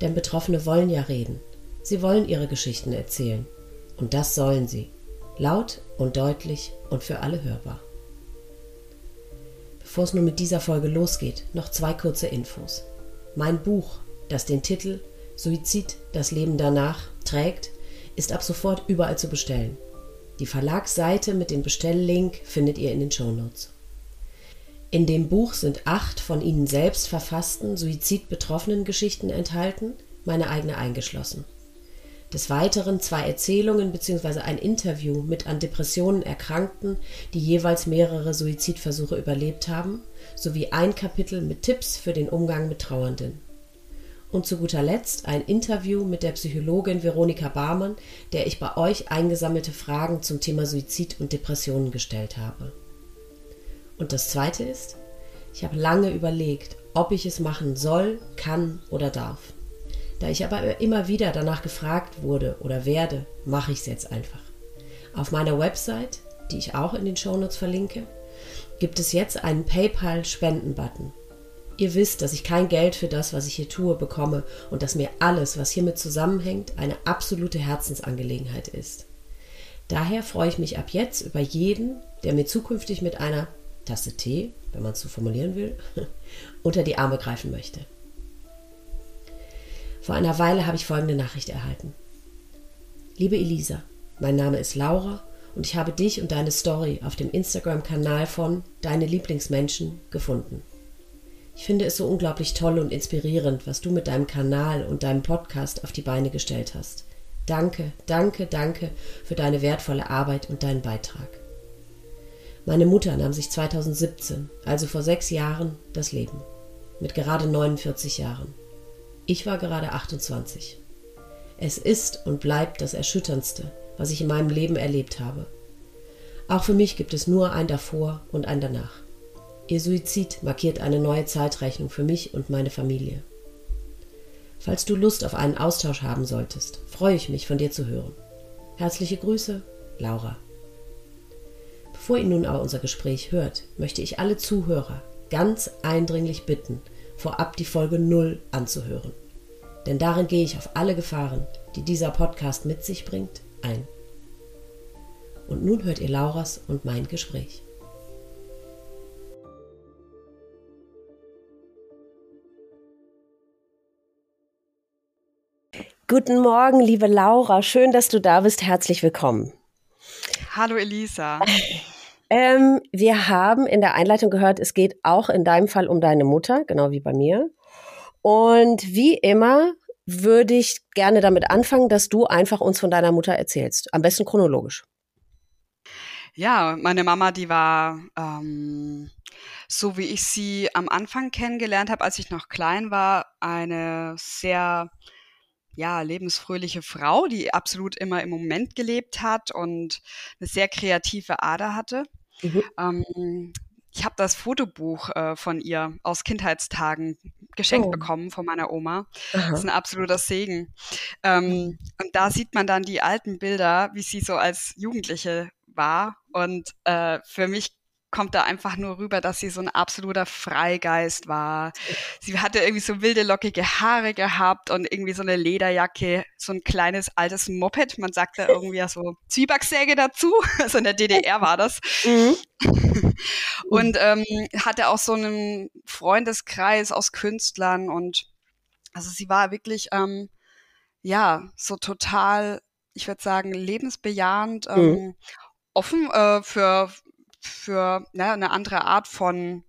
Denn Betroffene wollen ja reden. Sie wollen ihre Geschichten erzählen. Und das sollen sie. Laut und deutlich und für alle hörbar. Bevor es nun mit dieser Folge losgeht, noch zwei kurze Infos. Mein Buch, das den Titel Suizid, das Leben danach trägt, ist ab sofort überall zu bestellen. Die Verlagsseite mit dem Bestelllink findet ihr in den Shownotes. In dem Buch sind acht von ihnen selbst verfassten suizidbetroffenen Geschichten enthalten, meine eigene eingeschlossen. Des Weiteren zwei Erzählungen bzw. ein Interview mit an Depressionen Erkrankten, die jeweils mehrere Suizidversuche überlebt haben, sowie ein Kapitel mit Tipps für den Umgang mit Trauernden. Und zu guter Letzt ein Interview mit der Psychologin Veronika Barmann, der ich bei euch eingesammelte Fragen zum Thema Suizid und Depressionen gestellt habe. Und das Zweite ist, ich habe lange überlegt, ob ich es machen soll, kann oder darf. Da ich aber immer wieder danach gefragt wurde oder werde, mache ich es jetzt einfach. Auf meiner Website, die ich auch in den Shownotes verlinke, gibt es jetzt einen PayPal-Spenden-Button. Ihr wisst, dass ich kein Geld für das, was ich hier tue, bekomme und dass mir alles, was hiermit zusammenhängt, eine absolute Herzensangelegenheit ist. Daher freue ich mich ab jetzt über jeden, der mir zukünftig mit einer Tasse Tee, wenn man es so formulieren will, unter die Arme greifen möchte. Vor einer Weile habe ich folgende Nachricht erhalten. Liebe Elisa, mein Name ist Laura und ich habe dich und deine Story auf dem Instagram-Kanal von Deine Lieblingsmenschen gefunden. Ich finde es so unglaublich toll und inspirierend, was du mit deinem Kanal und deinem Podcast auf die Beine gestellt hast. Danke, danke, danke für deine wertvolle Arbeit und deinen Beitrag. Meine Mutter nahm sich 2017, also vor sechs Jahren, das Leben. Mit gerade 49 Jahren. Ich war gerade 28. Es ist und bleibt das Erschütterndste, was ich in meinem Leben erlebt habe. Auch für mich gibt es nur ein davor und ein danach. Ihr Suizid markiert eine neue Zeitrechnung für mich und meine Familie. Falls du Lust auf einen Austausch haben solltest, freue ich mich, von dir zu hören. Herzliche Grüße, Laura. Bevor ihr nun aber unser Gespräch hört, möchte ich alle Zuhörer ganz eindringlich bitten, vorab die Folge 0 anzuhören. Denn darin gehe ich auf alle Gefahren, die dieser Podcast mit sich bringt, ein. Und nun hört ihr Lauras und mein Gespräch. Guten Morgen, liebe Laura. Schön, dass du da bist. Herzlich willkommen. Hallo Elisa. Ähm, wir haben in der Einleitung gehört, es geht auch in deinem Fall um deine Mutter, genau wie bei mir. Und wie immer würde ich gerne damit anfangen, dass du einfach uns von deiner Mutter erzählst. Am besten chronologisch. Ja, meine Mama, die war ähm, so, wie ich sie am Anfang kennengelernt habe, als ich noch klein war, eine sehr ja, lebensfröhliche Frau, die absolut immer im Moment gelebt hat und eine sehr kreative Ader hatte. Mhm. Ähm, ich habe das Fotobuch äh, von ihr aus Kindheitstagen geschenkt oh. bekommen von meiner Oma. Aha. Das ist ein absoluter Segen. Ähm, mhm. Und da sieht man dann die alten Bilder, wie sie so als Jugendliche war. Und äh, für mich kommt da einfach nur rüber, dass sie so ein absoluter Freigeist war. Sie hatte irgendwie so wilde, lockige Haare gehabt und irgendwie so eine Lederjacke, so ein kleines altes Moped. Man sagt da irgendwie ja so Zwiebacksäge dazu. Also in der DDR war das. Mhm. und ähm, hatte auch so einen Freundeskreis aus Künstlern und also sie war wirklich, ähm, ja, so total, ich würde sagen, lebensbejahend, ähm, mhm. offen äh, für für ne, eine andere Art von,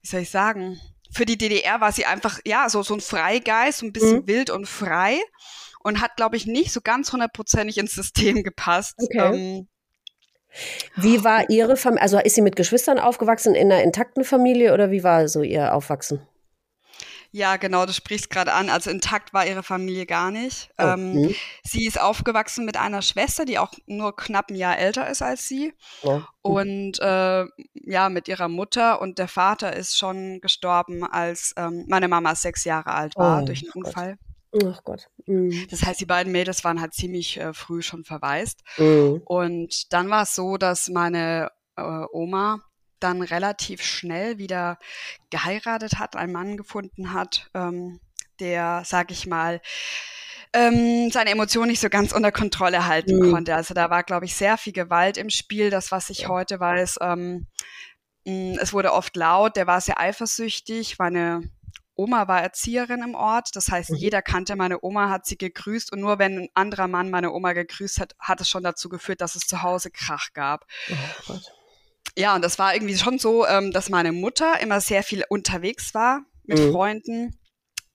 wie soll ich sagen, für die DDR war sie einfach, ja, so, so ein Freigeist, ein bisschen mhm. wild und frei und hat, glaube ich, nicht so ganz hundertprozentig ins System gepasst. Okay. Ähm, wie war Ihre Familie, also ist sie mit Geschwistern aufgewachsen in einer intakten Familie oder wie war so Ihr Aufwachsen? Ja, genau, du sprichst gerade an. Also intakt war ihre Familie gar nicht. Oh, Ähm, hm. sie ist aufgewachsen mit einer Schwester, die auch nur knapp ein Jahr älter ist als sie. Ja. Und äh, ja, mit ihrer Mutter und der Vater ist schon gestorben, als ähm, meine Mama sechs Jahre alt war Oh, durch einen Gott. Unfall. Ach Gott. Mhm. Das heißt, die beiden Mädels waren halt ziemlich äh, früh schon verwaist. Mhm. Und dann war es so, dass meine äh, Oma dann relativ schnell wieder geheiratet hat, einen Mann gefunden hat, ähm, der, sag ich mal, ähm, seine Emotionen nicht so ganz unter Kontrolle halten Mhm. konnte. Also da war, glaube ich, sehr viel Gewalt im Spiel. Das, was ich heute weiß, ähm, mh, es wurde oft laut, der war sehr eifersüchtig. Meine Oma war Erzieherin im Ort. Das heißt, Mhm. jeder kannte meine Oma, hat sie gegrüßt. Und nur wenn ein anderer Mann meine Oma gegrüßt hat, hat es schon dazu geführt, dass es zu Hause Krach gab. Oh. Ja, und das war irgendwie schon so, ähm, dass meine Mutter immer sehr viel unterwegs war mit Mhm. Freunden.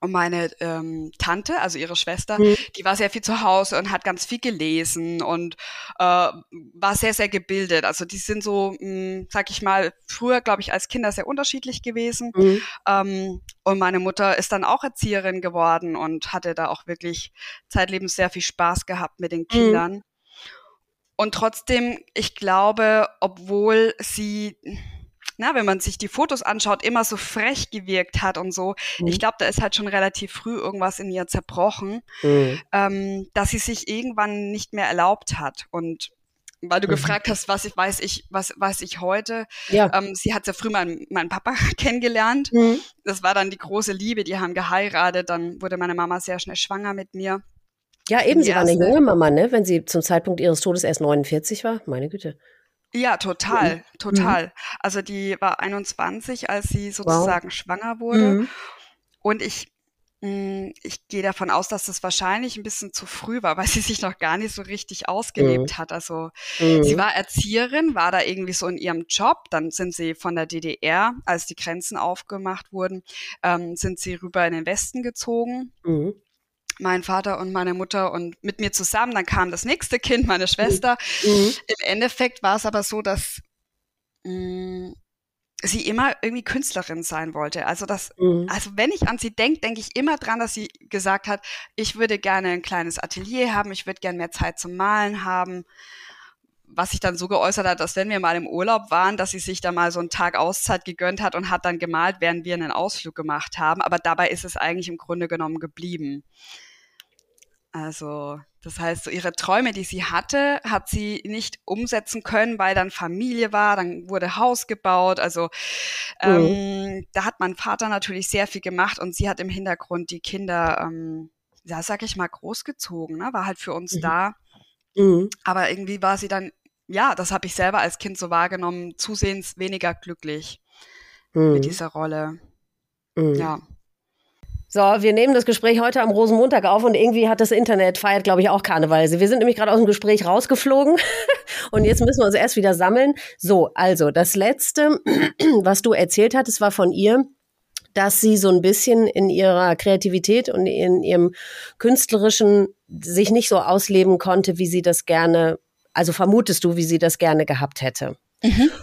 Und meine ähm, Tante, also ihre Schwester, Mhm. die war sehr viel zu Hause und hat ganz viel gelesen und äh, war sehr, sehr gebildet. Also die sind so, mh, sag ich mal, früher, glaube ich, als Kinder sehr unterschiedlich gewesen. Mhm. Ähm, und meine Mutter ist dann auch Erzieherin geworden und hatte da auch wirklich zeitlebens sehr viel Spaß gehabt mit den Kindern. Und trotzdem, ich glaube, obwohl sie, na, wenn man sich die Fotos anschaut, immer so frech gewirkt hat und so, Mhm. ich glaube, da ist halt schon relativ früh irgendwas in ihr zerbrochen, Mhm. ähm, dass sie sich irgendwann nicht mehr erlaubt hat. Und weil du Mhm. gefragt hast, was ich weiß ich, was weiß ich heute, Ja. ähm, sie hat ja früh meinen, meinen Papa kennengelernt. Mhm. Das war dann die große Liebe, die haben geheiratet. Dann wurde meine Mama sehr schnell schwanger mit mir. Ja, eben, sie war eine junge Mama, ne? Wenn sie zum Zeitpunkt ihres Todes erst 49 war. Meine Güte. Ja, total, total. Also die war 21, als sie sozusagen schwanger wurde. Mhm. Und ich, mh, ich gehe davon aus, dass das wahrscheinlich ein bisschen zu früh war, weil sie sich noch gar nicht so richtig ausgelebt hat. Also Mhm. sie war Erzieherin, war da irgendwie so in ihrem Job. Dann sind sie von der DDR, als die Grenzen aufgemacht wurden, ähm, sind sie rüber in den Westen gezogen. Mhm. Mein Vater und meine Mutter und mit mir zusammen. Dann kam das nächste Kind, meine Schwester. Mhm. Im Endeffekt war es aber so, dass mh, sie immer irgendwie Künstlerin sein wollte. Also das, Mhm. also wenn ich an sie denke, denke ich immer dran, dass sie gesagt hat, ich würde gerne ein kleines Atelier haben, ich würde gerne mehr Zeit zum Malen haben. Was sich dann so geäußert hat, dass wenn wir mal im Urlaub waren, dass sie sich da mal so einen Tag Auszeit gegönnt hat und hat dann gemalt, während wir einen Ausflug gemacht haben. Aber dabei ist es eigentlich im Grunde genommen geblieben. Also, das heißt, so ihre Träume, die sie hatte, hat sie nicht umsetzen können, weil dann Familie war, dann wurde Haus gebaut. Also ähm, da hat mein Vater natürlich sehr viel gemacht und sie hat im Hintergrund die Kinder, ähm, ja, sag ich mal, großgezogen, ne? war halt für uns Mhm. da. Mhm. Aber irgendwie war sie dann, ja, das habe ich selber als Kind so wahrgenommen, zusehends weniger glücklich Mhm. mit dieser Rolle. Mhm. Ja. So, wir nehmen das Gespräch heute am Rosenmontag auf und irgendwie hat das Internet feiert, glaube ich, auch Karneval. Also wir sind nämlich gerade aus dem Gespräch rausgeflogen und jetzt müssen wir uns erst wieder sammeln. So, also das letzte, was du erzählt hattest, war von ihr, dass sie so ein bisschen in ihrer Kreativität und in ihrem künstlerischen sich nicht so ausleben konnte, wie sie das gerne, also vermutest du, wie sie das gerne gehabt hätte.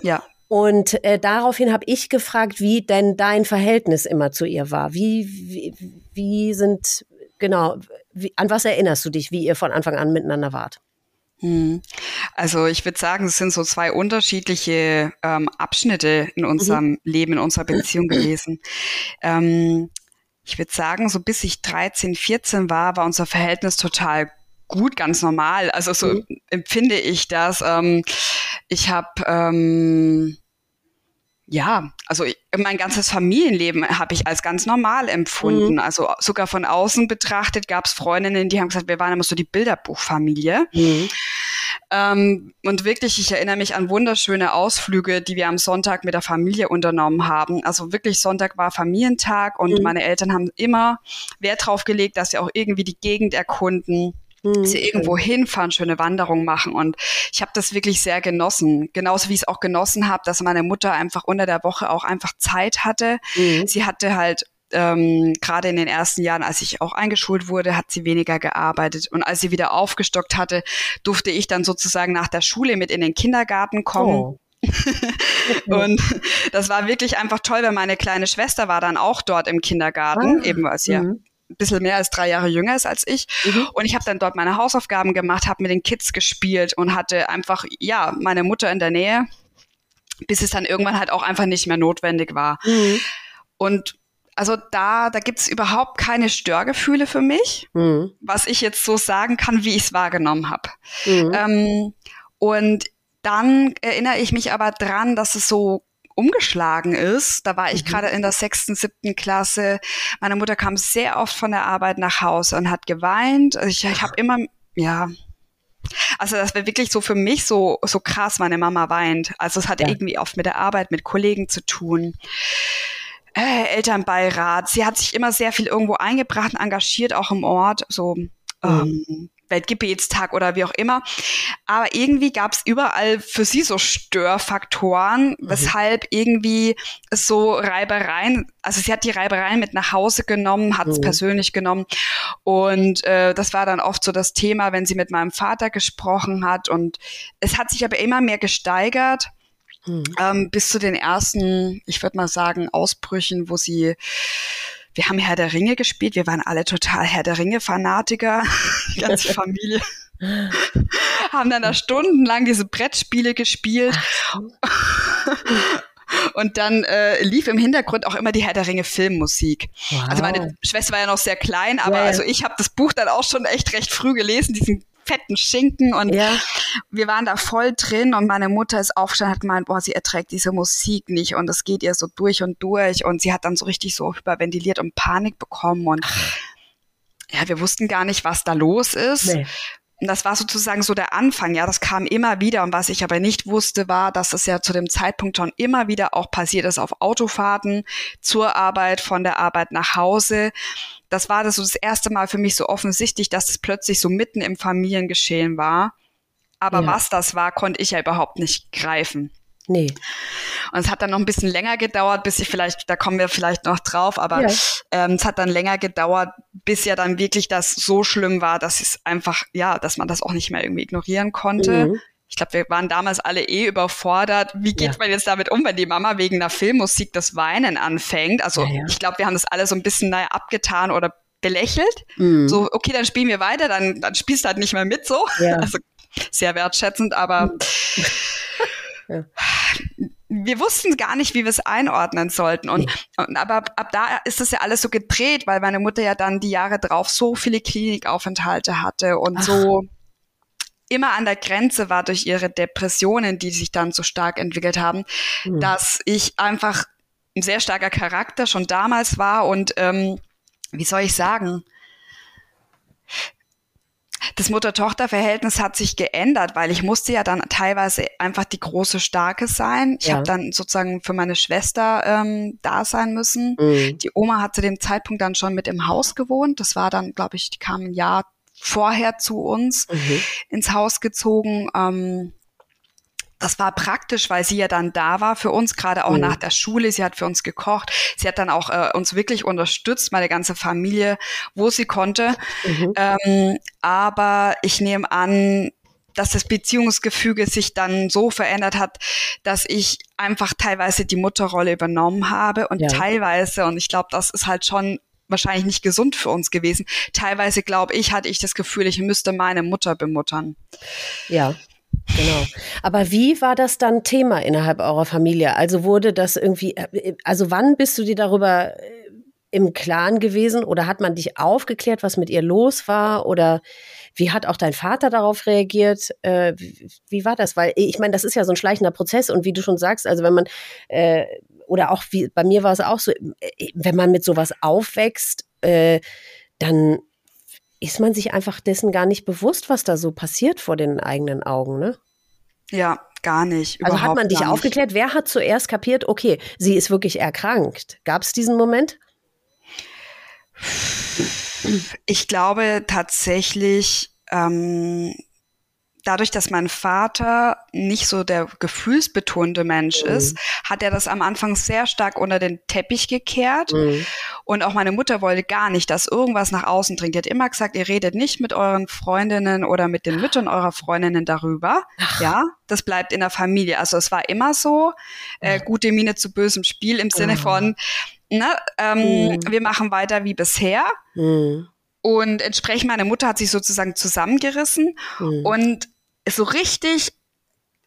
Ja. Und äh, daraufhin habe ich gefragt, wie denn dein Verhältnis immer zu ihr war. Wie, wie, wie sind, genau, wie, an was erinnerst du dich, wie ihr von Anfang an miteinander wart? Hm. Also ich würde sagen, es sind so zwei unterschiedliche ähm, Abschnitte in unserem Leben, in unserer Beziehung gewesen. Ähm, ich würde sagen, so bis ich 13, 14 war, war unser Verhältnis total gut, ganz normal. Also so Mhm. empfinde ich das. Ähm, ich habe ähm, ja, also ich, mein ganzes Familienleben habe ich als ganz normal empfunden. Also sogar von außen betrachtet gab es Freundinnen, die haben gesagt, wir waren immer so die Bilderbuchfamilie. Mhm. Ähm, und wirklich, ich erinnere mich an wunderschöne Ausflüge, die wir am Sonntag mit der Familie unternommen haben. Also wirklich, Sonntag war Familientag und Mhm. meine Eltern haben immer Wert drauf gelegt, dass wir auch irgendwie die Gegend erkunden, Mhm. Dass wir irgendwo hinfahren, schöne Wanderungen machen. Und ich habe das wirklich sehr genossen. Genauso wie ich es auch genossen habe, dass meine Mutter einfach unter der Woche auch einfach Zeit hatte. Mhm. Sie hatte halt ähm, gerade in den ersten Jahren, als ich auch eingeschult wurde, hat sie weniger gearbeitet. Und als sie wieder aufgestockt hatte, durfte ich dann sozusagen nach der Schule mit in den Kindergarten kommen. Oh. und das war wirklich einfach toll, weil meine kleine Schwester war dann auch dort im Kindergarten, ah, eben sie ja mhm. Ein bisschen mehr als drei Jahre jünger ist als ich. Mhm. Und ich habe dann dort meine Hausaufgaben gemacht, habe mit den Kids gespielt und hatte einfach, ja, meine Mutter in der Nähe, bis es dann irgendwann halt auch einfach nicht mehr notwendig war. Mhm. Und also da, da gibt's überhaupt keine Störgefühle für mich, mhm. was ich jetzt so sagen kann, wie ich es wahrgenommen habe. Mhm. Ähm, und dann erinnere ich mich aber dran, dass es so umgeschlagen ist. Da war ich mhm. gerade in der sechsten, siebten Klasse. Meine Mutter kam sehr oft von der Arbeit nach Hause und hat geweint. Also ich, ich habe immer, ja, also das wäre wirklich so für mich so, so krass, meine Mama weint. Also es hat ja. irgendwie oft mit der Arbeit, mit Kollegen zu tun. Äh, Elternbeirat. Sie hat sich immer sehr viel irgendwo eingebracht und engagiert, auch im Ort. So mhm. ähm, Weltgebetstag oder wie auch immer. Aber irgendwie gab es überall für sie so Störfaktoren, mhm. weshalb irgendwie so Reibereien, also sie hat die Reibereien mit nach Hause genommen, hat es mhm. persönlich genommen. Und äh, das war dann oft so das Thema, wenn sie mit meinem Vater gesprochen hat. Und es hat sich aber immer mehr gesteigert. Mhm. Ähm, bis zu den ersten, ich würde mal sagen, Ausbrüchen, wo sie wir haben Herr der Ringe gespielt, wir waren alle total Herr der Ringe-Fanatiker, die ganze Familie. haben dann da stundenlang diese Brettspiele gespielt. Und dann äh, lief im Hintergrund auch immer die Herr der Ringe Filmmusik. Wow. Also meine Schwester war ja noch sehr klein, aber yeah. also ich habe das Buch dann auch schon echt recht früh gelesen, diesen fetten Schinken und ja. wir waren da voll drin und meine Mutter ist aufgestanden hat gemeint, boah, sie erträgt diese Musik nicht und es geht ihr so durch und durch und sie hat dann so richtig so hyperventiliert und Panik bekommen und ja, wir wussten gar nicht, was da los ist. Nee. Und das war sozusagen so der Anfang, ja, das kam immer wieder. Und was ich aber nicht wusste, war, dass es ja zu dem Zeitpunkt schon immer wieder auch passiert ist auf Autofahrten, zur Arbeit, von der Arbeit nach Hause. Das war das so das erste Mal für mich so offensichtlich, dass es plötzlich so mitten im Familiengeschehen war. Aber ja. was das war, konnte ich ja überhaupt nicht greifen. Nee. Und es hat dann noch ein bisschen länger gedauert, bis ich vielleicht, da kommen wir vielleicht noch drauf, aber ja. ähm, es hat dann länger gedauert, bis ja dann wirklich das so schlimm war, dass es einfach, ja, dass man das auch nicht mehr irgendwie ignorieren konnte. Mhm. Ich glaube, wir waren damals alle eh überfordert. Wie geht ja. man jetzt damit um, wenn die Mama wegen einer Filmmusik das Weinen anfängt? Also ja, ich glaube, wir haben das alle so ein bisschen naja abgetan oder belächelt. Mhm. So, okay, dann spielen wir weiter, dann, dann spielst du halt nicht mehr mit so. Also sehr wertschätzend, aber mhm. wir wussten gar nicht, wie wir es einordnen sollten. Und, nee. und, aber ab da ist das ja alles so gedreht, weil meine Mutter ja dann die Jahre drauf so viele Klinikaufenthalte hatte und Ach. so immer an der Grenze war durch ihre Depressionen, die sich dann so stark entwickelt haben, mhm. dass ich einfach ein sehr starker Charakter schon damals war und ähm, wie soll ich sagen, das Mutter-Tochter-Verhältnis hat sich geändert, weil ich musste ja dann teilweise einfach die große Starke sein. Ich ja. habe dann sozusagen für meine Schwester ähm, da sein müssen. Mhm. Die Oma hat zu dem Zeitpunkt dann schon mit im Haus gewohnt. Das war dann, glaube ich, die kam ein Jahr vorher zu uns mhm. ins Haus gezogen. Ähm, das war praktisch, weil sie ja dann da war für uns, gerade auch mhm. nach der Schule. Sie hat für uns gekocht. Sie hat dann auch äh, uns wirklich unterstützt, meine ganze Familie, wo sie konnte. Mhm. Ähm, aber ich nehme an, dass das Beziehungsgefüge sich dann so verändert hat, dass ich einfach teilweise die Mutterrolle übernommen habe und ja. teilweise, und ich glaube, das ist halt schon wahrscheinlich nicht gesund für uns gewesen. Teilweise, glaube ich, hatte ich das Gefühl, ich müsste meine Mutter bemuttern. Ja. Genau. Aber wie war das dann Thema innerhalb eurer Familie? Also wurde das irgendwie, äh, also wann bist du dir darüber äh, im Klaren gewesen oder hat man dich aufgeklärt, was mit ihr los war oder wie hat auch dein Vater darauf reagiert? Äh, wie, war das? Weil ich meine, das ist ja so ein schleichender Prozess und wie du schon sagst, also wenn man oder auch wie bei mir war es auch so, äh, wenn man mit sowas aufwächst, äh, dann ist man sich einfach dessen gar nicht bewusst, was da so passiert vor den eigenen Augen, ne? Ja, gar nicht. Also hat man dich aufgeklärt? Wer hat zuerst kapiert, okay, sie ist wirklich erkrankt? Gab es diesen Moment? Ich glaube tatsächlich, ähm, dadurch, dass mein Vater nicht so der gefühlsbetonte Mensch Mhm. ist, hat er das am Anfang sehr stark unter den Teppich gekehrt. Mhm. Und auch meine Mutter wollte gar nicht, dass irgendwas nach außen dringt. Die hat immer gesagt, ihr redet nicht mit euren Freundinnen oder mit den Müttern eurer Freundinnen darüber. Ja, das bleibt in der Familie. Also es war immer so, äh, gute Miene zu bösem Spiel im Sinne Ah. von, ne, ähm, Mhm. wir machen weiter wie bisher. Mhm. Und entsprechend, meine Mutter hat sich sozusagen zusammengerissen Mhm. und so richtig,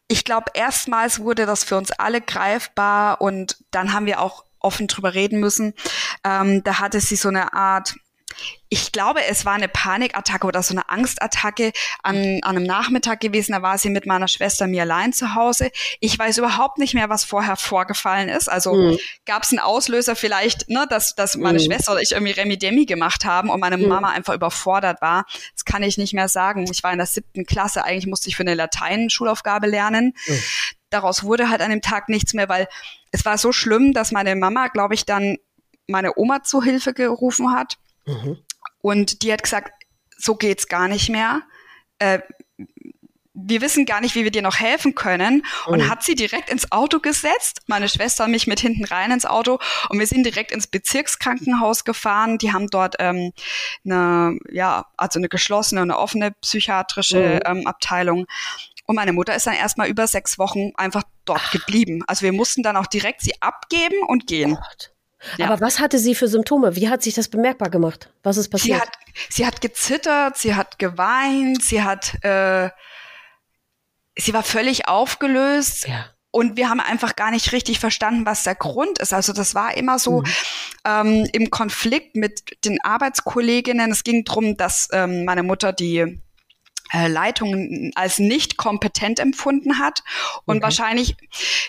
ich glaube, erstmals wurde das für uns alle greifbar und dann haben wir auch offen drüber reden müssen. Ähm, da hatte sie so eine Art, ich glaube, es war eine Panikattacke oder so eine Angstattacke an, an einem Nachmittag gewesen. Da war sie mit meiner Schwester mir allein zu Hause. Ich weiß überhaupt nicht mehr, was vorher vorgefallen ist. Also Mhm. gab es einen Auslöser vielleicht, ne, dass, dass meine Mhm. Schwester oder ich irgendwie Remi-Demi gemacht haben und meine Mhm. Mama einfach überfordert war. Das kann ich nicht mehr sagen. Ich war in der siebten Klasse, eigentlich musste ich für eine Latein-Schulaufgabe lernen. Mhm. Daraus wurde halt an dem Tag nichts mehr, weil es war so schlimm, dass meine Mama, glaube ich, dann meine Oma zu Hilfe gerufen hat. Mhm. Und die hat gesagt, so geht's gar nicht mehr. Äh, wir wissen gar nicht, wie wir dir noch helfen können. Und Mhm. hat sie direkt ins Auto gesetzt, meine Schwester und mich mit hinten rein ins Auto. Und wir sind direkt ins Bezirkskrankenhaus gefahren. Die haben dort ähm, eine, ja, also eine geschlossene, eine offene psychiatrische ähm, Abteilung. Und meine Mutter ist dann erstmal über sechs Wochen einfach dort geblieben. Also wir mussten dann auch direkt sie abgeben und gehen. Gott. Ja. Aber was hatte sie für Symptome? Wie hat sich das bemerkbar gemacht? Was ist Sie passiert? hat, sie hat gezittert, sie hat geweint, sie hat, äh, sie war völlig aufgelöst. ja. Und wir haben einfach gar nicht richtig verstanden, was der Grund ist. Also das war immer so Mhm. ähm, im Konflikt mit den Arbeitskolleginnen. Es ging darum, dass ähm, meine Mutter die Leitung als nicht kompetent empfunden hat und Okay. wahrscheinlich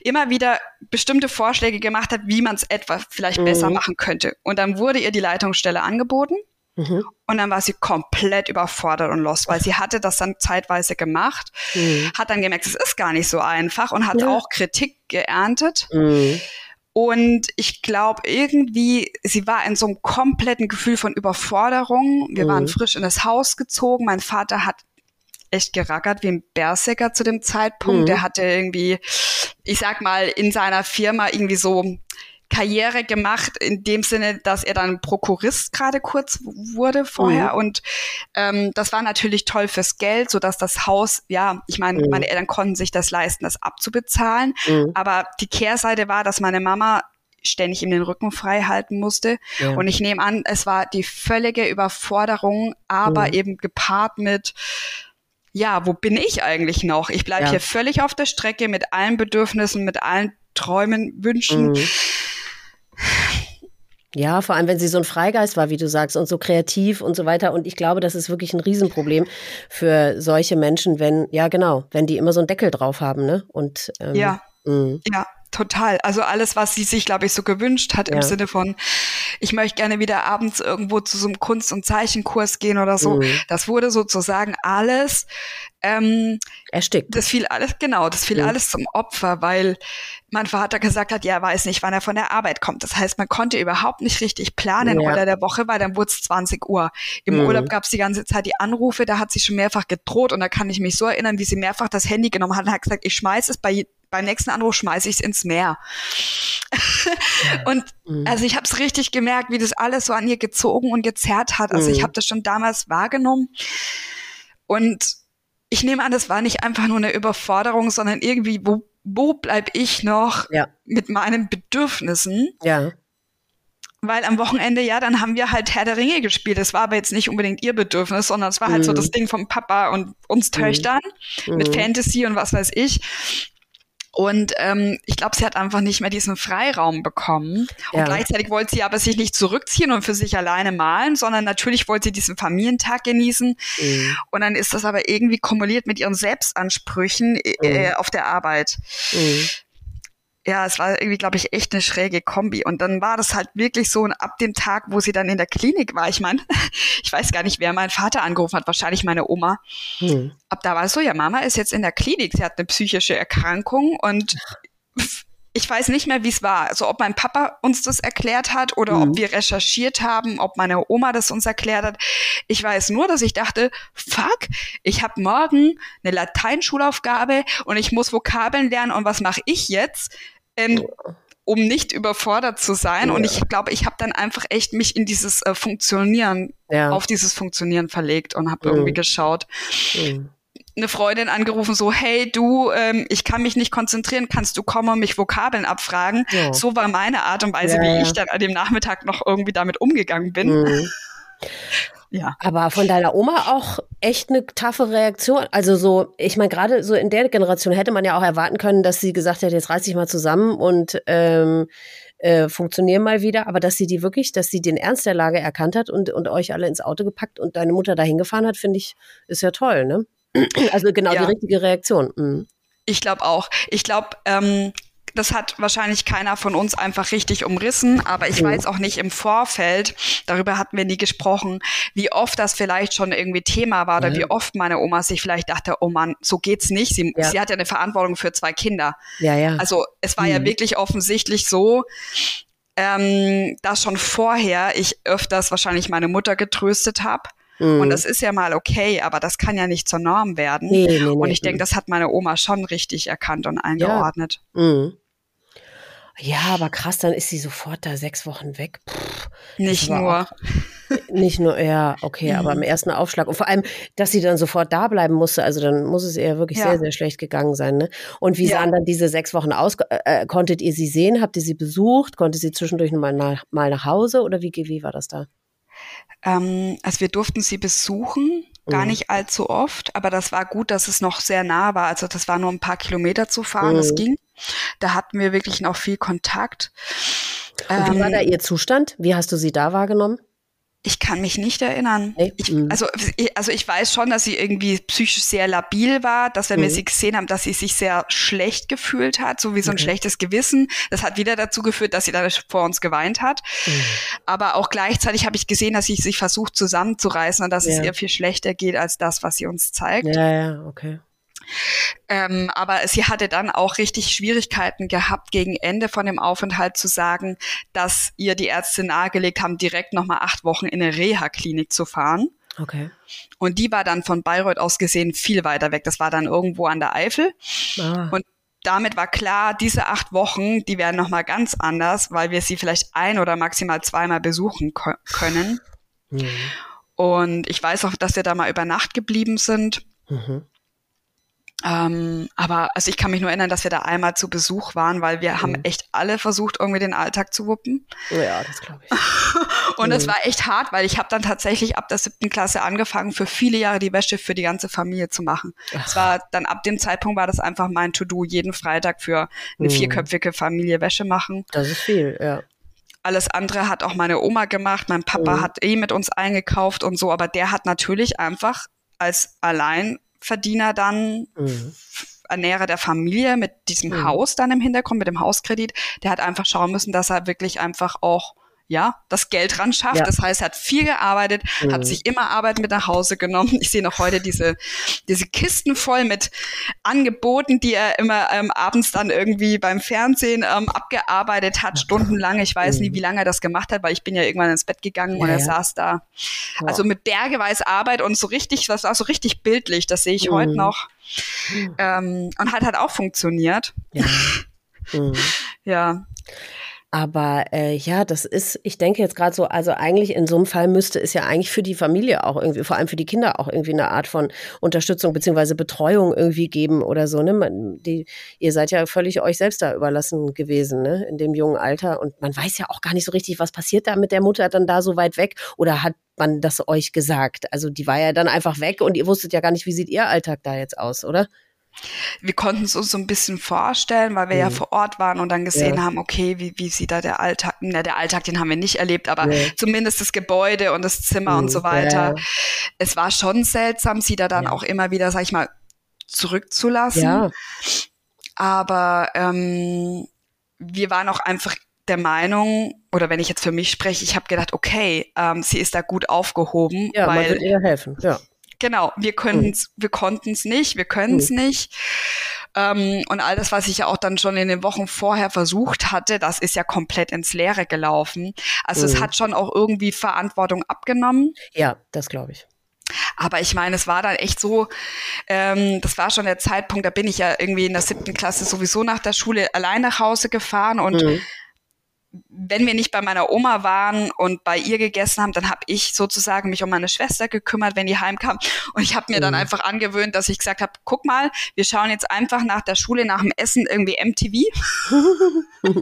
immer wieder bestimmte Vorschläge gemacht hat, wie man es etwa vielleicht Mhm. besser machen könnte. Und dann wurde ihr die Leitungsstelle angeboten. Mhm. Und dann war sie komplett überfordert und lost, weil sie hatte das dann zeitweise gemacht, Mhm. hat dann gemerkt, es ist gar nicht so einfach und hat Ja. auch Kritik geerntet. Mhm. Und ich glaube irgendwie, sie war in so einem kompletten Gefühl von Überforderung. Wir Mhm. waren frisch in das Haus gezogen. Mein Vater hat echt gerackert wie ein Berserker zu dem Zeitpunkt. Mhm. Der hatte irgendwie, ich sag mal, in seiner Firma irgendwie so Karriere gemacht, in dem Sinne, dass er dann Prokurist gerade kurz wurde vorher. Mhm. Und ähm, das war natürlich toll fürs Geld, so dass das Haus, ja, ich meine, Mhm. meine Eltern konnten sich das leisten, das abzubezahlen. Mhm. Aber die Kehrseite war, dass meine Mama ständig ihm den Rücken frei halten musste. Ja. Und ich nehme an, es war die völlige Überforderung, aber Mhm. eben gepaart mit, ja, wo bin ich eigentlich noch? Ich bleibe Ja. hier völlig auf der Strecke mit allen Bedürfnissen, mit allen Träumen, Wünschen. Mhm. Ja, vor allem, wenn sie so ein Freigeist war, wie du sagst, und so kreativ und so weiter. Und ich glaube, das ist wirklich ein Riesenproblem für solche Menschen, wenn, ja genau, wenn die immer so einen Deckel drauf haben, ne? Und ähm, Ja. mh. Ja, total. Also alles, was sie sich, glaube ich, so gewünscht hat Ja. im Sinne von, ich möchte gerne wieder abends irgendwo zu so einem Kunst- und Zeichenkurs gehen oder so. Mhm. Das wurde sozusagen alles, ähm, erstickt. das fiel alles, genau, das fiel Mhm. alles zum Opfer, weil mein Vater gesagt hat, ja, er weiß nicht, wann er von der Arbeit kommt. Das heißt, man konnte überhaupt nicht richtig planen Ja. unter der Woche, weil dann wurde es 20 Uhr. Im Mhm. Urlaub gab es die ganze Zeit die Anrufe, da hat sie schon mehrfach gedroht und da kann ich mich so erinnern, wie sie mehrfach das Handy genommen hat und hat gesagt, ich schmeiß es bei beim nächsten Anruf schmeiße ich es ins Meer. und Mhm. also ich habe es richtig gemerkt, wie das alles so an ihr gezogen und gezerrt hat. Also ich Mhm. habe das schon damals wahrgenommen. Und ich nehme an, das war nicht einfach nur eine Überforderung, sondern irgendwie, wo, wo bleib ich noch Ja. mit meinen Bedürfnissen? Ja. Weil am Wochenende, ja, dann haben wir halt Herr der Ringe gespielt. Das war aber jetzt nicht unbedingt ihr Bedürfnis, sondern es war halt so Mhm. das Ding vom Papa und uns Töchtern mit Mhm. Fantasy und was weiß ich. Und ähm, ich glaube, sie hat einfach nicht mehr diesen Freiraum bekommen. Und Ja. gleichzeitig wollte sie aber sich nicht zurückziehen und für sich alleine malen, sondern natürlich wollte sie diesen Familientag genießen. Mhm. Und dann ist das aber irgendwie kumuliert mit ihren Selbstansprüchen äh, auf der Arbeit. Mhm. Ja, es war irgendwie, glaube ich, echt eine schräge Kombi. Und dann war das halt wirklich so, und ab dem Tag, wo sie dann in der Klinik war, ich meine, ich weiß gar nicht, wer meinen Vater angerufen hat, wahrscheinlich meine Oma. Mhm. Ab da war es so, ja, Mama ist jetzt in der Klinik, sie hat eine psychische Erkrankung und ich weiß nicht mehr, wie es war. Also ob mein Papa uns das erklärt hat oder mhm. ob wir recherchiert haben, ob meine Oma das uns erklärt hat. Ich weiß nur, dass ich dachte, fuck, ich habe morgen eine Lateinschulaufgabe und ich muss Vokabeln lernen und was mache ich jetzt? Ähm, um nicht überfordert zu sein. Ja. Und ich glaube, ich habe dann einfach echt mich in dieses äh, Funktionieren, ja. auf dieses Funktionieren verlegt und habe mhm. irgendwie geschaut. Mhm eine Freundin angerufen, so, hey du, ähm, ich kann mich nicht konzentrieren, kannst du kommen und mich Vokabeln abfragen? Ja. So war meine Art und Weise, ja, wie ich dann an dem Nachmittag noch irgendwie damit umgegangen bin. Mhm. Ja. Aber von deiner Oma auch echt eine taffe Reaktion. Also so, ich meine, gerade so in der Generation hätte man ja auch erwarten können, dass sie gesagt hätte, jetzt reiß dich mal zusammen und ähm, äh, funktionieren mal wieder. Aber dass sie die wirklich, dass sie den Ernst der Lage erkannt hat und, und euch alle ins Auto gepackt und deine Mutter dahin gefahren hat, finde ich, ist ja toll, ne? Also genau ja. die richtige Reaktion. Mhm. Ich glaube auch. Ich glaube, ähm, das hat wahrscheinlich keiner von uns einfach richtig umrissen, aber ich mhm. weiß auch nicht im Vorfeld, darüber hatten wir nie gesprochen, wie oft das vielleicht schon irgendwie Thema war oder ja. wie oft meine Oma sich vielleicht dachte, oh Mann, so geht's nicht. Sie, ja. sie hat ja eine Verantwortung für zwei Kinder. Ja, ja. Also es war mhm. ja wirklich offensichtlich so, ähm, dass schon vorher ich öfters wahrscheinlich meine Mutter getröstet habe Mhm. Und das ist ja mal okay, aber das kann ja nicht zur Norm werden. Nee, nee, nee, und ich denke, das hat meine Oma schon richtig erkannt und eingeordnet. Ja. Mhm. Ja, aber krass, dann ist sie sofort da sechs Wochen weg. Pff, nicht nur. Auch, nicht nur, ja, okay, mhm. aber im ersten Aufschlag. Und vor allem, dass sie dann sofort da bleiben musste, also dann muss es ihr wirklich ja. sehr, sehr schlecht gegangen sein. Ne? Und wie ja. sahen dann diese sechs Wochen aus? Äh, äh, konntet ihr sie sehen? Habt ihr sie besucht? Konnte sie zwischendurch mal nach, mal nach Hause oder wie, wie war das da? Ähm, also wir durften sie besuchen, gar mhm. nicht allzu oft, aber das war gut, dass es noch sehr nah war. Also das war nur ein paar Kilometer zu fahren, mhm. das ging. Da hatten wir wirklich noch viel Kontakt. Und wie war da ähm, ihr Zustand? Wie hast du sie da wahrgenommen? Ich kann mich nicht erinnern. Nee. Ich, mhm. also, also ich weiß schon, dass sie irgendwie psychisch sehr labil war, dass wenn mhm. wir sie gesehen haben, dass sie sich sehr schlecht gefühlt hat, so wie so ein okay. schlechtes Gewissen. Das hat wieder dazu geführt, dass sie dann vor uns geweint hat. Mhm. Aber auch gleichzeitig habe ich gesehen, dass sie sich versucht zusammenzureißen und dass ja. es ihr viel schlechter geht als das, was sie uns zeigt. Ja, ja, okay. Ähm, aber sie hatte dann auch richtig Schwierigkeiten gehabt, gegen Ende von dem Aufenthalt zu sagen, dass ihr die Ärzte nahegelegt haben, direkt nochmal acht Wochen in eine Reha-Klinik zu fahren. Okay. Und die war dann von Bayreuth aus gesehen viel weiter weg. Das war dann irgendwo an der Eifel. Ah. Und damit war klar, diese acht Wochen, die werden nochmal ganz anders, weil wir sie vielleicht ein oder maximal zweimal besuchen können. Mhm. Und ich weiß auch, dass wir da mal über Nacht geblieben sind. Mhm. Ähm, aber also ich kann mich nur erinnern, dass wir da einmal zu Besuch waren, weil wir mhm. haben echt alle versucht, irgendwie den Alltag zu wuppen. Ja, das glaube ich. und es mhm. war echt hart, weil ich habe dann tatsächlich ab der siebten Klasse angefangen, für viele Jahre die Wäsche für die ganze Familie zu machen. Es war dann ab dem Zeitpunkt war das einfach mein To-Do, jeden Freitag für eine mhm. vierköpfige Familie Wäsche machen. Das ist viel, ja. Alles andere hat auch meine Oma gemacht. Mein Papa mhm. hat eh mit uns eingekauft und so, aber der hat natürlich einfach als allein Verdiener dann, mhm. Ernährer der Familie mit diesem mhm. Haus dann im Hintergrund, mit dem Hauskredit, der hat einfach schauen müssen, dass er wirklich einfach auch ja, das Geld ran schafft. Ja. Das heißt, er hat viel gearbeitet, mhm. hat sich immer Arbeit mit nach Hause genommen. Ich sehe noch heute diese, diese Kisten voll mit Angeboten, die er immer ähm, abends dann irgendwie beim Fernsehen ähm, abgearbeitet hat, stundenlang. Ich weiß mhm. nie, wie lange er das gemacht hat, weil ich bin ja irgendwann ins Bett gegangen ja, und er ja. saß da. Also mit bergeweis Arbeit und so richtig, das war so richtig bildlich, das sehe ich mhm. heute noch. Ähm, und hat halt auch funktioniert. Ja. Mhm. ja. Aber äh, ja, das ist, ich denke jetzt gerade so, also eigentlich in so einem Fall müsste es ja eigentlich für die Familie auch irgendwie, vor allem für die Kinder auch irgendwie eine Art von Unterstützung beziehungsweise Betreuung irgendwie geben oder so. Ne? Man, die, ihr seid ja völlig euch selbst da überlassen gewesen, ne? in dem jungen Alter. Und man weiß ja auch gar nicht so richtig, was passiert da mit der Mutter dann da so weit weg oder hat man das euch gesagt? Also die war ja dann einfach weg und ihr wusstet ja gar nicht, wie sieht ihr Alltag da jetzt aus, oder? Wir konnten es uns so ein bisschen vorstellen, weil wir mhm. ja vor Ort waren und dann gesehen ja. haben, okay, wie, wie sieht da der Alltag, na, der Alltag, den haben wir nicht erlebt, aber ja. zumindest das Gebäude und das Zimmer mhm. und so weiter. Ja. Es war schon seltsam, sie da dann auch immer wieder, sag ich mal, zurückzulassen. Aber ähm, wir waren auch einfach der Meinung, oder wenn ich jetzt für mich spreche, ich habe gedacht, okay, ähm, sie ist da gut aufgehoben. Ja, weil, man wird ihr helfen, ja. Genau, wir können mhm. wir konnten es nicht, wir können es mhm. nicht. Ähm, und all das, was ich ja auch dann schon in den Wochen vorher versucht hatte, das ist ja komplett ins Leere gelaufen. Also mhm. es hat schon auch irgendwie Verantwortung abgenommen. Ja, das glaube ich. Aber ich meine, es war dann echt so, ähm, das war schon der Zeitpunkt, da bin ich ja irgendwie in der siebten Klasse sowieso nach der Schule allein nach Hause gefahren und mhm wenn wir nicht bei meiner Oma waren und bei ihr gegessen haben, dann habe ich sozusagen mich um meine Schwester gekümmert, wenn die heimkam. Und ich habe mir dann mhm. einfach angewöhnt, dass ich gesagt habe, guck mal, wir schauen jetzt einfach nach der Schule, nach dem Essen irgendwie MTV.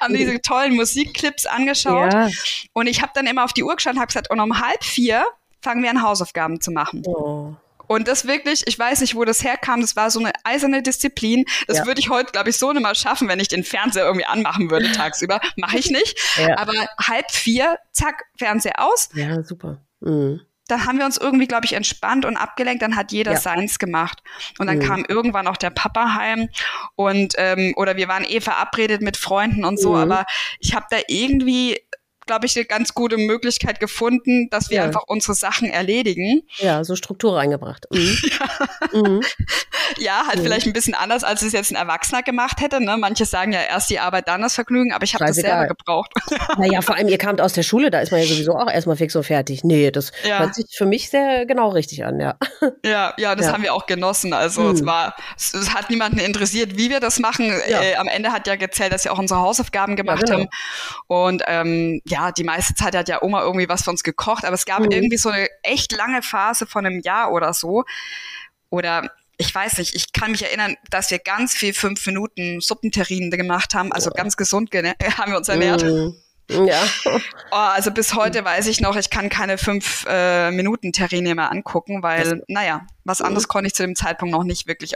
haben diese tollen Musikclips angeschaut. Ja. Und ich habe dann immer auf die Uhr geschaut und habe gesagt, und um halb vier fangen wir an, Hausaufgaben zu machen. Oh. Und das wirklich, ich weiß nicht, wo das herkam, das war so eine eiserne Disziplin. Das ja. würde ich heute, glaube ich, so nicht mal schaffen, wenn ich den Fernseher irgendwie anmachen würde tagsüber. Mache ich nicht. Ja. Aber halb vier, zack, Fernseher aus. Ja, super. Mhm. Dann haben wir uns irgendwie, glaube ich, entspannt und abgelenkt. Dann hat jeder ja. seins gemacht. Und dann mhm. kam irgendwann auch der Papa heim und ähm, oder wir waren eh verabredet mit Freunden und so. Mhm. Aber ich habe da irgendwie glaube ich, eine ganz gute Möglichkeit gefunden, dass wir ja. einfach unsere Sachen erledigen. Ja, so Struktur reingebracht. Mhm. ja. Mhm. ja, halt mhm. vielleicht ein bisschen anders, als es jetzt ein Erwachsener gemacht hätte. Ne? Manche sagen ja erst die Arbeit, dann das Vergnügen, aber ich habe das selber gebraucht. naja, vor allem, ihr kamt aus der Schule, da ist man ja sowieso auch erstmal fix und fertig. Nee, das ja. hört sich für mich sehr genau richtig an, ja. Ja, ja, das haben wir auch genossen. Also es mhm. war, es, es, hat niemanden interessiert, wie wir das machen. Äh, am Ende hat ja gezählt, dass wir auch unsere Hausaufgaben gemacht genau. haben. Und ähm, ja, die meiste Zeit hat ja Oma irgendwie was für uns gekocht, aber es gab mhm. irgendwie so eine echt lange Phase von einem Jahr oder so. Oder ich weiß nicht, ich kann mich erinnern, dass wir ganz viel fünf Minuten Suppenterrinen gemacht haben, also ja. ganz gesund haben wir uns ernährt. Mhm. Ja. Oh, also bis heute weiß ich noch, ich kann keine fünf äh, Minuten Terrine mehr angucken, weil, das, naja, was anderes mhm. konnte ich zu dem Zeitpunkt noch nicht wirklich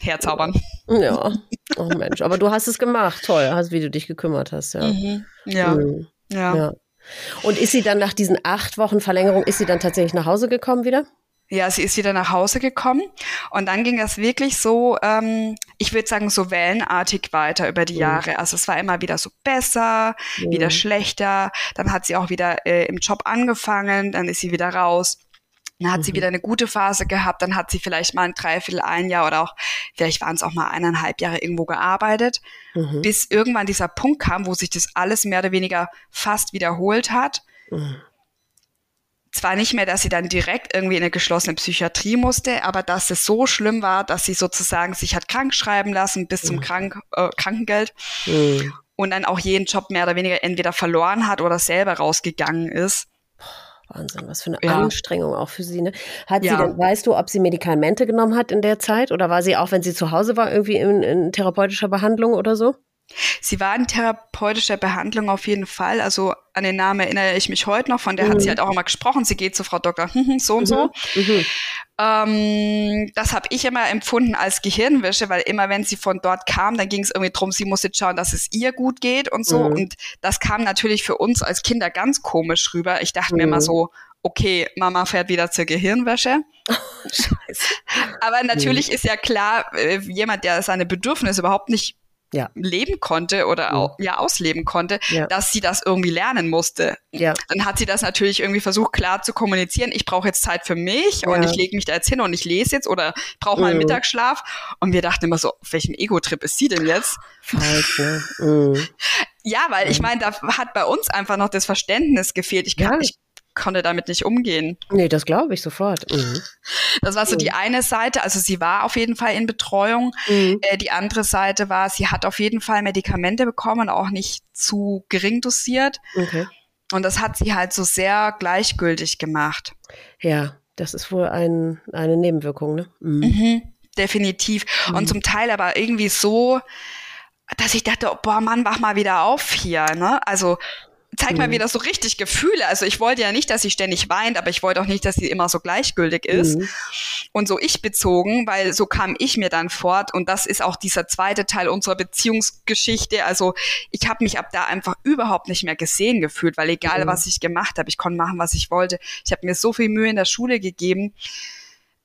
herzaubern. Ja. Oh Mensch, aber du hast es gemacht, toll, hast, wie du dich gekümmert hast, ja. Mhm. Ja. Mhm. Ja. ja. Und ist sie dann nach diesen acht Wochen Verlängerung, ist sie dann tatsächlich nach Hause gekommen wieder? Ja, sie ist wieder nach Hause gekommen und dann ging das wirklich so, ähm, ich würde sagen, so wellenartig weiter über die mhm. Jahre. Also es war immer wieder so besser, mhm. wieder schlechter. Dann hat sie auch wieder äh, im Job angefangen, dann ist sie wieder raus. Dann hat mhm. sie wieder eine gute Phase gehabt, dann hat sie vielleicht mal ein Dreiviertel, ein Jahr oder auch, vielleicht waren es auch mal eineinhalb Jahre irgendwo gearbeitet, mhm. bis irgendwann dieser Punkt kam, wo sich das alles mehr oder weniger fast wiederholt hat. Mhm. Zwar nicht mehr, dass sie dann direkt irgendwie in eine geschlossene Psychiatrie musste, aber dass es so schlimm war, dass sie sozusagen sich hat krank schreiben lassen bis zum mhm. Krank äh, Krankengeld mhm. und dann auch jeden Job mehr oder weniger entweder verloren hat oder selber rausgegangen ist. Wahnsinn, was für eine ja. Anstrengung auch für sie. Ne? Hat ja. sie denn, weißt du, ob sie Medikamente genommen hat in der Zeit oder war sie auch, wenn sie zu Hause war, irgendwie in, in therapeutischer Behandlung oder so? Sie war in therapeutischer Behandlung auf jeden Fall. Also an den Namen erinnere ich mich heute noch. Von der mhm. hat sie mhm. halt auch immer gesprochen. Sie geht zu Frau Dr. so und so. Mhm. mhm. Ähm, das habe ich immer empfunden als Gehirnwäsche, weil immer wenn sie von dort kam, dann ging es irgendwie drum, sie musste schauen, dass es ihr gut geht und so. Mhm. Und das kam natürlich für uns als Kinder ganz komisch rüber. Ich dachte mir immer so, okay, Mama fährt wieder zur Gehirnwäsche. Scheiße. Aber natürlich ist ja klar, äh, jemand, der seine Bedürfnisse überhaupt nicht ja. leben konnte oder ja. Auch, ja ausleben konnte, ja. dass sie das irgendwie lernen musste. Ja. Dann hat sie das natürlich irgendwie versucht klar zu kommunizieren. Ich brauche jetzt Zeit für mich ja. und ich lege mich da jetzt hin und ich lese jetzt oder brauche mal einen mhm. Mittagsschlaf. Und wir dachten immer so, auf welchem Ego-Trip ist sie denn jetzt? Mhm. Ja, weil ich meine, da hat bei uns einfach noch das Verständnis gefehlt. Ich kann, ich konnte damit nicht umgehen. Nee, das glaube ich sofort. Mhm. Das war so mhm. die eine Seite. Also sie war auf jeden Fall in Betreuung. Mhm. Äh, die andere Seite war, sie hat auf jeden Fall Medikamente bekommen, auch nicht zu gering dosiert. Okay. Und das hat sie halt so sehr gleichgültig gemacht. Ja, das ist wohl ein, eine Nebenwirkung, ne? Mhm. mhm definitiv. Und mhm. zum Teil aber irgendwie so, dass ich dachte, boah, Mann, wach mal wieder auf hier, ne? Also zeig mhm. mal wieder so richtig Gefühle. Also ich wollte ja nicht, dass sie ständig weint, aber ich wollte auch nicht, dass sie immer so gleichgültig ist mhm. und so ich bezogen, weil so kam ich mir dann fort und das ist auch dieser zweite Teil unserer Beziehungsgeschichte. Also ich habe mich ab da einfach überhaupt nicht mehr gesehen gefühlt, weil egal mhm. was ich gemacht habe, ich konnte machen, was ich wollte. Ich habe mir so viel Mühe in der Schule gegeben.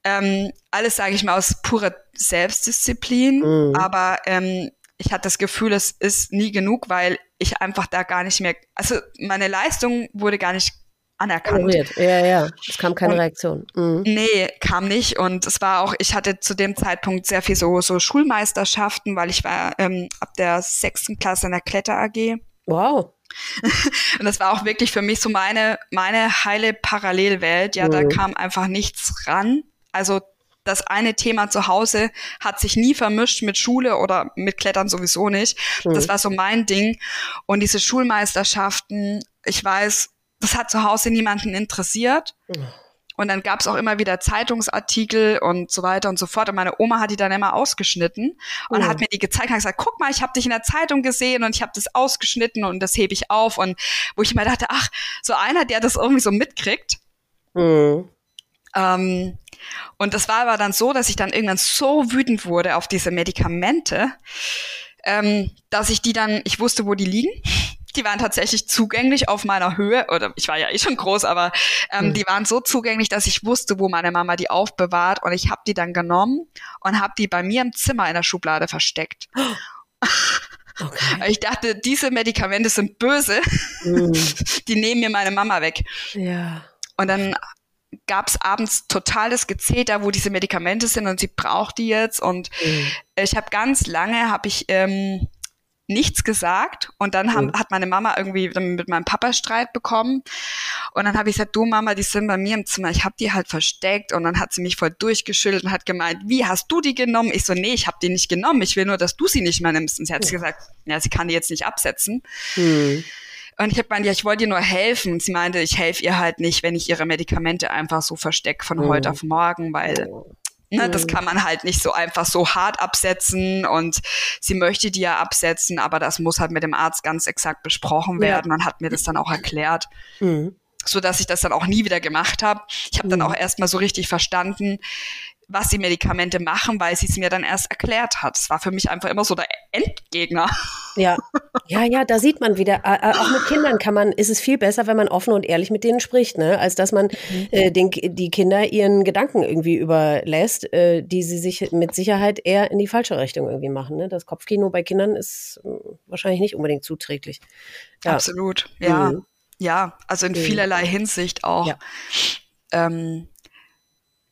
Ähm, alles sage ich mal aus purer Selbstdisziplin, mhm. aber ähm, ich hatte das Gefühl, es ist nie genug, weil ich einfach da gar nicht mehr, also meine Leistung wurde gar nicht anerkannt. Ja, ja. Es kam keine Und- Reaktion. Mhm. Nee, kam nicht. Und es war auch, ich hatte zu dem Zeitpunkt sehr viel so, so Schulmeisterschaften, weil ich war ähm, ab der sechsten Klasse in der Kletter AG. Wow. Und das war auch wirklich für mich so meine, meine heile Parallelwelt. Ja, da Mhm. kam einfach nichts ran. Also das eine Thema zu Hause hat sich nie vermischt mit Schule oder mit Klettern sowieso nicht. Das Mhm. war so mein Ding. Und diese Schulmeisterschaften, ich weiß, das hat zu Hause niemanden interessiert. Mhm. Und dann gab es auch immer wieder Zeitungsartikel und so weiter und so fort. Und meine Oma hat die dann immer ausgeschnitten und Mhm. hat mir die gezeigt und gesagt, guck mal, ich habe dich in der Zeitung gesehen und ich habe das ausgeschnitten und das hebe ich auf. Und wo ich immer dachte, ach, so einer, der das irgendwie so mitkriegt. Mhm. Ähm, und das war aber dann so, dass ich dann irgendwann so wütend wurde auf diese Medikamente, ähm, dass ich die dann, ich wusste, wo die liegen. Die waren tatsächlich zugänglich auf meiner Höhe, oder ich war ja eh schon groß, aber ähm, Mhm. die waren so zugänglich, dass ich wusste, wo meine Mama die aufbewahrt. Und ich habe die dann genommen und habe die bei mir im Zimmer in der Schublade versteckt. Okay. Ich dachte, diese Medikamente sind böse, Mhm. die nehmen mir meine Mama weg. Ja. Und dann gab's abends totales Gezeter, wo diese Medikamente sind und sie braucht die jetzt. Und Mhm. ich habe ganz lange hab ich ähm, nichts gesagt und dann haben, Mhm. hat meine Mama irgendwie mit meinem Papa Streit bekommen und dann habe ich gesagt, du Mama, die sind bei mir im Zimmer, ich habe die halt versteckt und dann hat sie mich voll durchgeschüttelt und hat gemeint, wie hast du die genommen? Ich so, nee, ich habe die nicht genommen, ich will nur, dass du sie nicht mehr nimmst. Und sie hat gesagt, ja, sie kann die jetzt nicht absetzen. Mhm. Und ich habe gemeint, ja, ich wollte ihr nur helfen. Und sie meinte, ich helfe ihr halt nicht, wenn ich ihre Medikamente einfach so verstecke von Mhm. heute auf morgen, weil ne, das Mhm. kann man halt nicht so einfach so hart absetzen. Und sie möchte die ja absetzen, aber das muss halt mit dem Arzt ganz exakt besprochen Ja. werden und hat mir das dann auch erklärt, Mhm. so dass ich das dann auch nie wieder gemacht habe. Ich habe dann Mhm. auch erst mal so richtig verstanden, was die Medikamente machen, weil sie es mir dann erst erklärt hat. Es war für mich einfach immer so der Endgegner. Ja, ja, ja, da sieht man wieder, auch mit Kindern kann man, ist es viel besser, wenn man offen und ehrlich mit denen spricht, ne? als dass man äh, den, die Kinder ihren Gedanken irgendwie überlässt, äh, die sie sich mit Sicherheit eher in die falsche Richtung irgendwie machen. Ne? Das Kopfkino bei Kindern ist äh, wahrscheinlich nicht unbedingt zuträglich. Ja. Absolut, ja. Mhm. Ja, also in Mhm. vielerlei Hinsicht auch. Ja. Ähm,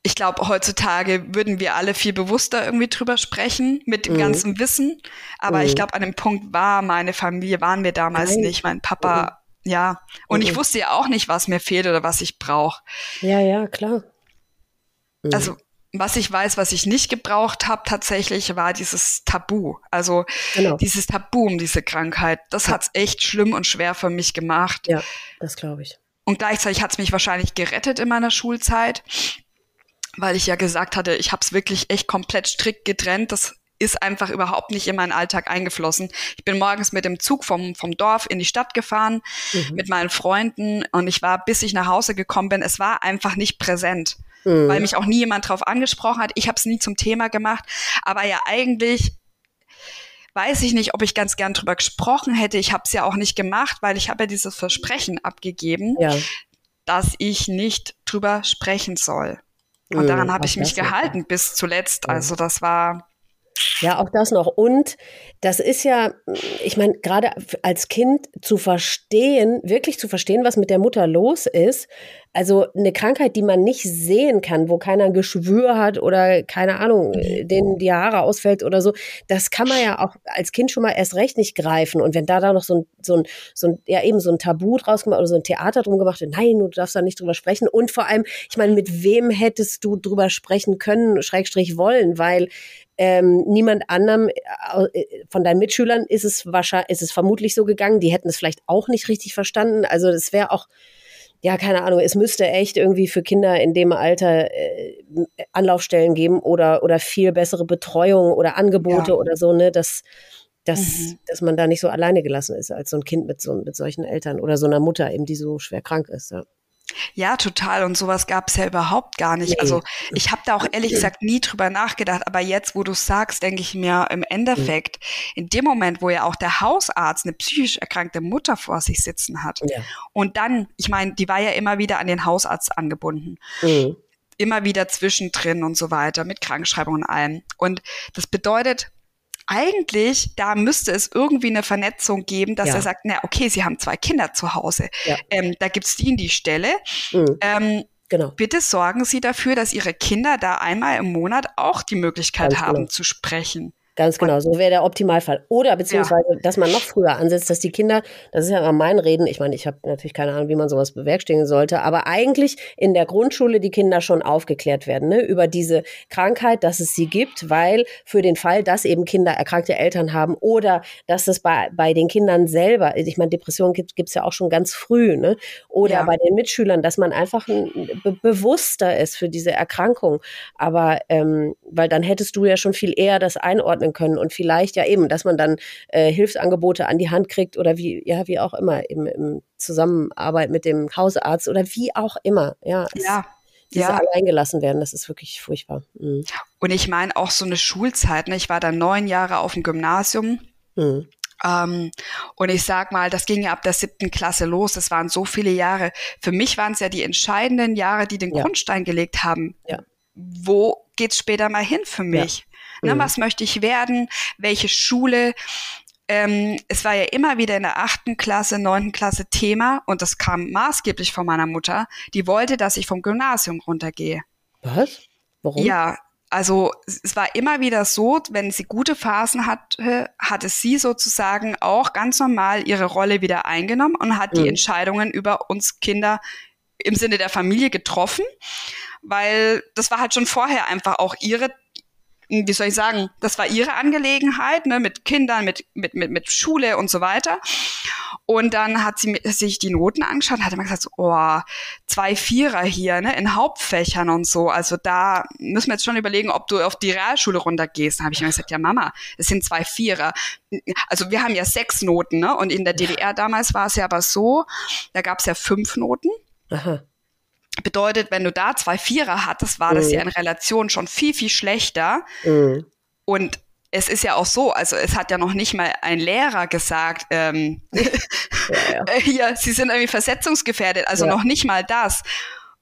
ich glaube, heutzutage würden wir alle viel bewusster irgendwie drüber sprechen, mit dem Mhm. ganzen Wissen. Aber Mhm. ich glaube, an dem Punkt war meine Familie, waren wir damals Nein. nicht. Mein Papa, ja. Und ich Mhm. wusste ja auch nicht, was mir fehlt oder was ich brauche. Ja, ja, klar. Mhm. Also, was ich weiß, was ich nicht gebraucht habe tatsächlich, war dieses Tabu. Also genau. dieses Tabu um diese Krankheit. Das Ja. hat's echt schlimm und schwer für mich gemacht. Ja, das glaube ich. Und gleichzeitig hat es mich wahrscheinlich gerettet in meiner Schulzeit, weil ich ja gesagt hatte, ich habe es wirklich echt komplett strikt getrennt. Das ist einfach überhaupt nicht in meinen Alltag eingeflossen. Ich bin morgens mit dem Zug vom, vom Dorf in die Stadt gefahren Mhm. mit meinen Freunden und ich war, bis ich nach Hause gekommen bin, es war einfach nicht präsent, Mhm. weil mich auch nie jemand drauf angesprochen hat. Ich habe es nie zum Thema gemacht, aber ja eigentlich weiß ich nicht, ob ich ganz gern drüber gesprochen hätte. Ich habe es ja auch nicht gemacht, weil ich habe ja dieses Versprechen abgegeben ja. dass ich nicht drüber sprechen soll. Und daran habe auch ich mich noch, gehalten bis zuletzt. Also das war, Ja, auch das noch. Und das ist ja, ich meine, gerade als Kind zu verstehen, wirklich zu verstehen, was mit der Mutter los ist. Also eine Krankheit, die man nicht sehen kann, wo keiner ein Geschwür hat oder keine Ahnung, äh, denen die Haare ausfällt oder so, das kann man ja auch als Kind schon mal erst recht nicht greifen. Und wenn da da noch so ein, so ein, so ein ja eben so ein Tabu draus gemacht oder so ein Theater drum gemacht wird, nein, du darfst da nicht drüber sprechen. Und vor allem, ich meine, mit wem hättest du drüber sprechen können, Schrägstrich wollen, weil ähm, niemand anderem äh, von deinen Mitschülern ist es wahrscheinlich, ist es vermutlich so gegangen. Die hätten es vielleicht auch nicht richtig verstanden. Also das wäre auch, ja, keine Ahnung, es müsste echt irgendwie für Kinder in dem Alter äh, Anlaufstellen geben oder, oder viel bessere Betreuung oder Angebote Ja. oder so, ne, dass, dass, Mhm. dass man da nicht so alleine gelassen ist als so ein Kind mit so mit solchen Eltern oder so einer Mutter eben, die so schwer krank ist. Ja. Ja, total. Und sowas gab es ja überhaupt gar nicht. Nee. Also ich habe da auch ehrlich gesagt nie drüber nachgedacht. Aber jetzt, wo du sagst, denke ich mir im Endeffekt, in dem Moment, wo ja auch der Hausarzt eine psychisch erkrankte Mutter vor sich sitzen hat. Ja. Und dann, ich meine, die war ja immer wieder an den Hausarzt angebunden. Mhm. immer wieder zwischendrin und so weiter mit Krankschreibung und allem. Und das bedeutet, eigentlich, da müsste es irgendwie eine Vernetzung geben, dass ja. er sagt, na okay, Sie haben zwei Kinder zu Hause. Ja. Ähm, da gibt's die in die Stelle. Mhm. Ähm, Genau. Bitte sorgen Sie dafür, dass Ihre Kinder da einmal im Monat auch die Möglichkeit Ganz haben genau. zu sprechen. Ganz genau, so wäre der Optimalfall. Oder beziehungsweise, ja. dass man noch früher ansetzt, dass die Kinder, das ist ja immer mein Reden, ich meine, ich habe natürlich keine Ahnung, wie man sowas bewerkstelligen sollte, aber eigentlich in der Grundschule die Kinder schon aufgeklärt werden ne, über diese Krankheit, dass es sie gibt, weil für den Fall, dass eben Kinder erkrankte Eltern haben oder dass es bei, bei den Kindern selber, ich meine, Depressionen gibt es ja auch schon ganz früh, ne? oder ja. bei den Mitschülern, dass man einfach be bewusster ist für diese Erkrankung. Aber ähm, weil dann hättest du ja schon viel eher das einordnen einordnen können und vielleicht ja eben, dass man dann äh, Hilfsangebote an die Hand kriegt oder wie, ja, wie auch immer, im, im Zusammenarbeit mit dem Hausarzt oder wie auch immer. Ja. ja. Diese ja. alleingelassen werden, das ist wirklich furchtbar. Mhm. Und ich meine auch so eine Schulzeit, ne? ich war da neun Jahre auf dem Gymnasium. Mhm. Um, und ich sag mal, das ging ja ab der siebten Klasse los. Das waren so viele Jahre. Für mich waren es ja die entscheidenden Jahre, die den ja. Grundstein gelegt haben. Ja. Wo geht's später mal hin für mich? Ne, mhm. Was möchte ich werden? Welche Schule? Ähm, es war ja immer wieder in der achten Klasse, neunten Klasse Thema und das kam maßgeblich von meiner Mutter. Die wollte, dass ich vom Gymnasium runtergehe. Was? Warum? Ja, also es war immer wieder so, wenn sie gute Phasen hatte, hatte sie sozusagen auch ganz normal ihre Rolle wieder eingenommen und hat mhm. die Entscheidungen über uns Kinder im Sinne der Familie getroffen, weil das war halt schon vorher einfach auch ihre wie soll ich sagen, das war ihre Angelegenheit, ne, mit Kindern, mit, mit, mit, mit Schule und so weiter. Und dann hat sie sich die Noten angeschaut und hat immer gesagt, so, oh, zwei Vierer hier, ne, in Hauptfächern und so. Also da müssen wir jetzt schon überlegen, ob du auf die Realschule runtergehst. Dann habe ich immer gesagt, ja Mama, es sind zwei Vierer. Also wir haben ja sechs Noten, ne? Und in der DDR damals war es ja aber so, da gab es ja fünf Noten. Aha. Bedeutet, wenn du da zwei Vierer hattest, war das ja mhm. in Relation schon viel, viel schlechter. Mhm. Und es ist ja auch so, also es hat ja noch nicht mal ein Lehrer gesagt, ähm, ja, ja. hier, sie sind irgendwie versetzungsgefährdet, also ja. noch nicht mal das.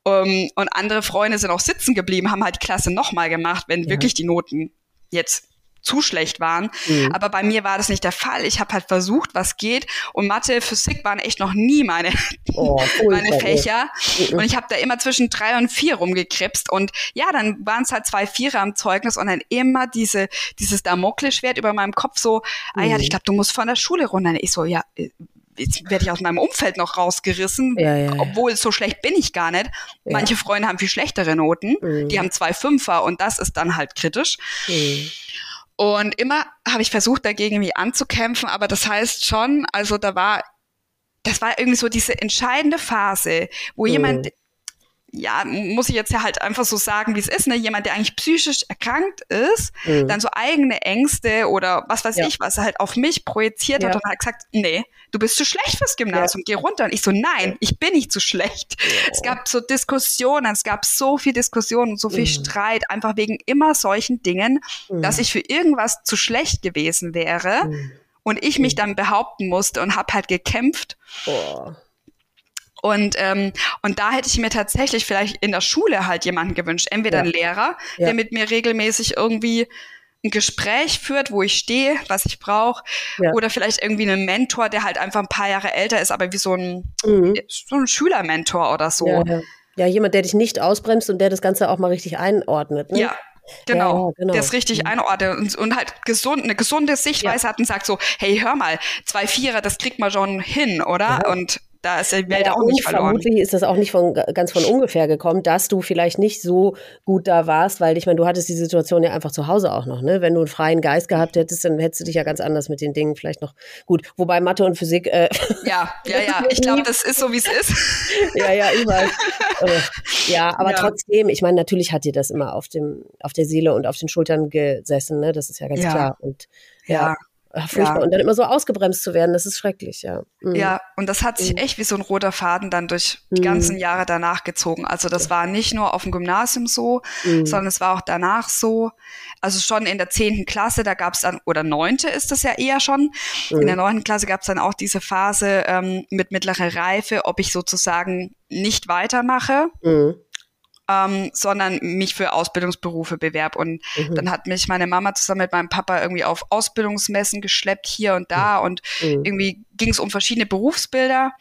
Um, und andere Freunde sind auch sitzen geblieben, haben halt die Klasse nochmal gemacht, wenn wirklich die Noten jetzt zu schlecht waren. Mhm. Aber bei mir war das nicht der Fall. Ich habe halt versucht, was geht. Und Mathe, Physik waren echt noch nie meine, oh, meine Fächer. Mhm. Und ich habe da immer zwischen drei und vier rumgekrebst. Und ja, dann waren es halt zwei Vierer am Zeugnis und dann immer diese, dieses Damoklesschwert über meinem Kopf so, mhm. ah ja, mhm. ich glaube, du musst von der Schule runter. Ich so, ja, äh, jetzt werde ich aus meinem Umfeld noch rausgerissen, ja, ja, ja. obwohl so schlecht bin ich gar nicht. Manche Freunde haben viel schlechtere Noten, mhm. die haben zwei Fünfer und das ist dann halt kritisch. Mhm. Und immer habe ich versucht, dagegen irgendwie anzukämpfen, aber das heißt schon, also da war, das war irgendwie so diese entscheidende Phase, wo mhm. jemand ja, muss ich jetzt ja halt einfach so sagen, wie es ist, ne? Jemand, der eigentlich psychisch erkrankt ist, mhm. dann so eigene Ängste oder was weiß ja. ich, was er halt auf mich projiziert ja. hat und hat gesagt, nee, du bist zu schlecht fürs Gymnasium, ja. geh runter. Und ich so, nein, ich bin nicht zu schlecht. Es gab so Diskussionen, es gab so viel Diskussionen und so viel mhm. Streit, einfach wegen immer solchen Dingen, mhm. dass ich für irgendwas zu schlecht gewesen wäre mhm. und ich mich mhm. dann behaupten musste und habe halt gekämpft. Oh und, ähm, und da hätte ich mir tatsächlich vielleicht in der Schule halt jemanden gewünscht. Entweder ja. einen Lehrer, ja. der mit mir regelmäßig irgendwie ein Gespräch führt, wo ich stehe, was ich brauche, ja. oder vielleicht irgendwie einen Mentor, der halt einfach ein paar Jahre älter ist, aber wie so ein, mhm. so ein Schülermentor oder so. Ja, ja. ja, jemand, der dich nicht ausbremst und der das Ganze auch mal richtig einordnet. Ne? Ja, Genau, ja, genau. das richtig mhm. einordnet und, und, halt gesund, eine gesunde Sichtweise ja. hat und sagt so, hey, hör mal, zwei Vierer, das kriegt man schon hin, oder? Ja. Und da ist die Welt ja, auch nicht verloren. Vermutlich ist das auch nicht von, ganz von ungefähr gekommen, dass du vielleicht nicht so gut da warst, weil ich meine, du hattest die Situation ja einfach zu Hause auch noch, ne? Wenn du einen freien Geist gehabt hättest, dann hättest du dich ja ganz anders mit den Dingen vielleicht noch gut. Wobei Mathe und Physik. Äh, ja, ja, ja. Ich glaube, das ist so, wie es ist. ja, ja, überall. Äh, ja, aber ja. trotzdem, ich meine, natürlich hat dir das immer auf dem, auf der Seele und auf den Schultern gesessen, ne? Das ist ja ganz ja. klar. Und ja. ja. Ach, furchtbar. Ja. Und dann immer so ausgebremst zu werden, das ist schrecklich, ja. Mhm. Ja, und das hat sich mhm. echt wie so ein roter Faden dann durch die mhm. ganzen Jahre danach gezogen. Also das war nicht nur auf dem Gymnasium so, mhm. sondern es war auch danach so. Also schon in der zehnten Klasse, da gab es dann, oder neunte ist das ja eher schon, in der mhm. neunten Klasse gab es dann auch diese Phase ähm, mit mittlerer Reife, ob ich sozusagen nicht weitermache. Mhm ähm, sondern mich für Ausbildungsberufe bewerb. Und mhm. dann hat mich meine Mama zusammen mit meinem Papa irgendwie auf Ausbildungsmessen geschleppt, hier und da. Mhm. Und irgendwie ging es um verschiedene Berufsbilder.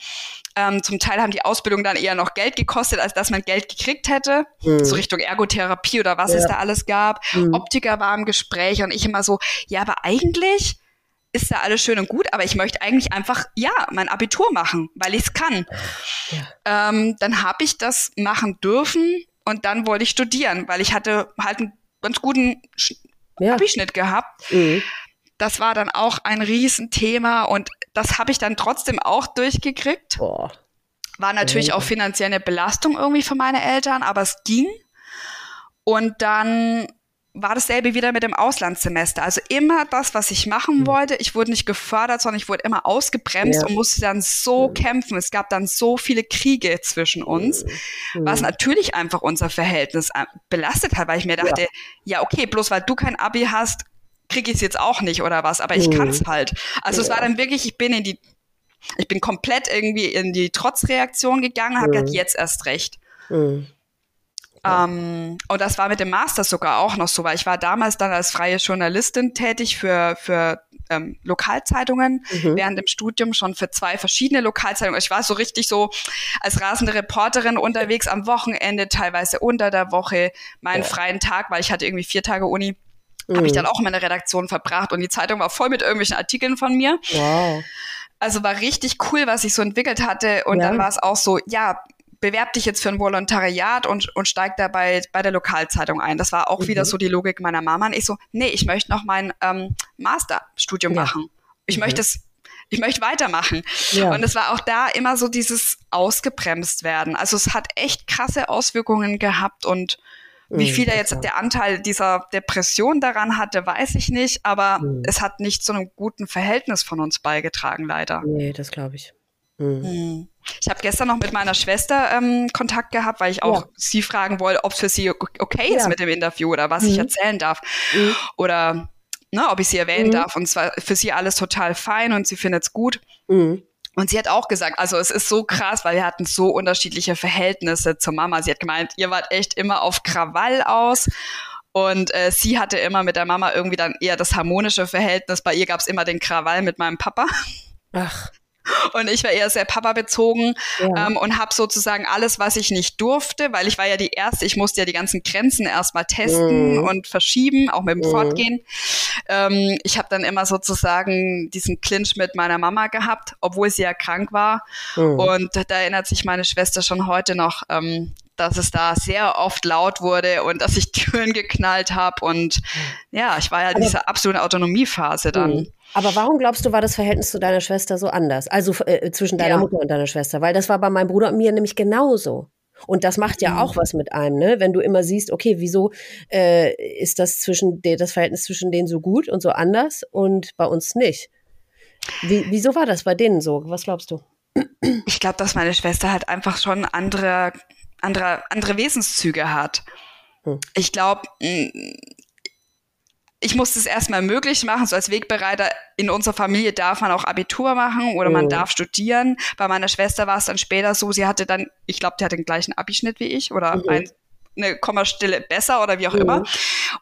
Ähm, zum Teil haben die Ausbildung dann eher noch Geld gekostet, als dass man Geld gekriegt hätte. Mhm. So Richtung Ergotherapie oder was ja. es da alles gab. Mhm. Optiker war im Gespräch und ich immer so, ja, aber eigentlich ist da alles schön und gut, aber ich möchte eigentlich einfach, ja, mein Abitur machen, weil ich es kann. Ja. Ähm, dann habe ich das machen dürfen und dann wollte ich studieren, weil ich hatte halt einen ganz guten ja. Abischnitt gehabt. Mhm. Das war dann auch ein Riesenthema und das habe ich dann trotzdem auch durchgekriegt. Boah. War natürlich auch finanziell eine Belastung irgendwie für meine Eltern, aber es ging. Und dann war dasselbe wieder mit dem Auslandssemester. Also immer das, was ich machen hm. wollte. Ich wurde nicht gefördert, sondern ich wurde immer ausgebremst ja. und musste dann so mhm. kämpfen. Es gab dann so viele Kriege zwischen uns, mhm. was natürlich einfach unser Verhältnis äh, belastet hat, weil ich mir dachte, ja, ja okay, bloß weil du kein Abi hast, kriege ich es jetzt auch nicht oder was, aber ich mhm. kann es halt. Also ja. es war dann wirklich, ich bin in die, ich bin komplett irgendwie in die Trotzreaktion gegangen, habe gesagt, jetzt erst recht. Mhm. Ähm, und das war mit dem Master sogar auch noch so, weil ich war damals dann als freie Journalistin tätig für, für ähm, Lokalzeitungen mhm. während dem Studium schon für zwei verschiedene Lokalzeitungen. Ich war so richtig so als rasende Reporterin unterwegs am Wochenende, teilweise unter der Woche, meinen ja. freien Tag, weil ich hatte irgendwie vier Tage Uni. Mhm. Habe ich dann auch in meiner Redaktion verbracht und die Zeitung war voll mit irgendwelchen Artikeln von mir. Wow. Also war richtig cool, was ich so entwickelt hatte. Und ja. dann war es auch so, ja, bewerb dich jetzt für ein Volontariat und, und steig dabei bei der Lokalzeitung ein. Das war auch mhm. wieder so die Logik meiner Mama. Und ich so, nee, ich möchte noch mein ähm, Masterstudium ja. machen. Ich mhm. möchte es ich möchte weitermachen. Ja. Und es war auch da immer so dieses ausgebremst werden. Also es hat echt krasse Auswirkungen gehabt und wie mhm, viel er jetzt der Anteil dieser Depression daran hatte, weiß ich nicht, aber mhm. es hat nicht zu einem guten Verhältnis von uns beigetragen, leider. Nee, das glaube ich. Mhm. mhm. Ich habe gestern noch mit meiner Schwester ähm, Kontakt gehabt, weil ich auch ja. sie fragen wollte, ob es für sie okay ist ja. mit dem Interview oder was mhm. ich erzählen darf. Mhm. Oder ne, ob ich sie erwähnen mhm. darf. Und zwar für sie alles total fein und sie findet es gut. Und sie hat auch gesagt, also es ist so krass, weil wir hatten so unterschiedliche Verhältnisse zur Mama. Sie hat gemeint, ihr wart echt immer auf Krawall aus. Und äh, sie hatte immer mit der Mama irgendwie dann eher das harmonische Verhältnis. Bei ihr gab es immer den Krawall mit meinem Papa. Ach. Und ich war eher sehr Papa-bezogen ja. ähm, und habe sozusagen alles, was ich nicht durfte, weil ich war ja die Erste, ich musste ja die ganzen Grenzen erstmal testen mhm. und verschieben, auch mit dem mhm. Fortgehen. Ähm, ich habe dann immer sozusagen diesen Clinch mit meiner Mama gehabt, obwohl sie ja krank war. Mhm. Und da erinnert sich meine Schwester schon heute noch, ähm, dass es da sehr oft laut wurde und dass ich Türen geknallt habe. Und ja, ich war ja in dieser absoluten Autonomiephase dann. Aber warum glaubst du, war das Verhältnis zu deiner Schwester so anders? Also äh, zwischen deiner ja. Mutter und deiner Schwester? Weil das war bei meinem Bruder und mir nämlich genauso. Und das macht ja mhm. auch was mit einem, ne? Wenn du immer siehst, okay, wieso äh, ist das zwischen das Verhältnis zwischen denen so gut und so anders und bei uns nicht? Wie, wieso war das bei denen so? Was glaubst du? Ich glaube, dass meine Schwester halt einfach schon andere andere, andere Wesenszüge hat. Hm. Ich glaube, ich musste es erstmal möglich machen, so als Wegbereiter. In unserer Familie darf man auch Abitur machen oder man oh. darf studieren. Bei meiner Schwester war es dann später so, sie hatte dann, ich glaube, die hat den gleichen Abischnitt wie ich oder mhm. ein, eine Kommastelle besser oder wie auch mhm. immer.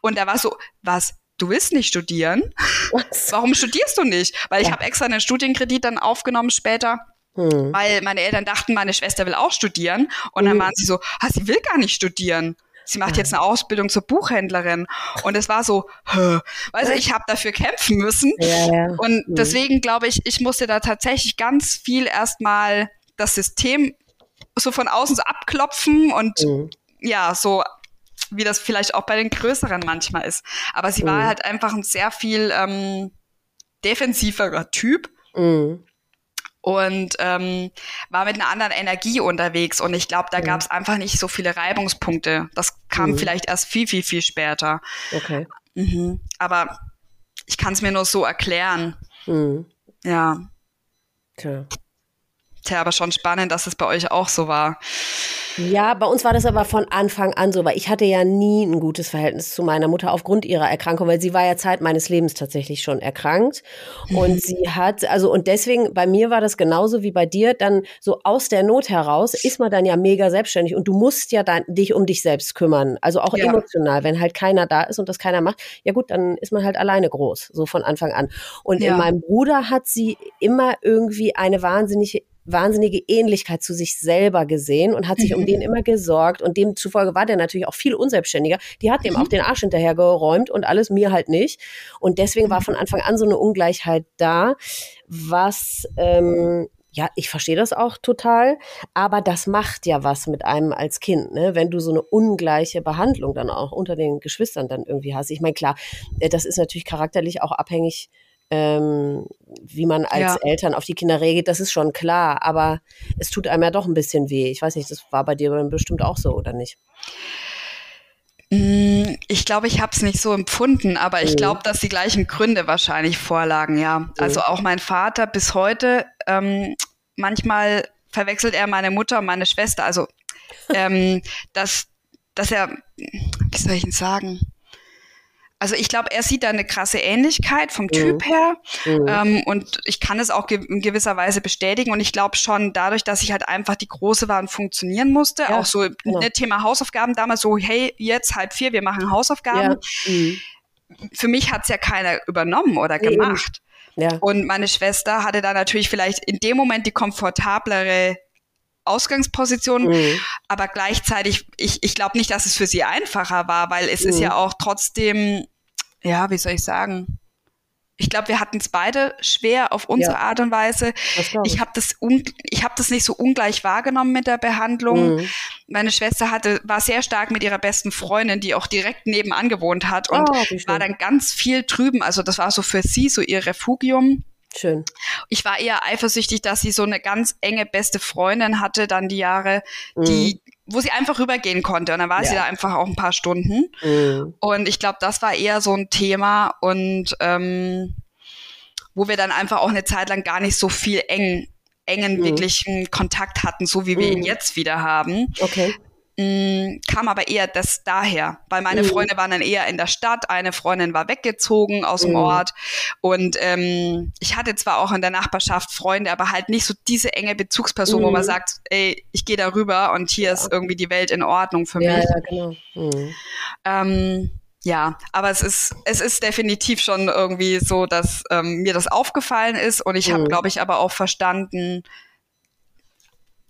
Und da war so, was, du willst nicht studieren? Was? Warum studierst du nicht? Weil ich ja. habe extra einen Studienkredit dann aufgenommen später hm. Weil meine Eltern dachten, meine Schwester will auch studieren. Und dann hm. waren sie so, ah, sie will gar nicht studieren. Sie macht jetzt eine Ausbildung zur Buchhändlerin. Und es war so, du, ich habe dafür kämpfen müssen. Ja, ja. Und hm. deswegen glaube ich, ich musste da tatsächlich ganz viel erstmal das System so von außen so abklopfen und mhm. ja, so wie das vielleicht auch bei den Größeren manchmal ist. Aber sie mhm. war halt einfach ein sehr viel ähm, defensiverer Typ. Mhm und ähm, war mit einer anderen Energie unterwegs. Und ich glaube, da gab es einfach nicht so viele Reibungspunkte. Das kam mhm. vielleicht erst viel, viel, viel später. Okay. Mhm. Aber ich kann es mir nur so erklären. Mhm. Ja. Tja. Ja aber schon spannend, dass es bei euch auch so war. Ja, bei uns war das aber von Anfang an so, weil ich hatte ja nie ein gutes Verhältnis zu meiner Mutter aufgrund ihrer Erkrankung, weil sie war ja Zeit meines Lebens tatsächlich schon erkrankt. Und mhm. sie hat, also und deswegen, bei mir war das genauso wie bei dir, dann so aus der Not heraus ist man dann ja mega selbstständig und du musst ja dann dich um dich selbst kümmern. Also auch ja. emotional, wenn halt keiner da ist und das keiner macht, ja gut, dann ist man halt alleine groß, so von Anfang an. Und ja. in meinem Bruder hat sie immer irgendwie eine wahnsinnige wahnsinnige Ähnlichkeit zu sich selber gesehen und hat sich mhm. um den immer gesorgt und demzufolge war der natürlich auch viel unselbstständiger. Die hat dem mhm. auch den Arsch hinterher geräumt und alles mir halt nicht. Und deswegen war mhm. von Anfang an so eine Ungleichheit da, was ähm, ja, ich verstehe das auch total, aber das macht ja was mit einem als Kind, ne? wenn du so eine ungleiche Behandlung dann auch unter den Geschwistern dann irgendwie hast. Ich meine, klar, äh, das ist natürlich charakterlich auch abhängig ähm, wie man als ja. Eltern auf die Kinder reagiert, das ist schon klar, aber es tut einem ja doch ein bisschen weh. Ich weiß nicht, das war bei dir bestimmt auch so, oder nicht? Mm, ich glaube, ich habe es nicht so empfunden, aber ich mhm. glaube, dass die gleichen Gründe wahrscheinlich vorlagen, ja. Mhm. Also auch mein Vater bis heute, ähm, manchmal verwechselt er meine Mutter und meine Schwester. Also, ähm, dass, dass er, wie soll ich ihn sagen? Also ich glaube, er sieht da eine krasse Ähnlichkeit vom Typ mhm. her mhm. Ähm, und ich kann es auch ge in gewisser Weise bestätigen und ich glaube schon dadurch, dass ich halt einfach die Große war und funktionieren musste, ja, auch so genau. ne, Thema Hausaufgaben damals so, hey, jetzt halb vier, wir machen Hausaufgaben. Ja. Mhm. Für mich hat's ja keiner übernommen oder gemacht. Ja. Und meine Schwester hatte da natürlich vielleicht in dem Moment die komfortablere Ausgangsposition, mhm. aber gleichzeitig, ich, ich glaube nicht, dass es für sie einfacher war, weil es mhm. ist ja auch trotzdem, ja, wie soll ich sagen, ich glaube, wir hatten es beide schwer auf unsere ja. Art und Weise. Ich habe das, ich habe das nicht so ungleich wahrgenommen mit der Behandlung. Mhm. Meine Schwester hatte, war sehr stark mit ihrer besten Freundin, die auch direkt nebenan gewohnt hat und oh, war dann ganz viel drüben. Also das war so für sie so ihr Refugium. Schön. Ich war eher eifersüchtig, dass sie so eine ganz enge beste Freundin hatte, dann die Jahre, die, mhm. wo sie einfach rübergehen konnte. Und dann war ja. sie da einfach auch ein paar Stunden. Mhm. Und ich glaube, das war eher so ein Thema und ähm, wo wir dann einfach auch eine Zeit lang gar nicht so viel eng engen, mhm. wirklichen Kontakt hatten, so wie wir ihn mhm. jetzt wieder haben. Okay. Mm, kam aber eher das daher, weil meine mhm. Freunde waren dann eher in der Stadt, eine Freundin war weggezogen aus dem mhm. Ort und ähm, ich hatte zwar auch in der Nachbarschaft Freunde, aber halt nicht so diese enge Bezugsperson, mhm. wo man mhm. sagt, ey, ich gehe da rüber und hier ja. ist irgendwie die Welt in Ordnung für ja, mich. Ja, genau. Mhm. Ähm, ja, aber es ist, es ist definitiv schon irgendwie so, dass ähm, mir das aufgefallen ist und ich habe, mhm. glaube ich, aber auch verstanden,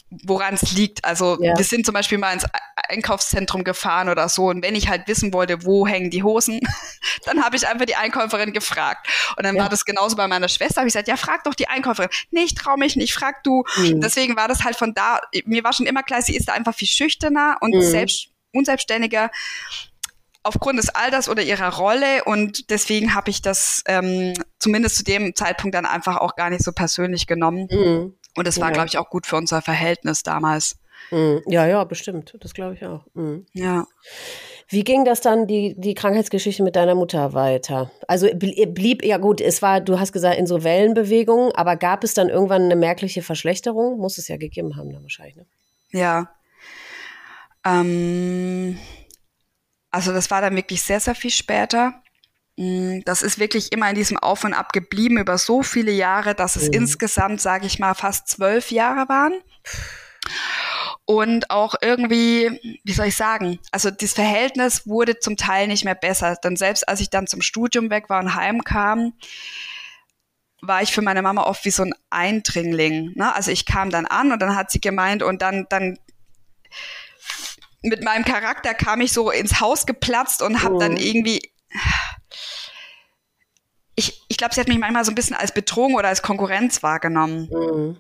woran es liegt. Also ja. wir sind zum Beispiel mal ins Einkaufszentrum gefahren oder so und wenn ich halt wissen wollte, wo hängen die Hosen, dann habe ich einfach die Einkäuferin gefragt. Und dann ja. war das genauso bei meiner Schwester. Habe ich gesagt, ja, frag doch die Einkäuferin. Nee, ich trau mich nicht, frag du. Mhm. Deswegen war das halt von da, mir war schon immer klar, sie ist da einfach viel schüchterner und mhm. selbst, unselbstständiger aufgrund des Alters oder ihrer Rolle und deswegen habe ich das ähm, zumindest zu dem Zeitpunkt dann einfach auch gar nicht so persönlich genommen. Mhm. Und es war, ja. glaube ich, auch gut für unser Verhältnis damals. Mhm. Ja, ja, bestimmt. Das glaube ich auch. Mhm. Ja. Wie ging das dann, die, die Krankheitsgeschichte mit deiner Mutter weiter? Also blieb, ja gut, es war, du hast gesagt, in so Wellenbewegungen, aber gab es dann irgendwann eine merkliche Verschlechterung? Muss es ja gegeben haben, dann wahrscheinlich, ne? Ja. Ähm, also das war dann wirklich sehr, sehr viel später. Mm, das ist wirklich immer in diesem Auf und Ab geblieben über so viele Jahre, dass es mhm. insgesamt, sage ich mal, fast zwölf Jahre waren. Und auch irgendwie, wie soll ich sagen, also das Verhältnis wurde zum Teil nicht mehr besser. Denn selbst als ich dann zum Studium weg war und heimkam, war ich für meine Mama oft wie so ein Eindringling. Ne? Also ich kam dann an und dann hat sie gemeint und dann, dann mit meinem Charakter kam ich so ins Haus geplatzt und habe dann irgendwie ich, ich glaube, sie hat mich manchmal so ein bisschen als Bedrohung oder als Konkurrenz wahrgenommen. Mhm.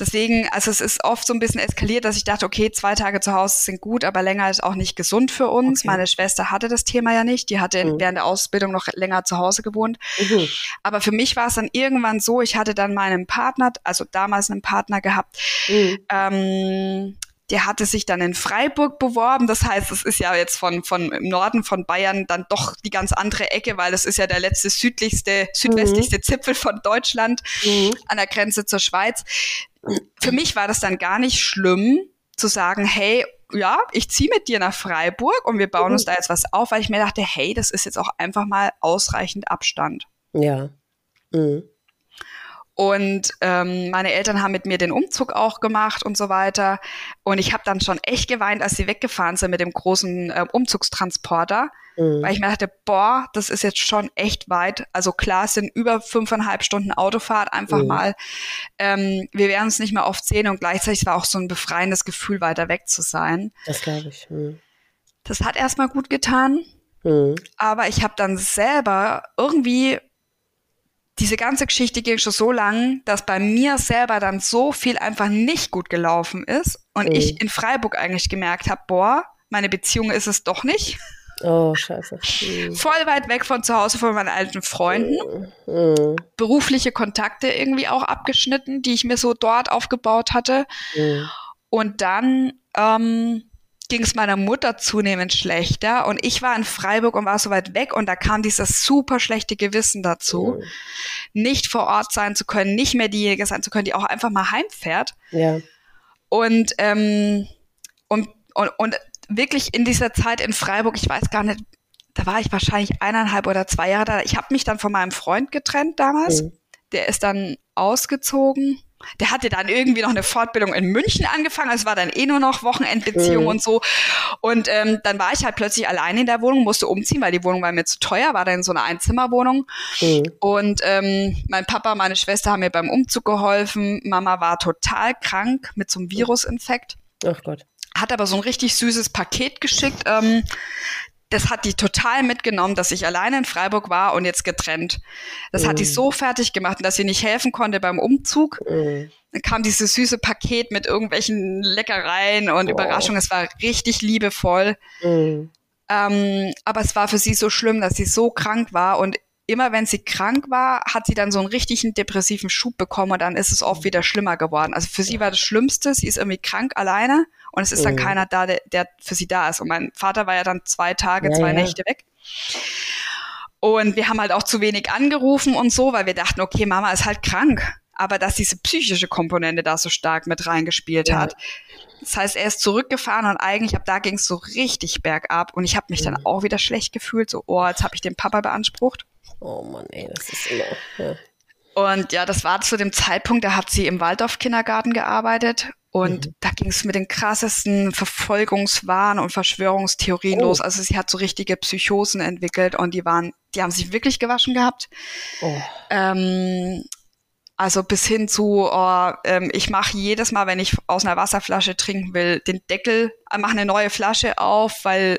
Deswegen, also es ist oft so ein bisschen eskaliert, dass ich dachte, okay, zwei Tage zu Hause sind gut, aber länger ist auch nicht gesund für uns. Okay. Meine Schwester hatte das Thema ja nicht. Die hatte mhm. während der Ausbildung noch länger zu Hause gewohnt. Mhm. Aber für mich war es dann irgendwann so, ich hatte dann meinen Partner, also damals einen Partner gehabt, mhm. ähm, der hatte sich dann in Freiburg beworben. Das heißt, es ist ja jetzt von, von im Norden von Bayern dann doch die ganz andere Ecke, weil es ist ja der letzte südlichste, südwestlichste mhm. Zipfel von Deutschland mhm. an der Grenze zur Schweiz. für mich war das dann gar nicht schlimm zu sagen, hey, ja, ich ziehe mit dir nach Freiburg und wir bauen uns mhm. da jetzt was auf, weil ich mir dachte, hey, das ist jetzt auch einfach mal ausreichend Abstand. Ja. Mhm. Und ähm, meine Eltern haben mit mir den Umzug auch gemacht und so weiter. Und ich habe dann schon echt geweint, als sie weggefahren sind mit dem großen äh, Umzugstransporter, mhm. weil ich mir dachte, boah, das ist jetzt schon echt weit. Also klar, es sind über fünfeinhalb Stunden Autofahrt einfach mhm. mal. Ähm, wir werden uns nicht mehr oft sehen und gleichzeitig war auch so ein befreiendes Gefühl, weiter weg zu sein. Das glaube ich. Mhm. Das hat erstmal gut getan. Mhm. Aber ich habe dann selber irgendwie diese ganze Geschichte ging schon so lang, dass bei mir selber dann so viel einfach nicht gut gelaufen ist und mhm. ich in Freiburg eigentlich gemerkt habe, boah, meine Beziehung ist es doch nicht. Oh, scheiße. Mhm. Voll weit weg von zu Hause von meinen alten Freunden. Mhm. Berufliche Kontakte irgendwie auch abgeschnitten, die ich mir so dort aufgebaut hatte. Mhm. Und dann ähm, ging es meiner Mutter zunehmend schlechter und ich war in Freiburg und war so weit weg und da kam dieses super schlechte Gewissen dazu, mhm. nicht vor Ort sein zu können, nicht mehr diejenige sein zu können, die auch einfach mal heimfährt. Ja. Und, ähm, und, und, und wirklich in dieser Zeit in Freiburg, ich weiß gar nicht, da war ich wahrscheinlich eineinhalb oder zwei Jahre da. Ich habe mich dann von meinem Freund getrennt damals. Mhm. Der ist dann ausgezogen der hatte dann irgendwie noch eine Fortbildung in München angefangen. Es war dann eh nur noch Wochenendbeziehung mhm. und so. Und ähm, dann war ich halt plötzlich alleine in der Wohnung, musste umziehen, weil die Wohnung war mir zu teuer, war dann so eine Einzimmerwohnung. Mhm. Und ähm, mein Papa, meine Schwester haben mir beim Umzug geholfen. Mama war total krank mit so einem Virusinfekt. Ach Gott hat aber so ein richtig süßes Paket geschickt. Ähm, das hat die total mitgenommen, dass ich alleine in Freiburg war und jetzt getrennt. Das mm. hat die mhm. so fertig gemacht, dass sie nicht helfen konnte beim Umzug. Mm. Dann kam dieses süße Paket mit irgendwelchen Leckereien und oh. Überraschungen. Es war richtig liebevoll. Mm. Ähm, aber es war für sie so schlimm, dass sie so krank war und immer wenn sie krank war, hat sie dann so einen richtigen depressiven Schub bekommen und dann ist es oft wieder schlimmer geworden. Also für sie war das Schlimmste, sie ist irgendwie krank alleine und es ist dann mhm. keiner da, der, der, für sie da ist. Und mein Vater war ja dann zwei Tage, ja, zwei ja. Nächte weg. Und wir haben halt auch zu wenig angerufen und so, weil wir dachten, okay, Mama ist halt krank. Aber dass diese psychische Komponente da so stark mit reingespielt ja. hat. Das heißt, er ist zurückgefahren und eigentlich ab da ging es so richtig bergab. Und ich habe mich mhm. dann auch wieder schlecht gefühlt. So, oh, jetzt habe ich den Papa beansprucht. Oh Mann, ey, das ist immer. Ja. Und ja, das war zu dem Zeitpunkt, da hat sie im Waldorf-Kindergarten gearbeitet und mhm. da ging es mit den krassesten Verfolgungswahn und Verschwörungstheorien oh. los. Also sie hat so richtige Psychosen entwickelt und die waren, die haben sich wirklich gewaschen gehabt. Oh. Ähm, also bis hin zu, oh, ähm, ich mache jedes Mal, wenn ich aus einer Wasserflasche trinken will, den Deckel, äh, mache eine neue Flasche auf, weil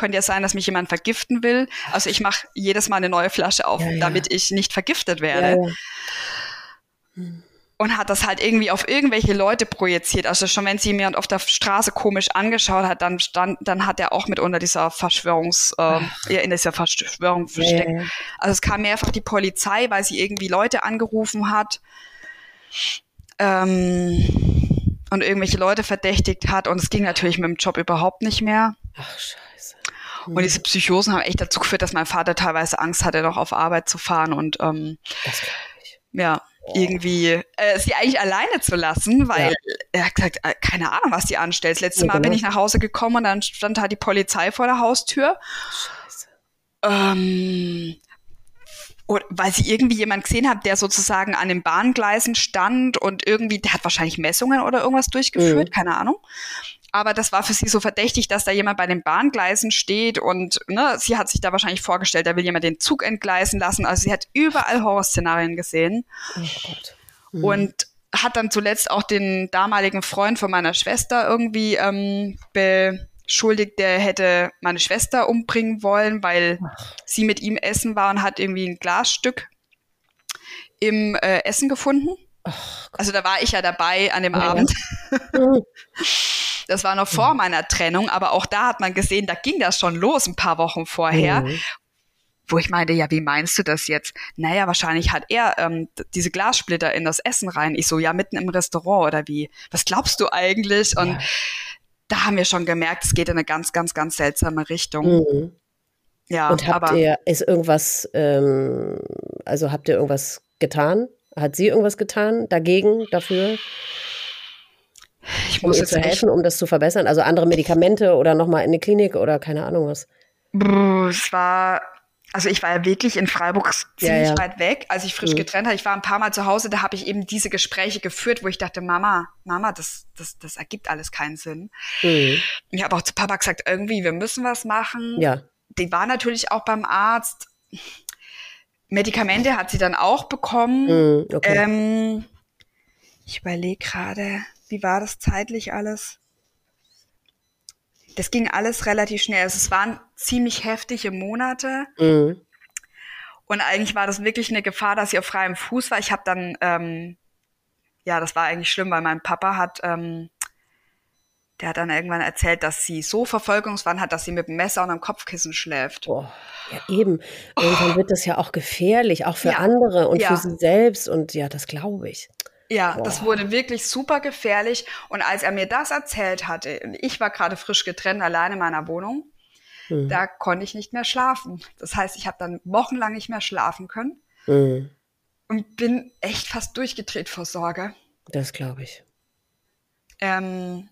könnte ja sein, dass mich jemand vergiften will. Also ich mache jedes Mal eine neue Flasche auf, ja, ja. damit ich nicht vergiftet werde. Ja, und hat das halt irgendwie auf irgendwelche Leute projiziert. Also schon wenn sie jemand auf der Straße komisch angeschaut hat, dann stand, dann hat er auch mit unter dieser Verschwörungs, äh, in dieser Verschwörung versteckt. Also es kam mehrfach die Polizei, weil sie irgendwie Leute angerufen hat ähm, und irgendwelche Leute verdächtigt hat. Und es ging natürlich mit dem Job überhaupt nicht mehr. Ach scheiße. Und diese Psychosen haben echt dazu geführt, dass mein Vater teilweise Angst hatte, noch auf Arbeit zu fahren und ähm, ja irgendwie äh, sie eigentlich alleine zu lassen, weil ja. er hat gesagt, äh, keine Ahnung, was die anstellt. Das letzte ja, Mal genau. bin ich nach Hause gekommen und dann stand halt die Polizei vor der Haustür. Scheiße. Ähm, und weil sie irgendwie jemand gesehen hat, der sozusagen an den Bahngleisen stand und irgendwie, der hat wahrscheinlich Messungen oder irgendwas durchgeführt, mhm. keine Ahnung aber das war für sie so verdächtig, dass da jemand bei den Bahngleisen steht und ne, sie hat sich da wahrscheinlich vorgestellt, da will jemand den Zug entgleisen lassen. Also sie hat überall Horrorszenarien gesehen. Oh Gott. Mhm. Und hat dann zuletzt auch den damaligen Freund von meiner Schwester irgendwie ähm, beschuldigt, der hätte meine Schwester umbringen wollen, weil Ach. sie mit ihm essen war und hat irgendwie ein Glasstück im äh, Essen gefunden. Also da war ich ja dabei an dem ja. Abend. Das war noch vor mhm. meiner Trennung, aber auch da hat man gesehen, da ging das schon los ein paar Wochen vorher. Mhm. Wo ich meinte, ja, wie meinst du das jetzt? Naja, wahrscheinlich hat er ähm, diese Glassplitter in das Essen rein. Ich so, ja, mitten im Restaurant oder wie? Was glaubst du eigentlich? Und ja. da haben wir schon gemerkt, es geht in eine ganz, ganz, ganz seltsame Richtung. Mhm. Ja, und habt aber, ihr, ist irgendwas, ähm, also habt ihr irgendwas getan? Hat sie irgendwas getan dagegen, dafür? Ich um muss ihr jetzt zu helfen, um das zu verbessern? Also andere Medikamente oder nochmal in eine Klinik oder keine Ahnung was. Es war, also ich war ja wirklich in Freiburg Ja, ziemlich ja. weit weg, als ich frisch Mhm. getrennt hatte. Ich war ein paar Mal zu Hause, da habe ich eben diese Gespräche geführt, wo ich dachte, Mama, Mama, das, das, das ergibt alles keinen Sinn. Mhm. Ich habe auch zu Papa gesagt, irgendwie, wir müssen was machen. Ja. Die war natürlich auch beim Arzt. Medikamente hat sie dann auch bekommen. Mhm. Okay. Ähm, ich überlege gerade, wie war das zeitlich alles? Das ging alles relativ schnell. Also es waren ziemlich heftige Monate. Mhm. Und eigentlich war das wirklich eine Gefahr, dass sie auf freiem Fuß war. Ich habe dann, ähm, ja, das war eigentlich schlimm, weil mein Papa hat, ähm, der hat dann irgendwann erzählt, dass sie so Verfolgungswahn hat, dass sie mit dem Messer und am Kopfkissen schläft. Boah, ja eben. Irgendwann wird das ja auch gefährlich, auch für Ja. andere und Ja. für sie selbst. Und ja, das glaube ich. Ja, Boah. das wurde wirklich super gefährlich. Und als er mir das erzählt hatte, ich war gerade frisch getrennt, alleine in meiner Wohnung, Mhm. da konnte ich nicht mehr schlafen. Das heißt, ich habe dann wochenlang nicht mehr schlafen können Mhm. und bin echt fast durchgedreht vor Sorge. Das glaube ich. Ähm,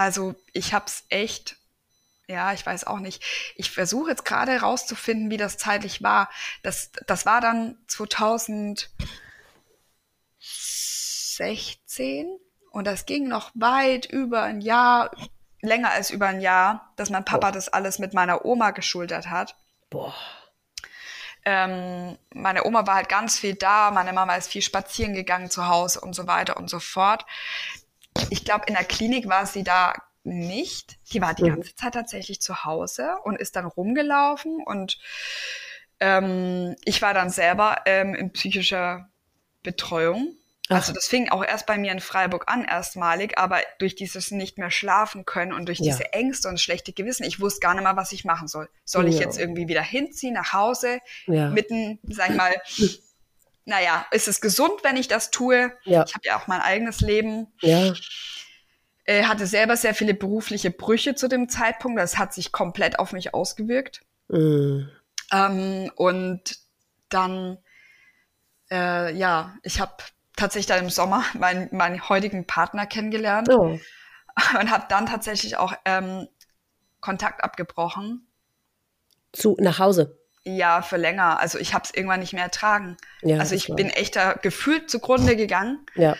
also ich habe es echt, ja, ich weiß auch nicht. Ich versuche jetzt gerade herauszufinden, wie das zeitlich war. Das, das war dann 2016 und das ging noch weit über ein Jahr, länger als über ein Jahr, dass mein Papa das alles mit meiner Oma geschultert hat. Boah. Ähm, meine Oma war halt ganz viel da, meine Mama ist viel spazieren gegangen zu Hause und so weiter und so fort. Ich glaube, in der Klinik war sie da nicht. Die war die Mhm. ganze Zeit tatsächlich zu Hause und ist dann rumgelaufen und ähm, ich war dann selber ähm, in psychischer Betreuung. Also das fing auch erst bei mir in Freiburg an, erstmalig, aber durch dieses nicht mehr schlafen können und durch Ja. diese Ängste und schlechte Gewissen, ich wusste gar nicht mehr, was ich machen soll. Soll ich Ja. jetzt irgendwie wieder hinziehen nach Hause, Ja. mitten, sag ich mal, naja, ist es gesund, wenn ich das tue? Ja. Ich habe ja auch mein eigenes Leben. Ja. Äh, hatte selber sehr viele berufliche Brüche zu dem Zeitpunkt. Das hat sich komplett auf mich ausgewirkt. Mhm. Ähm, und dann, äh, ja, ich habe tatsächlich dann im Sommer meinen, meinen heutigen Partner kennengelernt Oh. und habe dann tatsächlich auch ähm, Kontakt abgebrochen. Zu, nach Hause. Ja, für länger. Also ich habe es irgendwann nicht mehr ertragen. Ja, also ich bin echt da gefühlt zugrunde gegangen. Ja.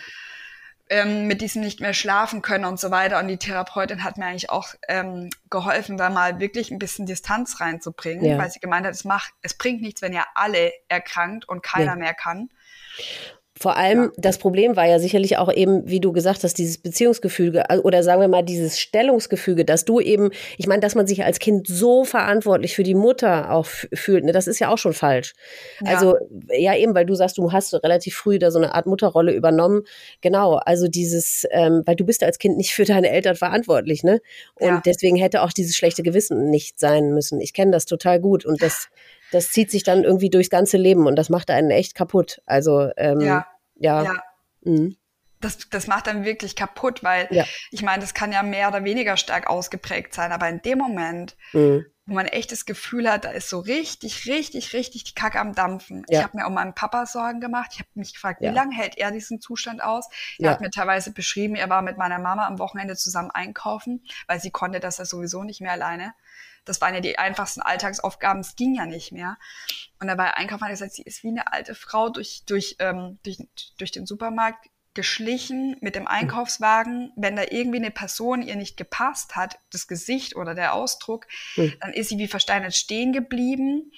ähm, mit diesem nicht mehr schlafen können und so weiter. Und die Therapeutin hat mir eigentlich auch ähm, geholfen, da mal wirklich ein bisschen Distanz reinzubringen, Ja. weil sie gemeint hat, es macht, es bringt nichts, wenn ihr alle erkrankt und keiner Nee. mehr kann. Vor allem, Ja. das Problem war ja sicherlich auch eben, wie du gesagt hast, dieses Beziehungsgefüge also- oder sagen wir mal dieses Stellungsgefüge, dass du eben, ich meine, dass man sich als Kind so verantwortlich für die Mutter auch fühlt, ne, das ist ja auch schon falsch. Ja. Also, ja eben, weil du sagst, du hast relativ früh da so eine Art Mutterrolle übernommen. Genau, also dieses, ähm, weil du bist als Kind nicht für deine Eltern verantwortlich, ne? Und Ja. deswegen hätte auch dieses schlechte Gewissen nicht sein müssen. Ich kenne das total gut und das, das zieht sich dann irgendwie durchs ganze Leben und das macht einen echt kaputt. Also, ähm, Ja, ja. ja. Mhm. Das, das macht dann wirklich kaputt, weil Ja. ich meine, das kann ja mehr oder weniger stark ausgeprägt sein, aber in dem Moment, Mhm. wo man echt das Gefühl hat, da ist so richtig, richtig, richtig die Kacke am Dampfen. Ja. Ich habe mir um meinen Papa Sorgen gemacht. Ich habe mich gefragt, wie lange hält er diesen Zustand aus? Er hat mir teilweise beschrieben, er war mit meiner Mama am Wochenende zusammen einkaufen, weil sie konnte das ja sowieso nicht mehr alleine. Das waren ja die einfachsten Alltagsaufgaben, es ging ja nicht mehr. Und da war er einkaufen, hat er gesagt, sie ist wie eine alte Frau durch, durch, ähm, durch, durch den Supermarkt geschlichen mit dem Einkaufswagen. Wenn da irgendwie eine Person ihr nicht gepasst hat, das Gesicht oder der Ausdruck, Hm. dann ist sie wie versteinert stehen geblieben,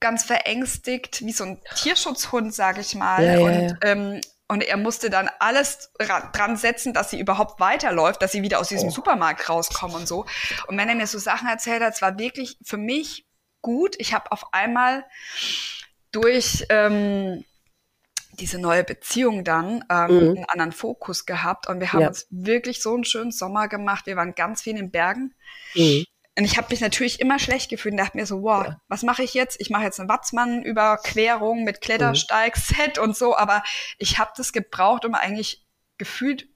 ganz verängstigt, wie so ein Tierschutzhund, sag ich mal. Ja, ja, und, ja. Ähm, und er musste dann alles ra- dran setzen, dass sie überhaupt weiterläuft, dass sie wieder aus diesem Oh. Supermarkt rauskommen und so. Und wenn er mir so Sachen erzählt hat, es war wirklich für mich gut. Ich habe auf einmal durch ähm, diese neue Beziehung dann ähm, Mhm. einen anderen Fokus gehabt und wir haben Ja. uns wirklich so einen schönen Sommer gemacht. Wir waren ganz viel in den Bergen. Mhm. Und ich habe mich natürlich immer schlecht gefühlt und dachte mir so, wow, Ja. was mache ich jetzt? Ich mache jetzt eine Watzmann-Überquerung mit Klettersteig-Set und so, aber ich habe das gebraucht, um eigentlich gefühlt,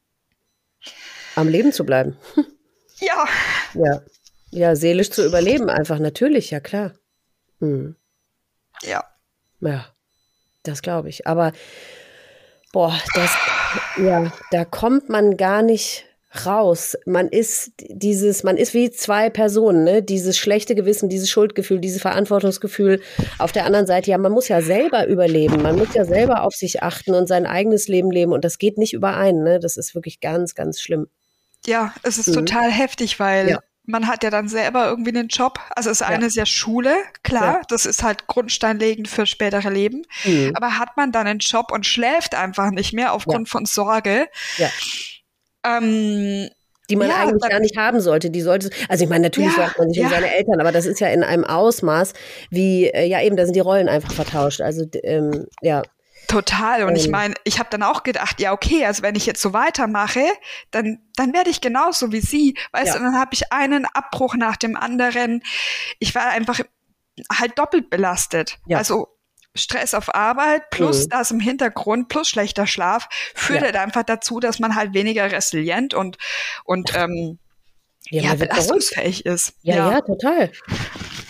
Am Leben zu bleiben. ja, Ja. Ja, seelisch zu überleben einfach, natürlich, ja klar. Mhm. ja, Ja, das glaube ich. Aber Boah, das, ja, da kommt man gar nicht raus. Man ist dieses, man ist wie zwei Personen, ne? Dieses schlechte Gewissen, dieses Schuldgefühl, dieses Verantwortungsgefühl. Auf der anderen Seite, ja, man muss ja selber überleben. Man muss ja selber auf sich achten und sein eigenes Leben leben. Und das geht nicht überein, ne? Das ist wirklich ganz, ganz schlimm. Ja, es ist mhm. total heftig, weil ja. man hat ja dann selber irgendwie einen Job. Also das eine ja. ist ja Schule, klar, ja. das ist halt grundsteinlegend für spätere Leben. Mhm. Aber hat man dann einen Job und schläft einfach nicht mehr aufgrund von Sorge, ja. Ähm, die man ja, eigentlich gar nicht haben sollte. Die sollte, also ich meine, natürlich ja, sorgt man sich ja. um seine Eltern, aber das ist ja in einem Ausmaß, wie, äh, ja eben, da sind die Rollen einfach vertauscht. Also ähm, ja. Total. Und ähm. ich meine, ich habe dann auch gedacht, ja, okay, also wenn ich jetzt so weitermache, dann, dann werde ich genauso wie sie. Weißt ja. du, und dann habe ich einen Abbruch nach dem anderen. Ich war einfach halt doppelt belastet. Ja. Also Stress auf Arbeit plus mhm. das im Hintergrund plus schlechter Schlaf führt ja. halt einfach dazu, dass man halt weniger resilient und, und ähm, ja, ja belastungsfähig ist. Ja, ja, ja, total.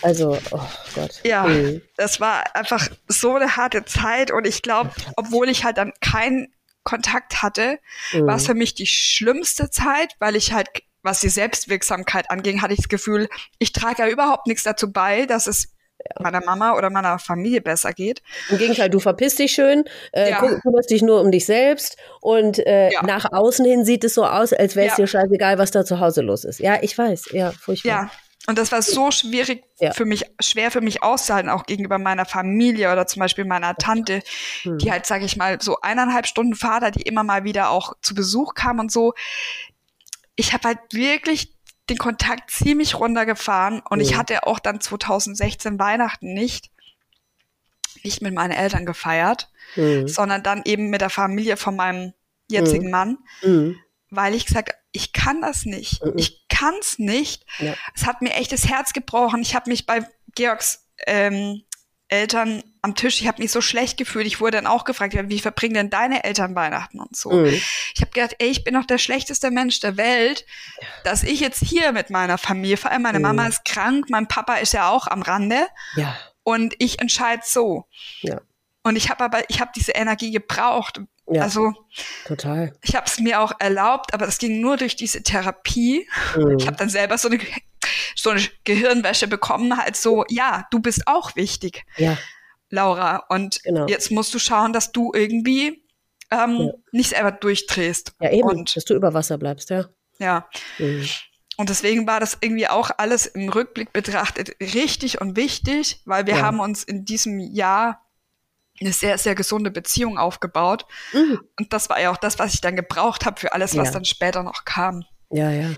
Also, oh Gott. Ja, mhm. das war einfach so eine harte Zeit und ich glaube, obwohl ich halt dann keinen Kontakt hatte, mhm. war es für mich die schlimmste Zeit, weil ich halt was die Selbstwirksamkeit anging, hatte ich das Gefühl, ich trage ja überhaupt nichts dazu bei, dass es meiner Mama oder meiner Familie besser geht. Im Gegenteil, du verpisst dich schön, äh, ja. kümmerst dich nur um dich selbst und äh, ja. nach außen hin sieht es so aus, als wäre es ja. dir scheißegal, was da zu Hause los ist. Ja, ich weiß, ja, furchtbar. Ja. Und das war so schwierig für mich, schwer für mich auszuhalten, auch gegenüber meiner Familie oder zum Beispiel meiner Tante, hm. die halt, sage ich mal, so eineinhalb Stunden Vater, die immer mal wieder auch zu Besuch kam und so. Ich habe halt wirklich den Kontakt ziemlich runtergefahren und ja. ich hatte auch dann 2016 Weihnachten nicht, nicht mit meinen Eltern gefeiert, mhm. sondern dann eben mit der Familie von meinem jetzigen mhm. Mann, mhm. weil ich gesagt ich kann das nicht. Mhm. Ich kann's nicht. Ja. Es hat mir echt das Herz gebrochen. Ich habe mich bei Georgs ähm, Eltern am Tisch, ich habe mich so schlecht gefühlt. Ich wurde dann auch gefragt, wie verbringen denn deine Eltern Weihnachten und so. Mhm. Ich habe gedacht, ey, ich bin doch der schlechteste Mensch der Welt, dass ich jetzt hier mit meiner Familie, vor allem meine mhm. Mama ist krank, mein Papa ist ja auch am Rande. Ja. Und ich entscheide so. Ja. Und ich habe aber, ich habe diese Energie gebraucht. Ja, also total. Ich habe es mir auch erlaubt, aber das ging nur durch diese Therapie. Mhm. Ich habe dann selber so eine so eine Gehirnwäsche bekommen, halt so, ja, du bist auch wichtig, ja. Laura. Und genau. jetzt musst du schauen, dass du irgendwie ähm, ja. nicht selber durchdrehst. Ja, eben, und, dass du über Wasser bleibst, ja. Ja. Mhm. Und deswegen war das irgendwie auch alles im Rückblick betrachtet richtig und wichtig, weil wir ja. haben uns in diesem Jahr eine sehr, sehr gesunde Beziehung aufgebaut. Mhm. Und das war ja auch das, was ich dann gebraucht habe für alles, was ja. dann später noch kam. Ja, ja.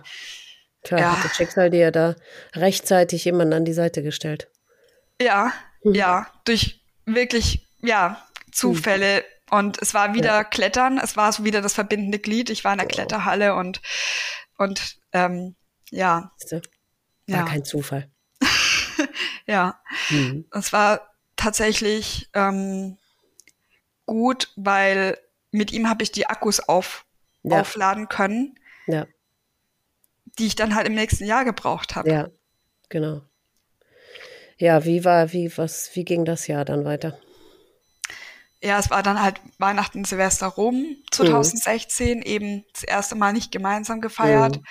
Tja, ja. hat das Schicksal dir da rechtzeitig jemanden an die Seite gestellt. Ja, mhm. ja, durch wirklich, ja, Zufälle. Mhm. Und es war wieder ja. Klettern, es war so wieder das verbindende Glied. Ich war in der oh. Kletterhalle und, und ähm, ja. War ja. kein Zufall. ja. Es war tatsächlich ähm, gut, weil mit ihm habe ich die Akkus auf, ja. aufladen können. Ja die ich dann halt im nächsten Jahr gebraucht habe. Ja, genau. Ja, wie war, wie, was, wie ging das Jahr dann weiter? Ja, es war dann halt Weihnachten, Silvester rum, 2016, mhm. eben das erste Mal nicht gemeinsam gefeiert. Mhm.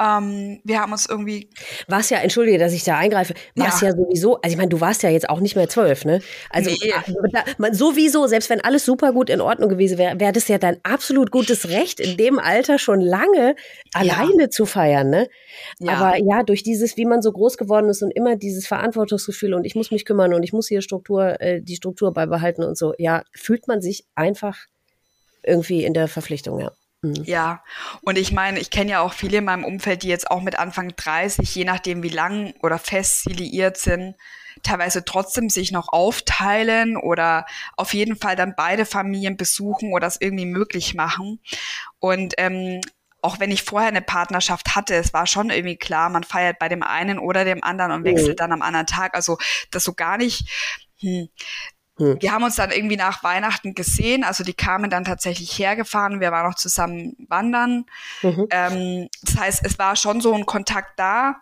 Ähm, wir haben uns irgendwie. Was ja, entschuldige, dass ich da eingreife, was ja. ja sowieso, also ich meine, du warst ja jetzt auch nicht mehr zwölf, ne? Also nee. da, man, sowieso, selbst wenn alles super gut in Ordnung gewesen wäre, wäre das ja dein absolut gutes Recht, in dem Alter schon lange alleine ja. zu feiern, ne? Ja. Aber ja, durch dieses, wie man so groß geworden ist und immer dieses Verantwortungsgefühl und ich muss mich kümmern und ich muss hier Struktur, äh, die Struktur beibehalten und so, ja, fühlt man sich einfach irgendwie in der Verpflichtung, ja. Mhm. Ja, und ich meine, ich kenne ja auch viele in meinem Umfeld, die jetzt auch mit Anfang 30, je nachdem wie lang oder fest sie liiert sind, teilweise trotzdem sich noch aufteilen oder auf jeden Fall dann beide Familien besuchen oder es irgendwie möglich machen. Und ähm, auch wenn ich vorher eine Partnerschaft hatte, es war schon irgendwie klar, man feiert bei dem einen oder dem anderen und wechselt mhm. dann am anderen Tag. Also das so gar nicht. Hm. Hm. Wir haben uns dann irgendwie nach Weihnachten gesehen, also die kamen dann tatsächlich hergefahren, wir waren auch zusammen wandern. Mhm. Ähm, das heißt, es war schon so ein Kontakt da.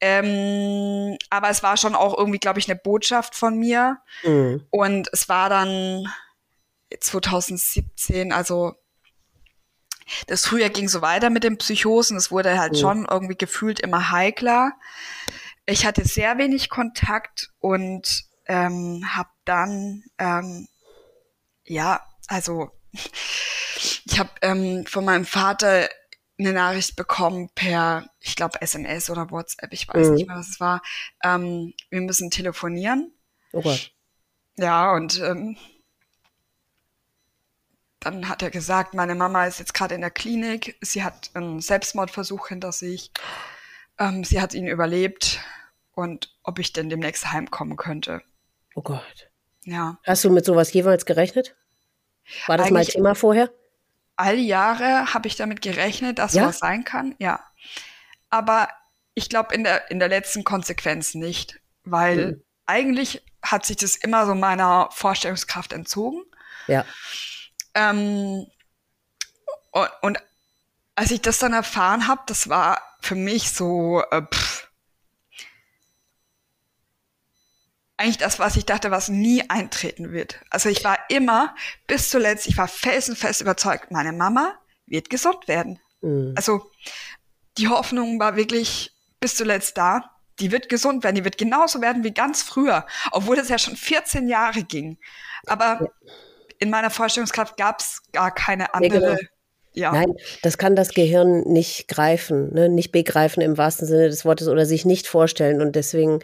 Ähm, aber es war schon auch irgendwie, glaube ich, eine Botschaft von mir. Mhm. Und es war dann, 2017, also das Frühjahr ging so weiter mit den Psychosen. Es wurde halt mhm. schon irgendwie gefühlt immer heikler. Ich hatte sehr wenig Kontakt und ähm, habe dann, ähm, ja, also ich habe ähm, von meinem Vater eine Nachricht bekommen per, ich glaube, SMS oder WhatsApp, ich weiß mhm. nicht mehr, was es war. Ähm, wir müssen telefonieren. Oh Gott. Ja, und ähm, dann hat er gesagt, meine Mama ist jetzt gerade in der Klinik, sie hat einen Selbstmordversuch hinter sich, ähm, sie hat ihn überlebt und ob ich denn demnächst heimkommen könnte. Oh Gott. Ja. Hast du mit sowas jeweils gerechnet? War das Eigentlich mal Thema vorher? All Jahre habe ich damit gerechnet, dass ja? sowas sein kann, ja. Aber ich glaube in der, in der letzten Konsequenz nicht, weil mhm. eigentlich hat sich das immer so meiner Vorstellungskraft entzogen. Ja. Ähm, und, und, als ich das dann erfahren habe, das war für mich so, äh, pff, eigentlich das, was ich dachte, was nie eintreten wird. Also ich war immer bis zuletzt, ich war felsenfest überzeugt, meine Mama wird gesund werden. Mhm. Also die Hoffnung war wirklich bis zuletzt da. Die wird gesund werden, die wird genauso werden wie ganz früher, obwohl es ja schon 14 Jahre ging. Aber in meiner Vorstellungskraft gab es gar keine andere. Ja, genau. Ja. Nein, das kann das Gehirn nicht greifen, ne? nicht begreifen im wahrsten Sinne des Wortes oder sich nicht vorstellen. Und deswegen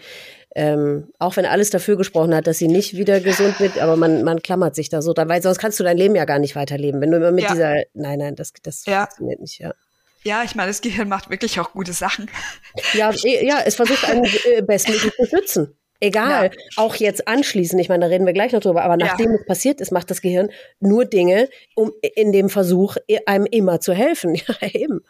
ähm, auch wenn alles dafür gesprochen hat, dass sie nicht wieder gesund wird, aber man, man klammert sich da so dran, weil sonst kannst du dein Leben ja gar nicht weiterleben, wenn du immer mit ja. dieser, nein, nein, das, das ja. funktioniert nicht, ja. Ja, ich meine, das Gehirn macht wirklich auch gute Sachen. Ja, eh, ja es versucht einen äh, bestmöglich zu schützen. Egal, ja. auch jetzt anschließend, ich meine, da reden wir gleich noch drüber, aber nachdem ja. es passiert ist, macht das Gehirn nur Dinge, um in dem Versuch, einem immer zu helfen. Ja, eben.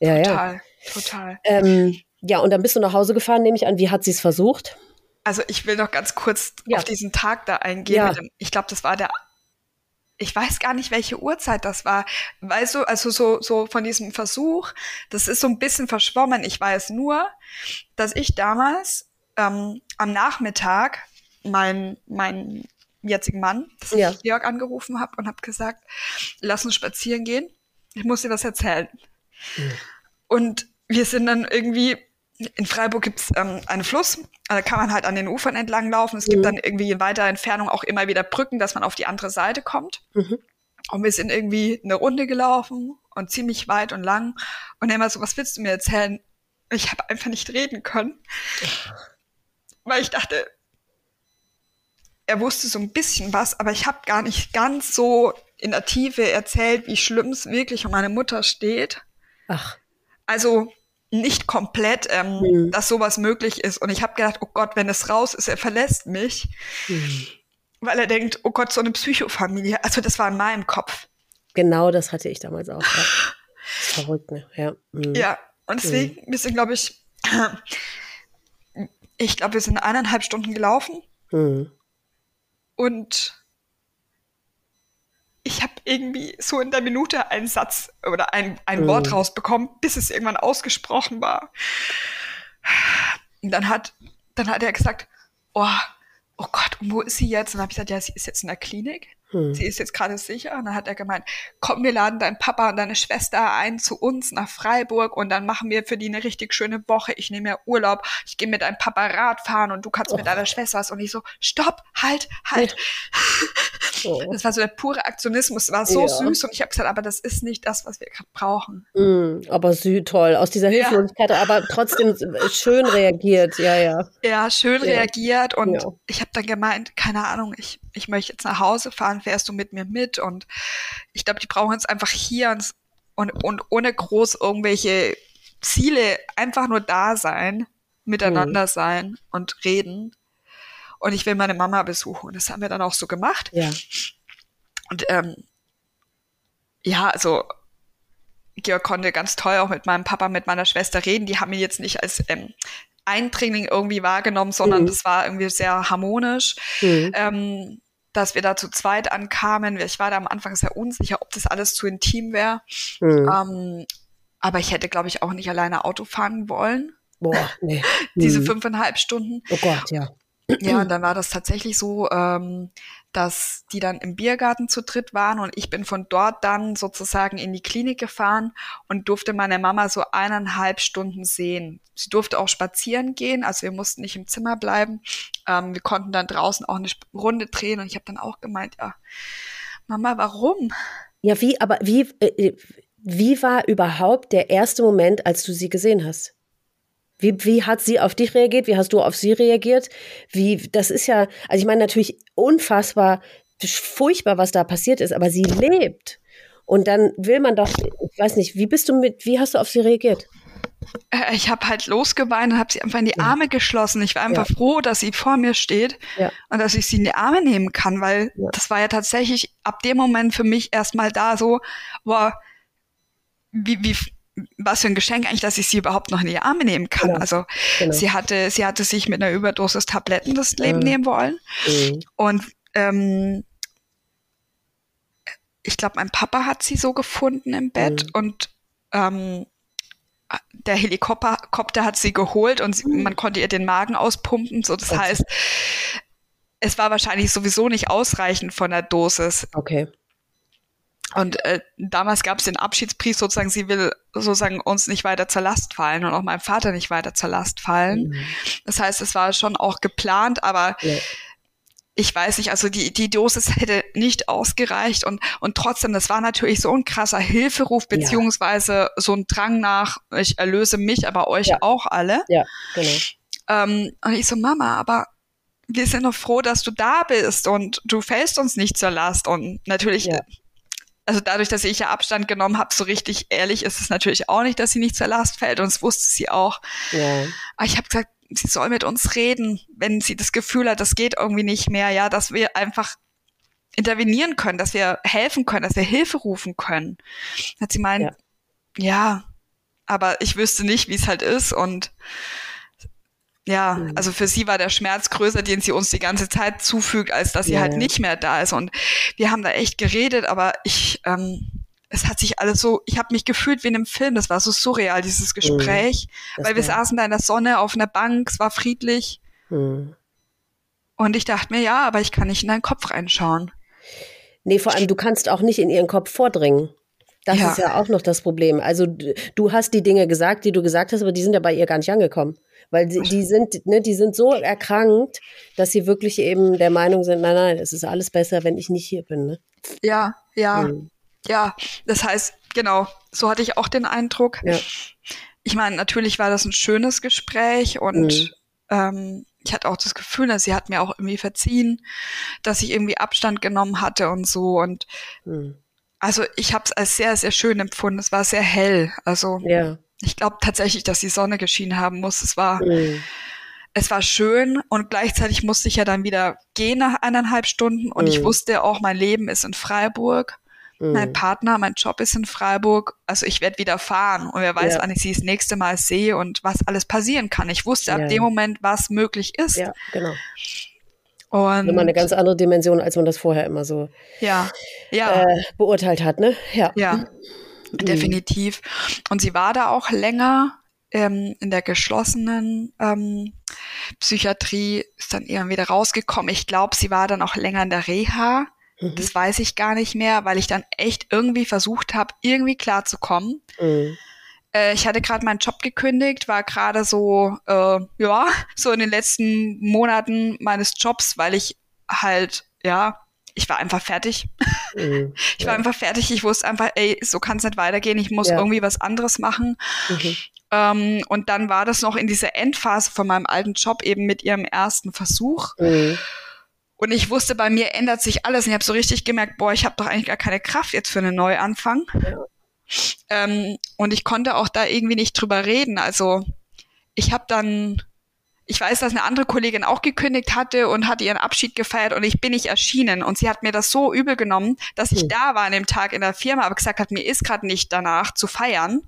Ja, total, ja. total. Ähm, ja, und dann bist du nach Hause gefahren, nehme ich an. Wie hat sie es versucht? also ich will noch ganz kurz ja. auf diesen Tag da eingehen. Dem, ich glaube, das war der, ich weiß gar nicht, welche Uhrzeit das war. Weißt du, also so, so von diesem Versuch, das ist so ein bisschen verschwommen. Ich weiß nur, dass ich damals ähm, am Nachmittag mein, mein jetzigen Mann, dass ja. ich Jörg angerufen habe und habe gesagt, lass uns spazieren gehen. Ich muss dir was erzählen. Mhm. Und wir sind dann irgendwie in Freiburg gibt's ähm, einen Fluss, da kann man halt an den Ufern entlang laufen. Es mhm. gibt dann irgendwie in weiterer Entfernung auch immer wieder Brücken, dass man auf die andere Seite kommt. Mhm. Und wir sind irgendwie eine Runde gelaufen und ziemlich weit und lang. Und er immer so, was willst du mir erzählen? Ich habe einfach nicht reden können. Weil ich dachte, er wusste so ein bisschen was, aber ich habe gar nicht ganz so in der Tiefe erzählt, wie schlimm es wirklich um meine Mutter steht. Ach. Also nicht komplett, ähm, mhm. dass sowas möglich ist. Und ich habe gedacht, oh Gott, wenn es raus ist, er verlässt mich. Mhm. Weil er denkt, oh Gott, so eine Psychofamilie. Also das war in meinem Kopf. Genau das hatte ich damals auch. Ja. verrückt, ne? Ja. Mhm. Ja, und deswegen, mhm. sind, glaube ich, ich glaube, wir sind eineinhalb Stunden gelaufen. Mhm. Und ich habe irgendwie so in der Minute einen Satz oder ein, ein mhm. Wort rausbekommen, bis es irgendwann ausgesprochen war. Und dann hat, dann hat er gesagt, oh, oh Gott, und wo ist sie jetzt? Und dann habe ich gesagt, ja, sie ist jetzt in der Klinik. Hm. Sie ist jetzt gerade sicher. Und dann hat er gemeint, komm, wir laden deinen Papa und deine Schwester ein zu uns nach Freiburg und dann machen wir für die eine richtig schöne Woche. Ich nehme mir Urlaub, ich gehe mit deinem Papa Radfahren und du kannst oh. mit deiner Schwester was. Und ich so, stopp, halt, halt. Oh. Das war so der pure Aktionismus, war so ja. süß und ich habe gesagt, aber das ist nicht das, was wir gerade brauchen. Mm, aber süß, toll, aus dieser Hilflosigkeit, ja. aber trotzdem schön reagiert, ja, ja. Ja, schön ja. reagiert und ich habe dann gemeint, keine Ahnung, ich, ich möchte jetzt nach Hause fahren, fährst du mit mir mit? Und ich glaube, die brauchen jetzt einfach hier und, und ohne groß irgendwelche Ziele einfach nur da sein, miteinander mhm. sein und reden. Und ich will meine Mama besuchen. Und das haben wir dann auch so gemacht. Ja. Und ähm, ja, also Georg konnte ganz toll auch mit meinem Papa, mit meiner Schwester reden. Die haben ihn jetzt nicht als ähm, Eindringling irgendwie wahrgenommen, sondern mhm. das war irgendwie sehr harmonisch. Mhm. Ähm, dass wir da zu zweit ankamen. Ich war da am Anfang sehr unsicher, ob das alles zu intim wäre. Mhm. Ähm, aber ich hätte, glaube ich, auch nicht alleine Auto fahren wollen. Boah, nee. Diese mhm. fünfeinhalb Stunden. Oh Gott, ja. Ja, und dann war das tatsächlich so, ähm, dass die dann im Biergarten zu dritt waren und ich bin von dort dann sozusagen in die Klinik gefahren und durfte meine Mama so eineinhalb Stunden sehen. Sie durfte auch spazieren gehen, also wir mussten nicht im Zimmer bleiben. Ähm, wir konnten dann draußen auch eine Runde drehen und ich habe dann auch gemeint, ja, Mama, warum? Ja, wie, aber wie, äh, äh, wie war überhaupt der erste Moment, als du sie gesehen hast? Wie, wie hat sie auf dich reagiert? Wie hast du auf sie reagiert? Wie, das ist ja, also ich meine natürlich unfassbar furchtbar, was da passiert ist, aber sie lebt. Und dann will man doch, ich weiß nicht, wie bist du mit, wie hast du auf sie reagiert? Äh, ich habe halt losgeweint und habe sie einfach in die ja. Arme geschlossen. Ich war einfach ja. froh, dass sie vor mir steht ja. und dass ich sie in die Arme nehmen kann, weil das war ja tatsächlich ab dem Moment für mich erstmal da so, boah, wie, wie, was für ein Geschenk eigentlich, dass ich sie überhaupt noch in die Arme nehmen kann. Genau. Also genau. sie hatte, sie hatte sich mit einer Überdosis Tabletten das Leben mhm. nehmen wollen. Mhm. Und ähm, ich glaube, mein Papa hat sie so gefunden im Bett mhm. und ähm, der Helikopter hat sie geholt und sie, mhm. man konnte ihr den Magen auspumpen. So, das okay. heißt, es war wahrscheinlich sowieso nicht ausreichend von der Dosis. Okay. Und äh, damals gab es den Abschiedsbrief sozusagen, sie will sozusagen uns nicht weiter zur Last fallen und auch meinem Vater nicht weiter zur Last fallen. Mhm. Das heißt, es war schon auch geplant, aber ja. ich weiß nicht, also die, die Dosis hätte nicht ausgereicht und, und trotzdem, das war natürlich so ein krasser Hilferuf, beziehungsweise ja. so ein Drang nach, ich erlöse mich, aber euch ja. auch alle. Ja, genau. Ähm, und ich so, Mama, aber wir sind doch froh, dass du da bist und du fällst uns nicht zur Last. Und natürlich ja also dadurch, dass ich ja Abstand genommen habe, so richtig ehrlich ist es natürlich auch nicht, dass sie nicht zur Last fällt und das wusste sie auch. Ja. Aber ich habe gesagt, sie soll mit uns reden, wenn sie das Gefühl hat, das geht irgendwie nicht mehr, ja, dass wir einfach intervenieren können, dass wir helfen können, dass wir Hilfe rufen können. Hat sie meint, ja. ja, aber ich wüsste nicht, wie es halt ist und ja, mhm. also für sie war der Schmerz größer, den sie uns die ganze Zeit zufügt, als dass sie ja, halt nicht mehr da ist. Und wir haben da echt geredet, aber ich, ähm, es hat sich alles so, ich habe mich gefühlt wie in einem Film. Das war so surreal, dieses mhm. Gespräch, mhm. weil wir saßen da in der Sonne auf einer Bank, es war friedlich. Mhm. Und ich dachte mir, ja, aber ich kann nicht in deinen Kopf reinschauen. Nee, vor allem, du kannst auch nicht in ihren Kopf vordringen. Das ja. ist ja auch noch das Problem. Also du hast die Dinge gesagt, die du gesagt hast, aber die sind ja bei ihr gar nicht angekommen. Weil die, die sind, ne, die sind so erkrankt, dass sie wirklich eben der Meinung sind, nein, nein, es ist alles besser, wenn ich nicht hier bin. Ne? Ja, ja, mhm. ja. Das heißt, genau, so hatte ich auch den Eindruck. Ja. Ich meine, natürlich war das ein schönes Gespräch und mhm. ähm, ich hatte auch das Gefühl, dass sie hat mir auch irgendwie verziehen, dass ich irgendwie Abstand genommen hatte und so und mhm. also ich habe es als sehr, sehr schön empfunden. Es war sehr hell. Also ja ich glaube tatsächlich, dass die Sonne geschienen haben muss. Es war, mhm. es war schön und gleichzeitig musste ich ja dann wieder gehen nach eineinhalb Stunden und mhm. ich wusste auch, mein Leben ist in Freiburg. Mhm. Mein Partner, mein Job ist in Freiburg. Also ich werde wieder fahren und wer weiß, ja. wann ich sie das nächste Mal sehe und was alles passieren kann. Ich wusste ab dem Moment, was möglich ist. Ja, genau. Und Nochmal eine ganz andere Dimension, als man das vorher immer so ja, ja. Äh, beurteilt hat, ne? Ja. ja. Mhm. definitiv. Und sie war da auch länger ähm, in der geschlossenen ähm, Psychiatrie, ist dann irgendwann wieder rausgekommen. Ich glaube, sie war dann auch länger in der Reha. Mhm. Das weiß ich gar nicht mehr, weil ich dann echt irgendwie versucht habe, irgendwie klarzukommen. Mhm. Äh, ich hatte gerade meinen Job gekündigt, war gerade so, äh, ja, so in den letzten Monaten meines Jobs, weil ich halt, ja, ich war einfach fertig. Mhm, ich war ja. einfach fertig. Ich wusste einfach, ey, so kann es nicht weitergehen. Ich muss ja. irgendwie was anderes machen. Mhm. Ähm, und dann war das noch in dieser Endphase von meinem alten Job eben mit ihrem ersten Versuch. Mhm. Und ich wusste, bei mir ändert sich alles. Und ich habe so richtig gemerkt, boah, ich habe doch eigentlich gar keine Kraft jetzt für einen Neuanfang. Ja. Ähm, und ich konnte auch da irgendwie nicht drüber reden. Also ich habe dann ich weiß, dass eine andere Kollegin auch gekündigt hatte und hatte ihren Abschied gefeiert und ich bin nicht erschienen. Und sie hat mir das so übel genommen, dass ich hm. da war an dem Tag in der Firma, aber gesagt hat, mir ist gerade nicht danach zu feiern.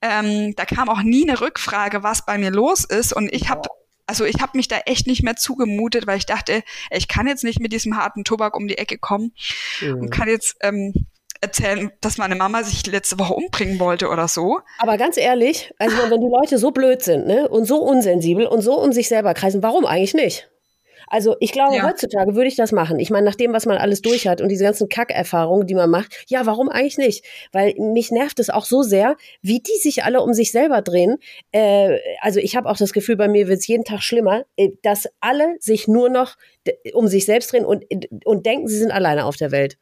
Ähm, da kam auch nie eine Rückfrage, was bei mir los ist. Und ich habe also ich habe mich da echt nicht mehr zugemutet, weil ich dachte, ich kann jetzt nicht mit diesem harten Tobak um die Ecke kommen mhm. und kann jetzt ähm, erzählen, dass meine Mama sich letzte Woche umbringen wollte oder so. Aber ganz ehrlich, also wenn die Leute so blöd sind ne, und so unsensibel und so um sich selber kreisen, warum eigentlich nicht? Also ich glaube, ja. heutzutage würde ich das machen. Ich meine, nach dem, was man alles durch hat und diese ganzen Kackerfahrungen, die man macht, ja, warum eigentlich nicht? Weil mich nervt es auch so sehr, wie die sich alle um sich selber drehen. Äh, also ich habe auch das Gefühl, bei mir wird es jeden Tag schlimmer, äh, dass alle sich nur noch um sich selbst drehen und, und denken, sie sind alleine auf der Welt.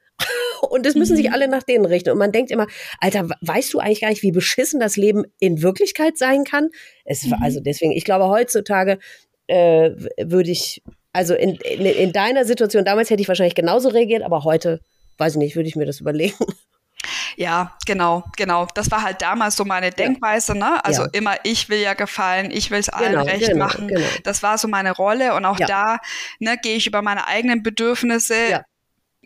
Und es müssen mhm. sich alle nach denen richten. Und man denkt immer, Alter, weißt du eigentlich gar nicht, wie beschissen das Leben in Wirklichkeit sein kann? Es, mhm. Also deswegen, ich glaube, heutzutage äh, würde ich also in, in, in deiner Situation damals hätte ich wahrscheinlich genauso reagiert, aber heute, weiß ich nicht, würde ich mir das überlegen. Ja, genau, genau. Das war halt damals so meine Denkweise, ne? Also ja. immer, ich will ja gefallen, ich will es allen genau, recht genau, machen. Genau. Das war so meine Rolle und auch ja. da ne, gehe ich über meine eigenen Bedürfnisse. Ja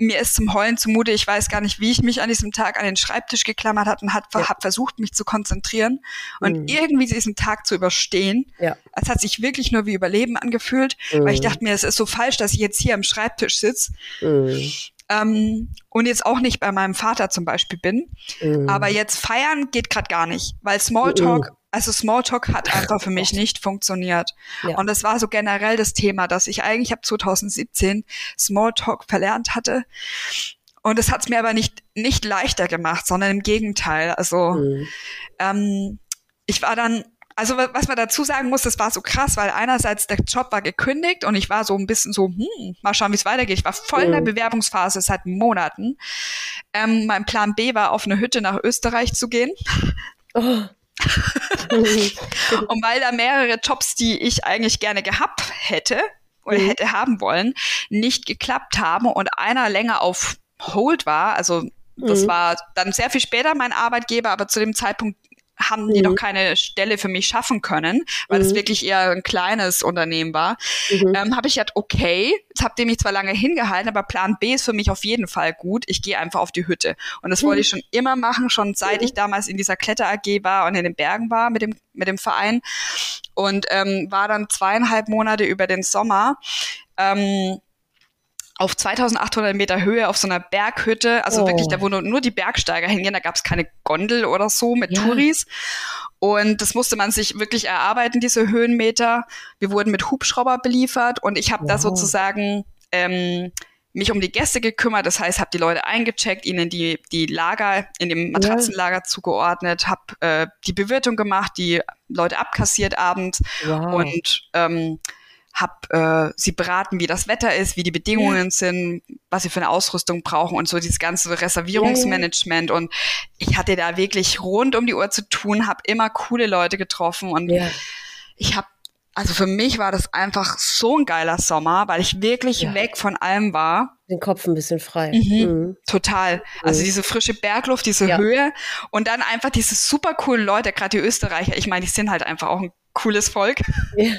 mir ist zum Heulen zumute, ich weiß gar nicht, wie ich mich an diesem Tag an den Schreibtisch geklammert hat und hat, ja. habe versucht, mich zu konzentrieren und mhm. irgendwie diesen Tag zu überstehen. Ja. Es hat sich wirklich nur wie Überleben angefühlt, mhm. weil ich mhm. dachte mir, es ist so falsch, dass ich jetzt hier am Schreibtisch sitze. Mhm. Ähm, und jetzt auch nicht bei meinem Vater zum Beispiel bin. Mhm. Aber jetzt feiern geht gerade gar nicht, weil Smalltalk mhm also Smalltalk hat einfach für mich nicht funktioniert. Ja. Und das war so generell das Thema, dass ich eigentlich ab 2017 Smalltalk verlernt hatte. Und das hat es mir aber nicht, nicht leichter gemacht, sondern im Gegenteil. Also mhm. ähm, ich war dann, also was man dazu sagen muss, das war so krass, weil einerseits der Job war gekündigt und ich war so ein bisschen so, hm, mal schauen, wie es weitergeht. Ich war voll in der mhm. Bewerbungsphase seit Monaten. Ähm, mein Plan B war, auf eine Hütte nach Österreich zu gehen. Oh. und weil da mehrere Jobs, die ich eigentlich gerne gehabt hätte oder mhm. hätte haben wollen, nicht geklappt haben und einer länger auf Hold war, also das mhm. war dann sehr viel später mein Arbeitgeber, aber zu dem Zeitpunkt haben die mhm. noch keine Stelle für mich schaffen können, weil es mhm. wirklich eher ein kleines Unternehmen war, mhm. ähm, habe ich gedacht, okay, jetzt habt ihr mich zwar lange hingehalten, aber Plan B ist für mich auf jeden Fall gut. Ich gehe einfach auf die Hütte. Und das wollte ich schon immer machen, schon seit ich damals in dieser Kletter AG war und in den Bergen war mit dem, mit dem Verein. Und ähm, war dann zweieinhalb Monate über den Sommer. Ähm, auf 2800 Meter Höhe auf so einer Berghütte, also oh. wirklich, da wo nur, nur die Bergsteiger hingehen, da gab es keine Gondel oder so mit ja. Touris. Und das musste man sich wirklich erarbeiten, diese Höhenmeter. Wir wurden mit Hubschrauber beliefert und ich habe wow. da sozusagen ähm, mich um die Gäste gekümmert. Das heißt, habe die Leute eingecheckt, ihnen die, die Lager in dem Matratzenlager ja. zugeordnet, habe äh, die Bewirtung gemacht, die Leute abkassiert abends wow. und ähm, habe äh, sie beraten, wie das Wetter ist, wie die Bedingungen ja. sind, was sie für eine Ausrüstung brauchen und so dieses ganze Reservierungsmanagement. Ja, ja. Und ich hatte da wirklich rund um die Uhr zu tun, habe immer coole Leute getroffen und ich habe also für mich war das einfach so ein geiler Sommer, weil ich wirklich weg von allem war. Den Kopf ein bisschen frei. Mhm, mhm. Total. Also mhm. diese frische Bergluft, diese. Höhe und dann einfach diese super coolen Leute, gerade die Österreicher. Ich meine, die sind halt einfach auch ein cooles Volk. Ja.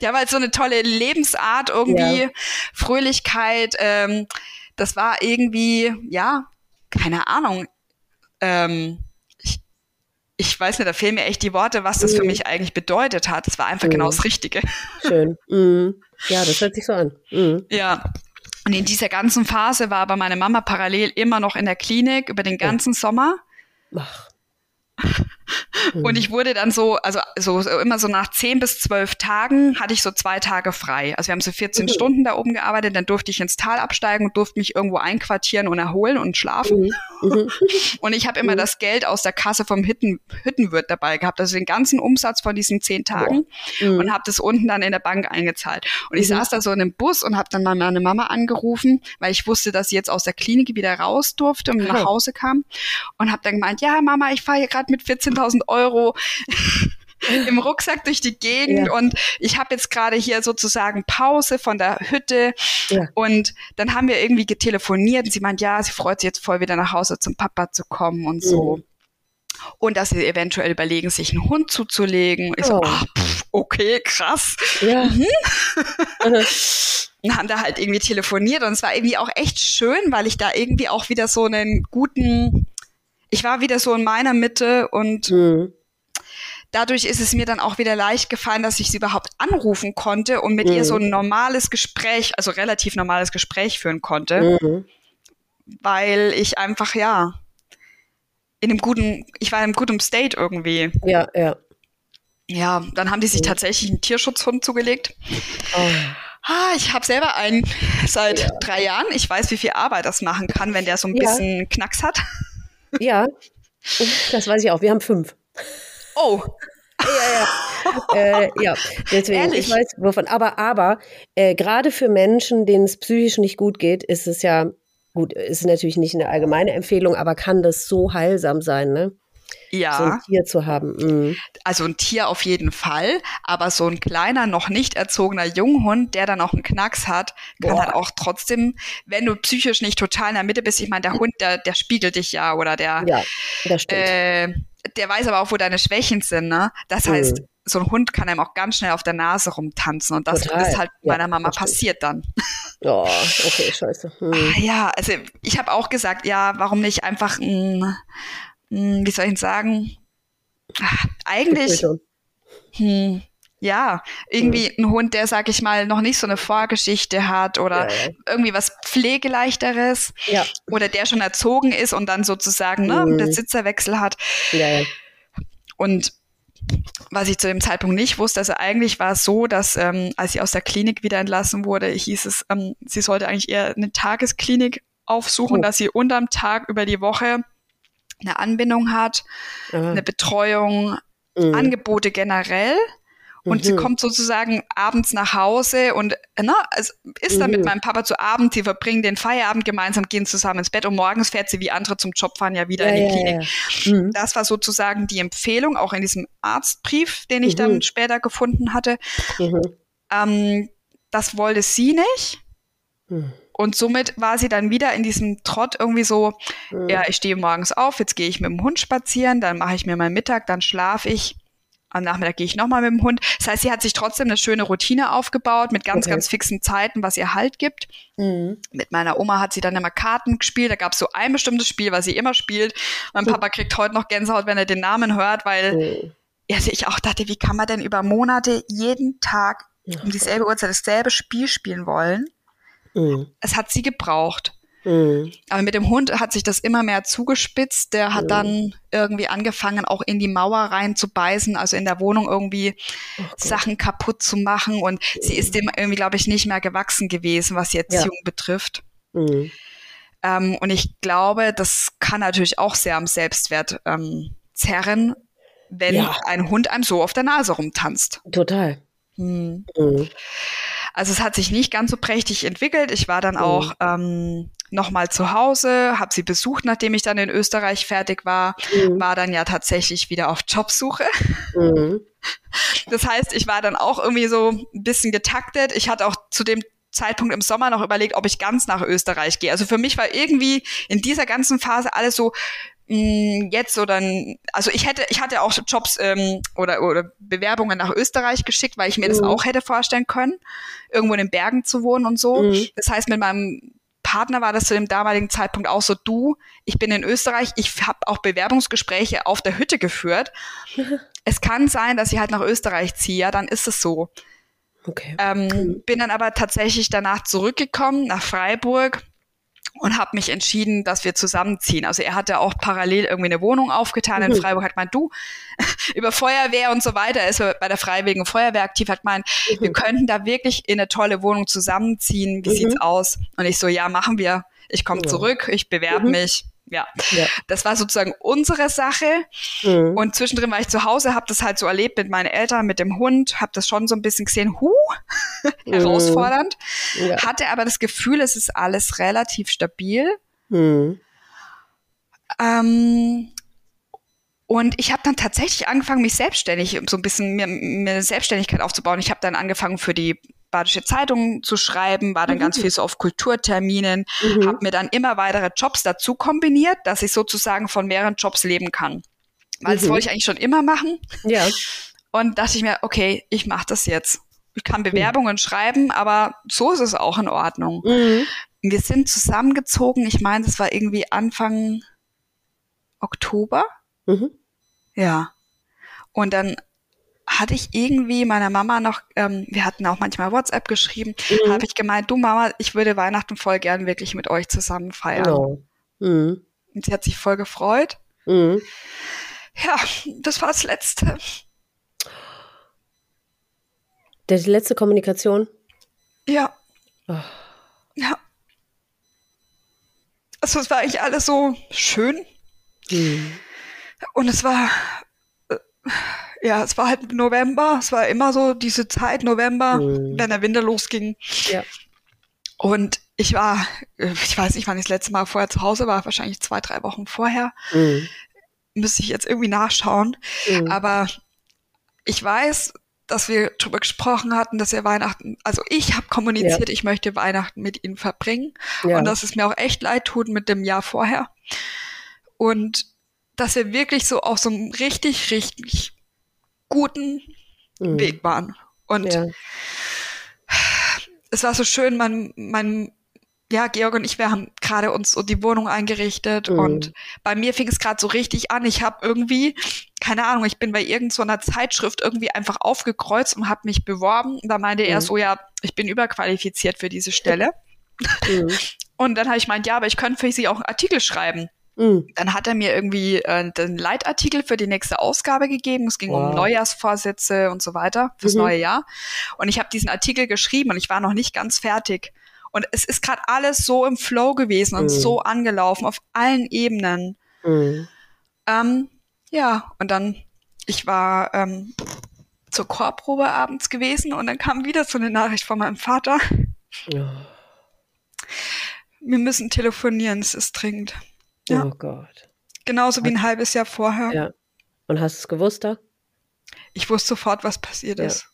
Die haben halt so eine tolle Lebensart irgendwie, ja. Fröhlichkeit. Ähm, das war irgendwie, ja, keine Ahnung. Ähm, ich, ich weiß nicht, da fehlen mir echt die Worte, was das mhm. für mich eigentlich bedeutet hat. Es war einfach mhm. genau das Richtige. Schön. Mhm. Ja, das hört sich so an. Mhm. Ja. Und in dieser ganzen Phase war aber meine Mama parallel immer noch in der Klinik über den ganzen Sommer. Ach. Und ich wurde dann so, also so, so, immer so nach zehn bis zwölf Tagen hatte ich so zwei Tage frei. Also wir haben so 14 mhm. Stunden da oben gearbeitet, dann durfte ich ins Tal absteigen und durfte mich irgendwo einquartieren und erholen und schlafen. Mhm. mhm. und ich habe immer mhm. das Geld aus der Kasse vom Hütten, Hüttenwirt dabei gehabt, also den ganzen Umsatz von diesen zehn Tagen mhm. und habe das unten dann in der Bank eingezahlt. Und ich saß da so in einem Bus und habe dann mal meine Mama angerufen, weil ich wusste, dass sie jetzt aus der Klinik wieder raus durfte und nach Hause kam und habe dann gemeint, ja Mama, ich fahre hier gerade mit 14.000 Euro im Rucksack durch die Gegend ja. und ich habe jetzt gerade hier sozusagen Pause von der Hütte ja. und dann haben wir irgendwie getelefoniert und sie meint, ja, sie freut sich jetzt voll wieder nach Hause zum Papa zu kommen und so. Mhm. Und dass sie eventuell überlegen, sich einen Hund zuzulegen. Und ich oh. so, ach, pff, okay, krass. Ja. Mhm. und haben da halt irgendwie telefoniert und es war irgendwie auch echt schön, weil ich da irgendwie auch wieder so einen guten ich war wieder so in meiner Mitte und mhm. dadurch ist es mir dann auch wieder leicht gefallen, dass ich sie überhaupt anrufen konnte und mit mhm. ihr so ein normales Gespräch, also relativ normales Gespräch führen konnte. Mhm. weil ich einfach, ja, in einem guten, ich war in einem guten State irgendwie. Ja, ja. Ja, dann haben die sich tatsächlich einen Tierschutzhund zugelegt. Oh. Ah, ich habe selber einen seit ja. drei Jahren. Ich weiß, wie viel Arbeit das machen kann, wenn der so ein ja. bisschen Knacks hat. Ja, das weiß ich auch. Wir haben fünf. Oh. Ja, ja. äh, ja, deswegen, Ehrlich? ich weiß wovon. Aber, aber, äh, gerade für Menschen, denen es psychisch nicht gut geht, ist es ja, gut, ist natürlich nicht eine allgemeine Empfehlung, aber kann das so heilsam sein, ne? Ja. So ein Tier zu haben. Mhm. Also ein Tier auf jeden Fall, aber so ein kleiner, noch nicht erzogener Junghund, der dann auch einen Knacks hat, kann Boah. halt auch trotzdem, wenn du psychisch nicht total in der Mitte bist, ich meine, der Hund, der, der spiegelt dich ja oder der, ja, das stimmt. Äh, der weiß aber auch, wo deine Schwächen sind, ne? Das mhm. heißt, so ein Hund kann einem auch ganz schnell auf der Nase rumtanzen und das Total. ist halt meiner ja, Mama passiert dann. Oh, okay, scheiße. Hm. Ja, also ich habe auch gesagt, ja, warum nicht einfach ein hm, wie soll ich sagen, Ach, eigentlich, hm, ja, irgendwie ja. ein Hund, der, sag ich mal, noch nicht so eine Vorgeschichte hat oder ja, ja. irgendwie was Pflegeleichteres ja. oder der schon erzogen ist und dann sozusagen ne, mhm. Besitzerwechsel hat. Und was ich zu dem Zeitpunkt nicht wusste, also eigentlich war es so, dass ähm, als sie aus der Klinik wieder entlassen wurde, hieß es, ähm, sie sollte eigentlich eher eine Tagesklinik aufsuchen, oh. dass sie unterm Tag über die Woche eine Anbindung hat, Aha. eine Betreuung, mhm. Angebote generell. Und mhm. sie kommt sozusagen abends nach Hause und na, es ist dann mit mhm. meinem Papa zu Abend. Sie verbringen den Feierabend gemeinsam, gehen zusammen ins Bett und morgens fährt sie wie andere zum Job fahren ja wieder ja, in die ja, Klinik. Ja, mhm. Das war sozusagen die Empfehlung, auch in diesem Arztbrief, den ich dann mhm. später gefunden hatte. Mhm. Ähm, das wollte sie nicht. Und somit war sie dann wieder in diesem Trott irgendwie so, mhm. ja, ich stehe morgens auf, jetzt gehe ich mit dem Hund spazieren, dann mache ich mir meinen Mittag, dann schlafe ich. Am Nachmittag gehe ich nochmal mit dem Hund. Das heißt, sie hat sich trotzdem eine schöne Routine aufgebaut mit ganz, okay. ganz fixen Zeiten, was ihr Halt gibt. Mhm. Mit meiner Oma hat sie dann immer Karten gespielt. Da gab es so ein bestimmtes Spiel, was sie immer spielt. Mein mhm. Papa kriegt heute noch Gänsehaut, wenn er den Namen hört, weil ja, also ich auch dachte, wie kann man denn über Monate jeden Tag um dieselbe Uhrzeit dasselbe Spiel spielen wollen? Mhm. Es hat sie gebraucht. Mhm. Aber mit dem Hund hat sich das immer mehr zugespitzt. Der hat mhm. dann irgendwie angefangen, auch in die Mauer rein zu beißen, also in der Wohnung irgendwie oh Sachen kaputt zu machen. Und sie ist dem irgendwie, glaube ich, nicht mehr gewachsen gewesen, was die Erziehung ja. betrifft. Mhm. Ähm, und ich glaube, das kann natürlich auch sehr am Selbstwert ähm, zerren, wenn ja. ein Hund einem so auf der Nase rumtanzt. Total. Hm. Mhm. Also es hat sich nicht ganz so prächtig entwickelt. Ich war dann mhm. auch ähm, nochmal zu Hause, habe sie besucht, nachdem ich dann in Österreich fertig war, mhm. war dann ja tatsächlich wieder auf Jobsuche. Mhm. Das heißt, ich war dann auch irgendwie so ein bisschen getaktet. Ich hatte auch zu dem Zeitpunkt im Sommer noch überlegt, ob ich ganz nach Österreich gehe. Also für mich war irgendwie in dieser ganzen Phase alles so, Mm, jetzt oder also ich hätte ich hatte auch Jobs ähm, oder oder Bewerbungen nach Österreich geschickt, weil ich mir mhm. das auch hätte vorstellen können, irgendwo in den Bergen zu wohnen und so. Mhm. Das heißt, mit meinem Partner war das zu dem damaligen Zeitpunkt auch so, du, ich bin in Österreich, ich habe auch Bewerbungsgespräche auf der Hütte geführt. es kann sein, dass ich halt nach Österreich ziehe, ja, dann ist es so. Okay. Ähm, mhm. Bin dann aber tatsächlich danach zurückgekommen nach Freiburg und habe mich entschieden, dass wir zusammenziehen. Also er hatte auch parallel irgendwie eine Wohnung aufgetan mhm. in Freiburg, hat gemeint, du, über Feuerwehr und so weiter, ist er bei der Freiwilligen Feuerwehr aktiv, hat gemeint, mhm. wir könnten da wirklich in eine tolle Wohnung zusammenziehen, wie mhm. sieht's aus? Und ich so, ja, machen wir. Ich komme ja. zurück, ich bewerbe mhm. mich ja. ja. Das war sozusagen unsere Sache. Mhm. Und zwischendrin war ich zu Hause, habe das halt so erlebt mit meinen Eltern, mit dem Hund, habe das schon so ein bisschen gesehen, hu, mhm. herausfordernd. Ja. Hatte aber das Gefühl, es ist alles relativ stabil. Mhm. Ähm, und ich habe dann tatsächlich angefangen, mich selbstständig, so ein bisschen mir, mir eine Selbstständigkeit aufzubauen. Ich habe dann angefangen für die Badische Zeitung zu schreiben, war dann mhm. ganz viel so auf Kulturterminen, mhm. habe mir dann immer weitere Jobs dazu kombiniert, dass ich sozusagen von mehreren Jobs leben kann. Weil mhm. das wollte ich eigentlich schon immer machen. Ja. Und dachte ich mir, okay, ich mache das jetzt. Ich kann Bewerbungen mhm. schreiben, aber so ist es auch in Ordnung. Mhm. Wir sind zusammengezogen, ich meine, das war irgendwie Anfang Oktober. Mhm. Ja. Und dann hatte ich irgendwie meiner Mama noch, ähm, wir hatten auch manchmal WhatsApp geschrieben, mhm. habe ich gemeint, du Mama, ich würde Weihnachten voll gern wirklich mit euch zusammen feiern. Genau. Mhm. Und sie hat sich voll gefreut. Mhm. Ja, das war das Letzte. Die letzte Kommunikation? Ja. Oh. Ja. Also es war eigentlich alles so schön. Mhm. Und es war, ja, es war halt November. Es war immer so diese Zeit, November, mhm. wenn der Winter losging. Ja. Und ich war, äh, ich weiß nicht, wann ich das letzte Mal vorher zu Hause war, wahrscheinlich zwei, drei Wochen vorher. Mhm. Müsste ich jetzt irgendwie nachschauen. Mhm. Aber ich weiß, dass wir darüber gesprochen hatten, dass er Weihnachten, also ich habe kommuniziert, ja. ich möchte Weihnachten mit ihnen verbringen ja. und dass es mir auch echt leid tut mit dem Jahr vorher. Und dass wir wirklich so auf so einem richtig, richtig guten mhm. Weg waren. Und ja. es war so schön, mein, mein, ja, Georg und ich, wir haben gerade uns so die Wohnung eingerichtet mhm. und bei mir fing es gerade so richtig an. Ich habe irgendwie, keine Ahnung, ich bin bei irgendeiner so Zeitschrift irgendwie einfach aufgekreuzt und habe mich beworben. Da meinte mhm. er so, ja, ich bin überqualifiziert für diese Stelle. Mhm. Und dann habe ich meint, ja, aber ich könnte für Sie auch einen Artikel schreiben. Mhm. Dann hat er mir irgendwie äh, den Leitartikel für die nächste Ausgabe gegeben. Es ging wow. um Neujahrsvorsätze und so weiter fürs mhm. neue Jahr. Und ich habe diesen Artikel geschrieben und ich war noch nicht ganz fertig. Und es ist gerade alles so im Flow gewesen und mhm. so angelaufen auf allen Ebenen. Mhm. Ähm, ja, und dann, ich war ähm, zur Chorprobe abends gewesen und dann kam wieder so eine Nachricht von meinem Vater. Ja. Wir müssen telefonieren, es ist dringend. Ja. Oh Gott. Genauso wie ein halbes Jahr vorher. Ja. Und hast du es gewusst da? Ich wusste sofort, was passiert ja. ist.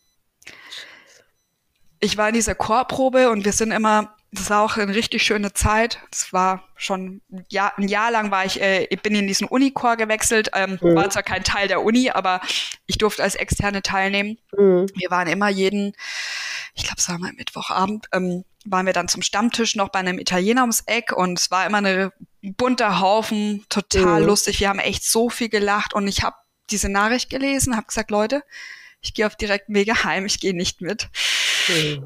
Ich war in dieser Chorprobe und wir sind immer, das war auch eine richtig schöne Zeit. Das war schon ein Jahr, ein Jahr lang war ich, äh, ich bin in diesen Unichor gewechselt, ähm, mhm. war zwar kein Teil der Uni, aber ich durfte als Externe teilnehmen. Mhm. Wir waren immer jeden, ich glaube, es war mal Mittwochabend, ähm, waren wir dann zum Stammtisch noch bei einem Italiener ums Eck und es war immer eine bunter Haufen, total mhm. lustig. Wir haben echt so viel gelacht und ich habe diese Nachricht gelesen, habe gesagt, Leute, ich gehe auf direkten Wege heim, ich gehe nicht mit. Mhm.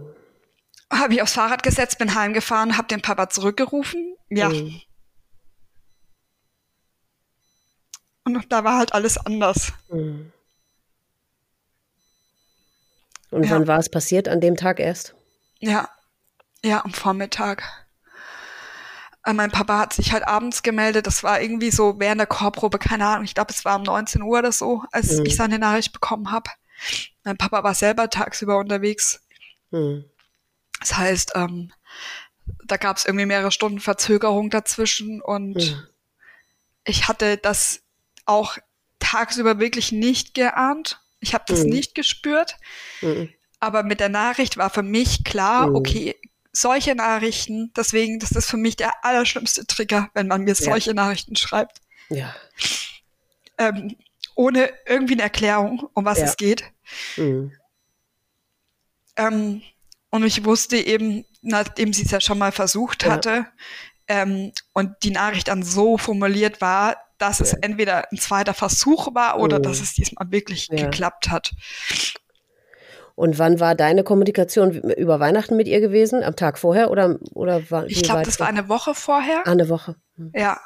Habe ich aufs Fahrrad gesetzt, bin heimgefahren, habe den Papa zurückgerufen. Ja. Mhm. Und da war halt alles anders. Mhm. Und ja. wann war es passiert? An dem Tag erst? Ja, ja, am Vormittag. Äh, mein Papa hat sich halt abends gemeldet. Das war irgendwie so während der Chorprobe, keine Ahnung. Ich glaube, es war um 19 Uhr oder so, als mhm. ich seine Nachricht bekommen habe. Mein Papa war selber tagsüber unterwegs. Mhm. Das heißt, ähm, da gab es irgendwie mehrere Stunden Verzögerung dazwischen und mhm. ich hatte das auch tagsüber wirklich nicht geahnt. Ich habe das mhm. nicht gespürt. Mhm. Aber mit der Nachricht war für mich klar, mhm. okay, solche Nachrichten, deswegen, das ist für mich der allerschlimmste Trigger, wenn man mir solche ja. Nachrichten schreibt. Ja. Ähm, ohne irgendwie eine Erklärung, um was ja. es geht. Mhm. Ähm, und ich wusste eben, nachdem sie es ja schon mal versucht hatte, ja. ähm, und die Nachricht dann so formuliert war, dass es entweder ein zweiter Versuch war oder mhm. dass es diesmal wirklich geklappt hat. Und wann war deine Kommunikation über Weihnachten mit ihr gewesen? Am Tag vorher oder, oder war Ich glaube, das war eine Woche vorher. Ah, eine Woche. Hm. Ja.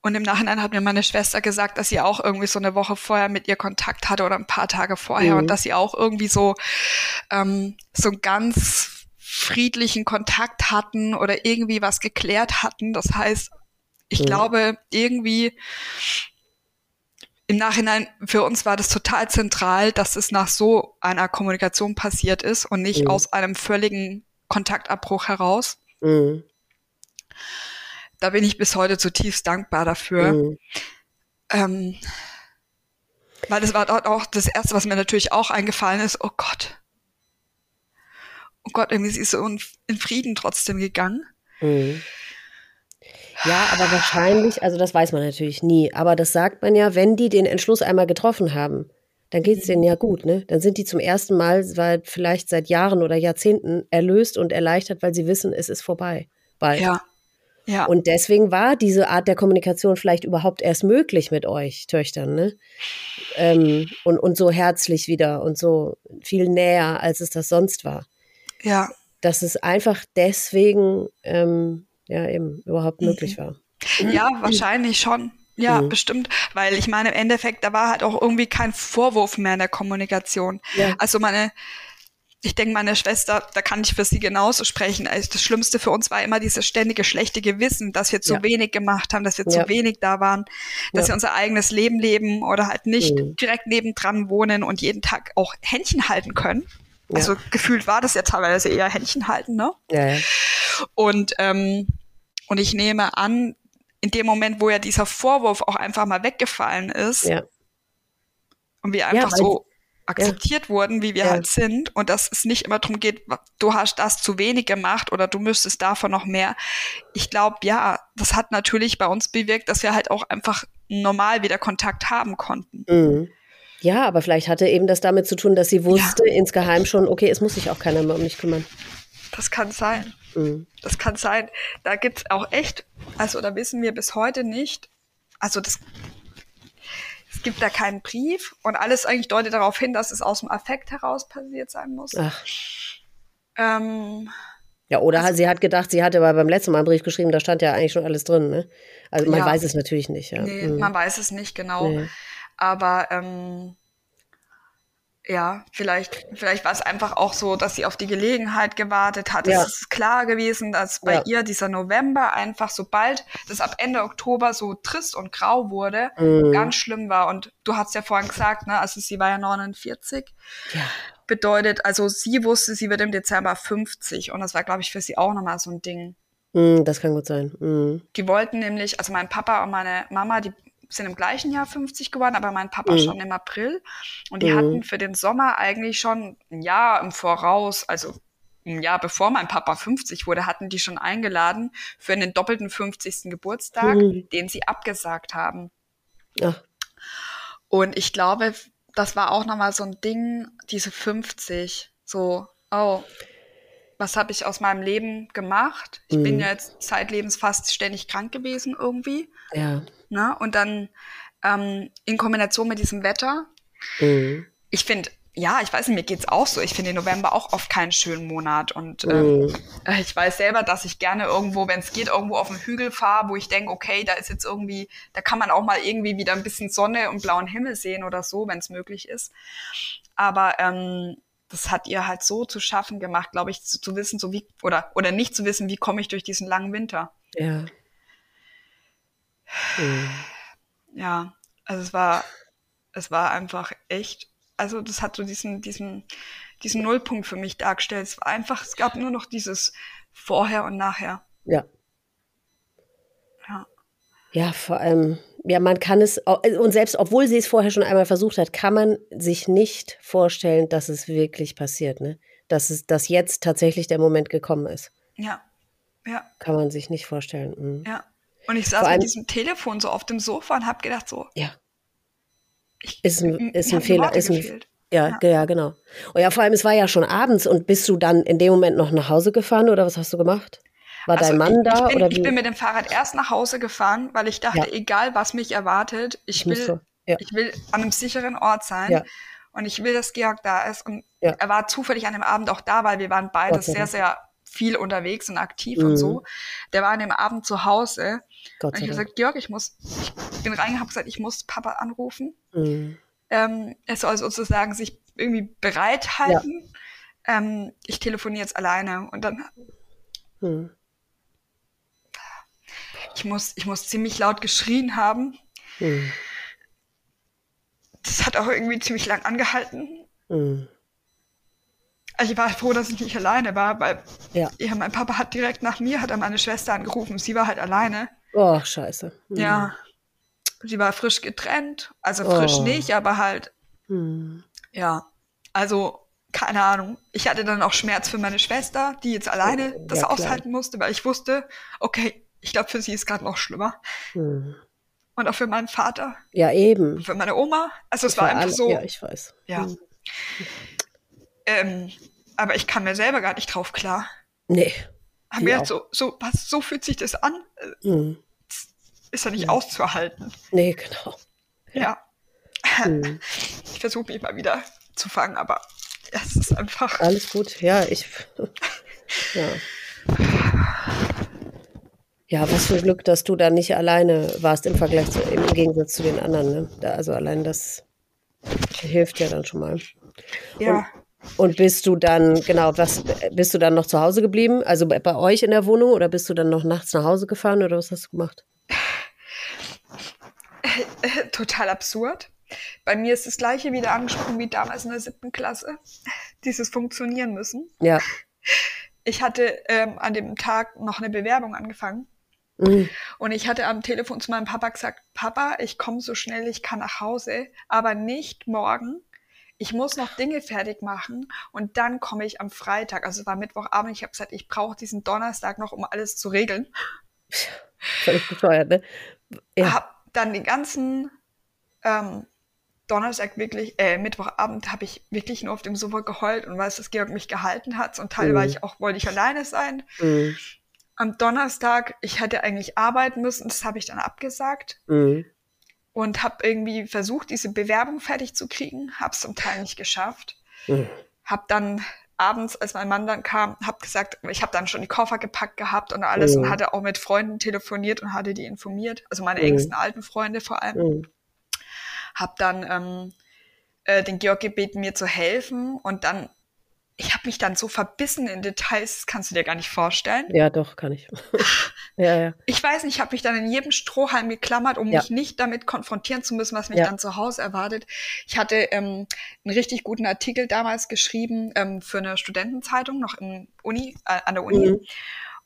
Und im Nachhinein hat mir meine Schwester gesagt, dass sie auch irgendwie so eine Woche vorher mit ihr Kontakt hatte oder ein paar Tage vorher mhm. und dass sie auch irgendwie so, ähm, so einen ganz friedlichen Kontakt hatten oder irgendwie was geklärt hatten. Das heißt, ich mhm. glaube, irgendwie im Nachhinein für uns war das total zentral, dass es nach so einer Kommunikation passiert ist und nicht mhm. aus einem völligen Kontaktabbruch heraus. Mhm. Da bin ich bis heute zutiefst dankbar dafür. Mhm. Ähm, weil das war dort auch das Erste, was mir natürlich auch eingefallen ist, oh Gott. Oh Gott, irgendwie ist sie so in Frieden trotzdem gegangen. Mhm. Ja, aber wahrscheinlich, also das weiß man natürlich nie, aber das sagt man ja, wenn die den Entschluss einmal getroffen haben, dann geht es denen ja gut, ne? Dann sind die zum ersten Mal seit, vielleicht seit Jahren oder Jahrzehnten erlöst und erleichtert, weil sie wissen, es ist vorbei. Bald. Ja. Ja. Und deswegen war diese Art der Kommunikation vielleicht überhaupt erst möglich mit euch Töchtern, ne? Ähm, und, und so herzlich wieder und so viel näher, als es das sonst war. Ja. Dass es einfach deswegen ähm, ja eben überhaupt mhm. möglich war. Ja, wahrscheinlich schon. Ja, mhm. bestimmt. Weil ich meine, im Endeffekt, da war halt auch irgendwie kein Vorwurf mehr in der Kommunikation. Ja. Also meine, ich denke, meine Schwester, da kann ich für sie genauso sprechen. Also das Schlimmste für uns war immer dieses ständige schlechte Gewissen, dass wir zu ja. wenig gemacht haben, dass wir ja. zu wenig da waren, dass wir unser eigenes Leben leben oder halt nicht mhm. direkt nebendran wohnen und jeden Tag auch Händchen halten können. Also gefühlt war das ja teilweise eher Händchen halten, ne? Ja. Und, ähm, und ich nehme an, in dem Moment, wo ja dieser Vorwurf auch einfach mal weggefallen ist ja. und wir einfach so akzeptiert ja. wurden, wie wir ja. halt sind und dass es nicht immer darum geht, du hast das zu wenig gemacht oder du müsstest davon noch mehr. Ich glaube, ja, das hat natürlich bei uns bewirkt, dass wir halt auch einfach normal wieder Kontakt haben konnten. Mhm. Ja, aber vielleicht hatte eben das damit zu tun, dass sie wusste ja. insgeheim schon, okay, es muss sich auch keiner mehr um mich kümmern. Das kann sein. Mhm. Das kann sein. Da gibt es auch echt, also da wissen wir bis heute nicht, also das es gibt da keinen Brief und alles eigentlich deutet darauf hin, dass es aus dem Affekt heraus passiert sein muss. Ach. Ähm, ja, oder also, sie hat gedacht, sie hatte aber beim letzten Mal einen Brief geschrieben, da stand ja eigentlich schon alles drin. Ne? Also man ja. weiß es natürlich nicht. Ja. Nee, mhm. man weiß es nicht genau. Nee. Aber ähm, ja, vielleicht, vielleicht war es einfach auch so, dass sie auf die Gelegenheit gewartet hat. Ja. Es ist klar gewesen, dass bei ja. ihr dieser November einfach, sobald das ab Ende Oktober so trist und grau wurde, mhm. ganz schlimm war. Und du hast ja vorhin gesagt, ne, also sie war ja 49. Ja. Bedeutet, also sie wusste, sie wird im Dezember 50. Und das war, glaube ich, für sie auch nochmal so ein Ding. Mhm, das kann gut sein. Mhm. Die wollten nämlich, also mein Papa und meine Mama, die sind im gleichen Jahr 50 geworden, aber mein Papa mhm. schon im April. Und die mhm. hatten für den Sommer eigentlich schon ein Jahr im Voraus, also ein Jahr bevor mein Papa 50 wurde, hatten die schon eingeladen für den doppelten 50. Geburtstag, mhm. den sie abgesagt haben. Ja. Und ich glaube, das war auch nochmal so ein Ding, diese 50. So, oh, was habe ich aus meinem Leben gemacht? Ich mhm. bin ja jetzt zeitlebens fast ständig krank gewesen irgendwie. Ja. Ne? Und dann ähm, in Kombination mit diesem Wetter. Mhm. Ich finde, ja, ich weiß nicht, mir geht's auch so. Ich finde den November auch oft keinen schönen Monat. Und ähm, mhm. ich weiß selber, dass ich gerne irgendwo, wenn es geht, irgendwo auf den Hügel fahre, wo ich denke, okay, da ist jetzt irgendwie, da kann man auch mal irgendwie wieder ein bisschen Sonne und blauen Himmel sehen oder so, wenn es möglich ist. Aber ähm, das hat ihr halt so zu schaffen gemacht, glaube ich, zu, zu, wissen, so wie, oder, oder nicht zu wissen, wie komme ich durch diesen langen Winter. Ja. Mhm. Ja, also es war, es war einfach echt, also das hat so diesen, diesen, diesen Nullpunkt für mich dargestellt. Es war einfach, es gab nur noch dieses Vorher und Nachher. Ja. Ja. Ja, vor allem, ja, man kann es, und selbst obwohl sie es vorher schon einmal versucht hat, kann man sich nicht vorstellen, dass es wirklich passiert, ne? Dass es, dass jetzt tatsächlich der Moment gekommen ist. Ja. Ja. Kann man sich nicht vorstellen. Mhm. Ja. Und ich saß allem, mit diesem Telefon so auf dem Sofa und habe gedacht so. Ja. Ich, ist ein, ist ein Fehler. Ist ein, ja, ja, ja, genau. Und ja, vor allem, es war ja schon abends und bist du dann in dem Moment noch nach Hause gefahren oder was hast du gemacht? War also dein Mann ich, da? Ich bin, oder ich bin mit dem Fahrrad erst nach Hause gefahren, weil ich dachte, ja. egal was mich erwartet, ich will, so. ja. ich will an einem sicheren Ort sein. Ja. Und ich will, dass Georg da ist. Und er war zufällig an dem Abend auch da, weil wir waren beide okay. sehr, sehr viel unterwegs und aktiv mhm. und so. Der war an dem Abend zu Hause. Gott und ich habe gesagt, Georg, ich muss, ich bin reingegangen, habe gesagt, ich muss Papa anrufen. Mhm. Ähm, er soll sozusagen sich irgendwie bereithalten. Ähm, ich telefoniere jetzt alleine und dann mhm. Ich muss, ich muss ziemlich laut geschrien haben. Mhm. Das hat auch irgendwie ziemlich lang angehalten. Mhm. Also ich war froh, dass ich nicht alleine war, weil ja. ja. mein Papa hat direkt nach mir, hat er meine Schwester angerufen. Sie war halt alleine. Oh, scheiße. Mhm. Ja. Sie war frisch getrennt. Also frisch oh. nicht, aber halt. Mhm. Ja. Also, keine Ahnung. Ich hatte dann auch Schmerz für meine Schwester, die jetzt alleine ja, das aushalten musste, weil ich wusste, okay, ich glaube, für sie ist gerade noch schlimmer. Hm. Und auch für meinen Vater. Ja, eben. Für meine Oma. Also es war einfach alle, so. Ja, ich weiß. Ja. Hm. Ähm, aber ich kam mir selber gar nicht drauf klar. Nee. haben wir jetzt so, so, was, so fühlt sich das an? Mhm. Ist ja nicht mhm. auszuhalten. Nee, genau. Ja. Mhm. Ich versuche mich mal wieder zu fangen, aber es ist einfach. Alles gut, ja, ich. ja. Ja, was für Glück, dass du da nicht alleine warst im Vergleich zu, im Gegensatz zu den anderen. Ne? Da, also allein das hilft ja dann schon mal. Ja. Und, und, bist du dann, genau, was, bist du dann noch zu Hause geblieben? Also bei, bei euch in der Wohnung oder bist du dann noch nachts nach Hause gefahren oder was hast du gemacht? Total absurd. Bei mir ist das gleiche wieder angesprungen wie damals in der siebten Klasse. Dieses Funktionieren müssen. Ja. Ich hatte ähm, an dem Tag noch eine Bewerbung angefangen Mhm. Und ich hatte am Telefon zu meinem Papa gesagt, Papa, ich komme so schnell ich kann nach Hause, aber nicht morgen. Ich muss noch Dinge fertig machen und dann komme ich am Freitag. Also es war Mittwochabend. Ich habe gesagt, ich brauche diesen Donnerstag noch, um alles zu regeln. Völlig bescheuert, ne? Ja. Hab dann den ganzen ähm, Donnerstag wirklich, äh, Mittwochabend habe ich wirklich nur auf dem Sofa geheult und weiß, dass Georg mich gehalten hat. Und Teil mhm. war ich auch, wollte ich alleine sein. Mhm am Donnerstag, ich hätte eigentlich arbeiten müssen, das habe ich dann abgesagt. Mhm. Und habe irgendwie versucht, diese Bewerbung fertig zu kriegen, habe es zum Teil nicht geschafft. Mhm. Habe dann abends, als mein Mann dann kam, habe gesagt, ich habe dann schon die Koffer gepackt gehabt und alles mhm. und hatte auch mit Freunden telefoniert und hatte die informiert, also meine mhm. engsten alten Freunde vor allem. Mhm. Habe dann ähm, äh, den Georg gebeten, mir zu helfen und dann ich habe mich dann so verbissen in Details, das kannst du dir gar nicht vorstellen. Ja, doch, kann ich. ja, ja. Ich weiß nicht, ich habe mich dann in jedem Strohhalm geklammert, um ja. mich nicht damit konfrontieren zu müssen, was mich ja. dann zu Hause erwartet. Ich hatte ähm, einen richtig guten Artikel damals geschrieben ähm, für eine Studentenzeitung, noch im Uni, äh, an der Uni. Mhm.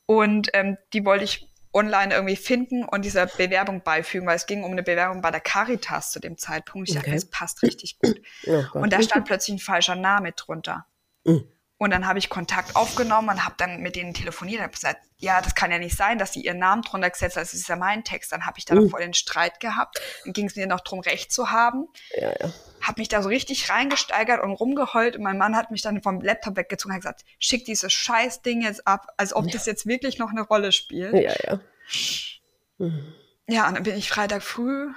Und ähm, die wollte ich online irgendwie finden und dieser Bewerbung beifügen, weil es ging um eine Bewerbung bei der Caritas zu dem Zeitpunkt. Ich okay. dachte, das passt richtig gut. Oh und da stand plötzlich ein falscher Name drunter. Mhm. Und dann habe ich Kontakt aufgenommen und habe dann mit denen telefoniert und gesagt, ja, das kann ja nicht sein, dass sie ihren Namen drunter gesetzt haben, das ist ja mein Text. Dann habe ich da mhm. noch voll den Streit gehabt. Dann ging es mir noch darum, Recht zu haben. Ja, ja. Habe mich da so richtig reingesteigert und rumgeheult und mein Mann hat mich dann vom Laptop weggezogen und hat gesagt, schick dieses scheiß Ding jetzt ab, als ob ja. das jetzt wirklich noch eine Rolle spielt. Ja, ja. Mhm. Ja, und dann bin ich Freitag früh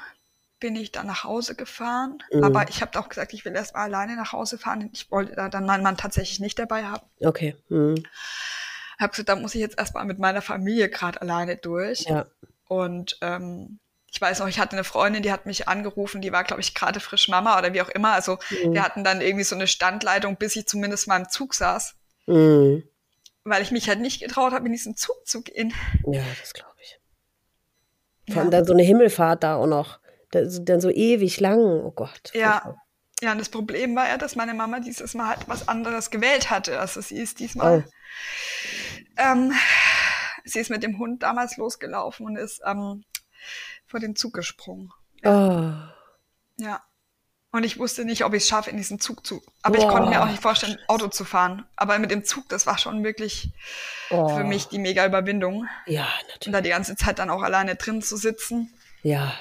bin ich dann nach Hause gefahren. Mhm. Aber ich habe auch gesagt, ich will erst mal alleine nach Hause fahren. Ich wollte da dann meinen Mann tatsächlich nicht dabei haben. Okay. Mhm. Habe gesagt, da muss ich jetzt erstmal mit meiner Familie gerade alleine durch. Ja. Und ähm, ich weiß noch, ich hatte eine Freundin, die hat mich angerufen, die war, glaube ich, gerade frisch Mama oder wie auch immer. Also mhm. wir hatten dann irgendwie so eine Standleitung, bis ich zumindest mal im Zug saß. Mhm. Weil ich mich halt nicht getraut habe, in diesen Zug zu gehen. Ja, das glaube ich. Vor allem ja. dann so eine Himmelfahrt da auch noch dann so ewig lang. Oh Gott. Ja. Ja, und das Problem war ja, dass meine Mama dieses Mal halt was anderes gewählt hatte. Also sie ist diesmal, oh. ähm, sie ist mit dem Hund damals losgelaufen und ist ähm, vor den Zug gesprungen. Oh. Ja. Und ich wusste nicht, ob ich es schaffe, in diesen Zug zu. Aber Boah. ich konnte mir auch nicht vorstellen, Auto zu fahren. Aber mit dem Zug, das war schon wirklich oh. für mich die mega Überwindung. Ja, natürlich. Und da die ganze Zeit dann auch alleine drin zu sitzen. Ja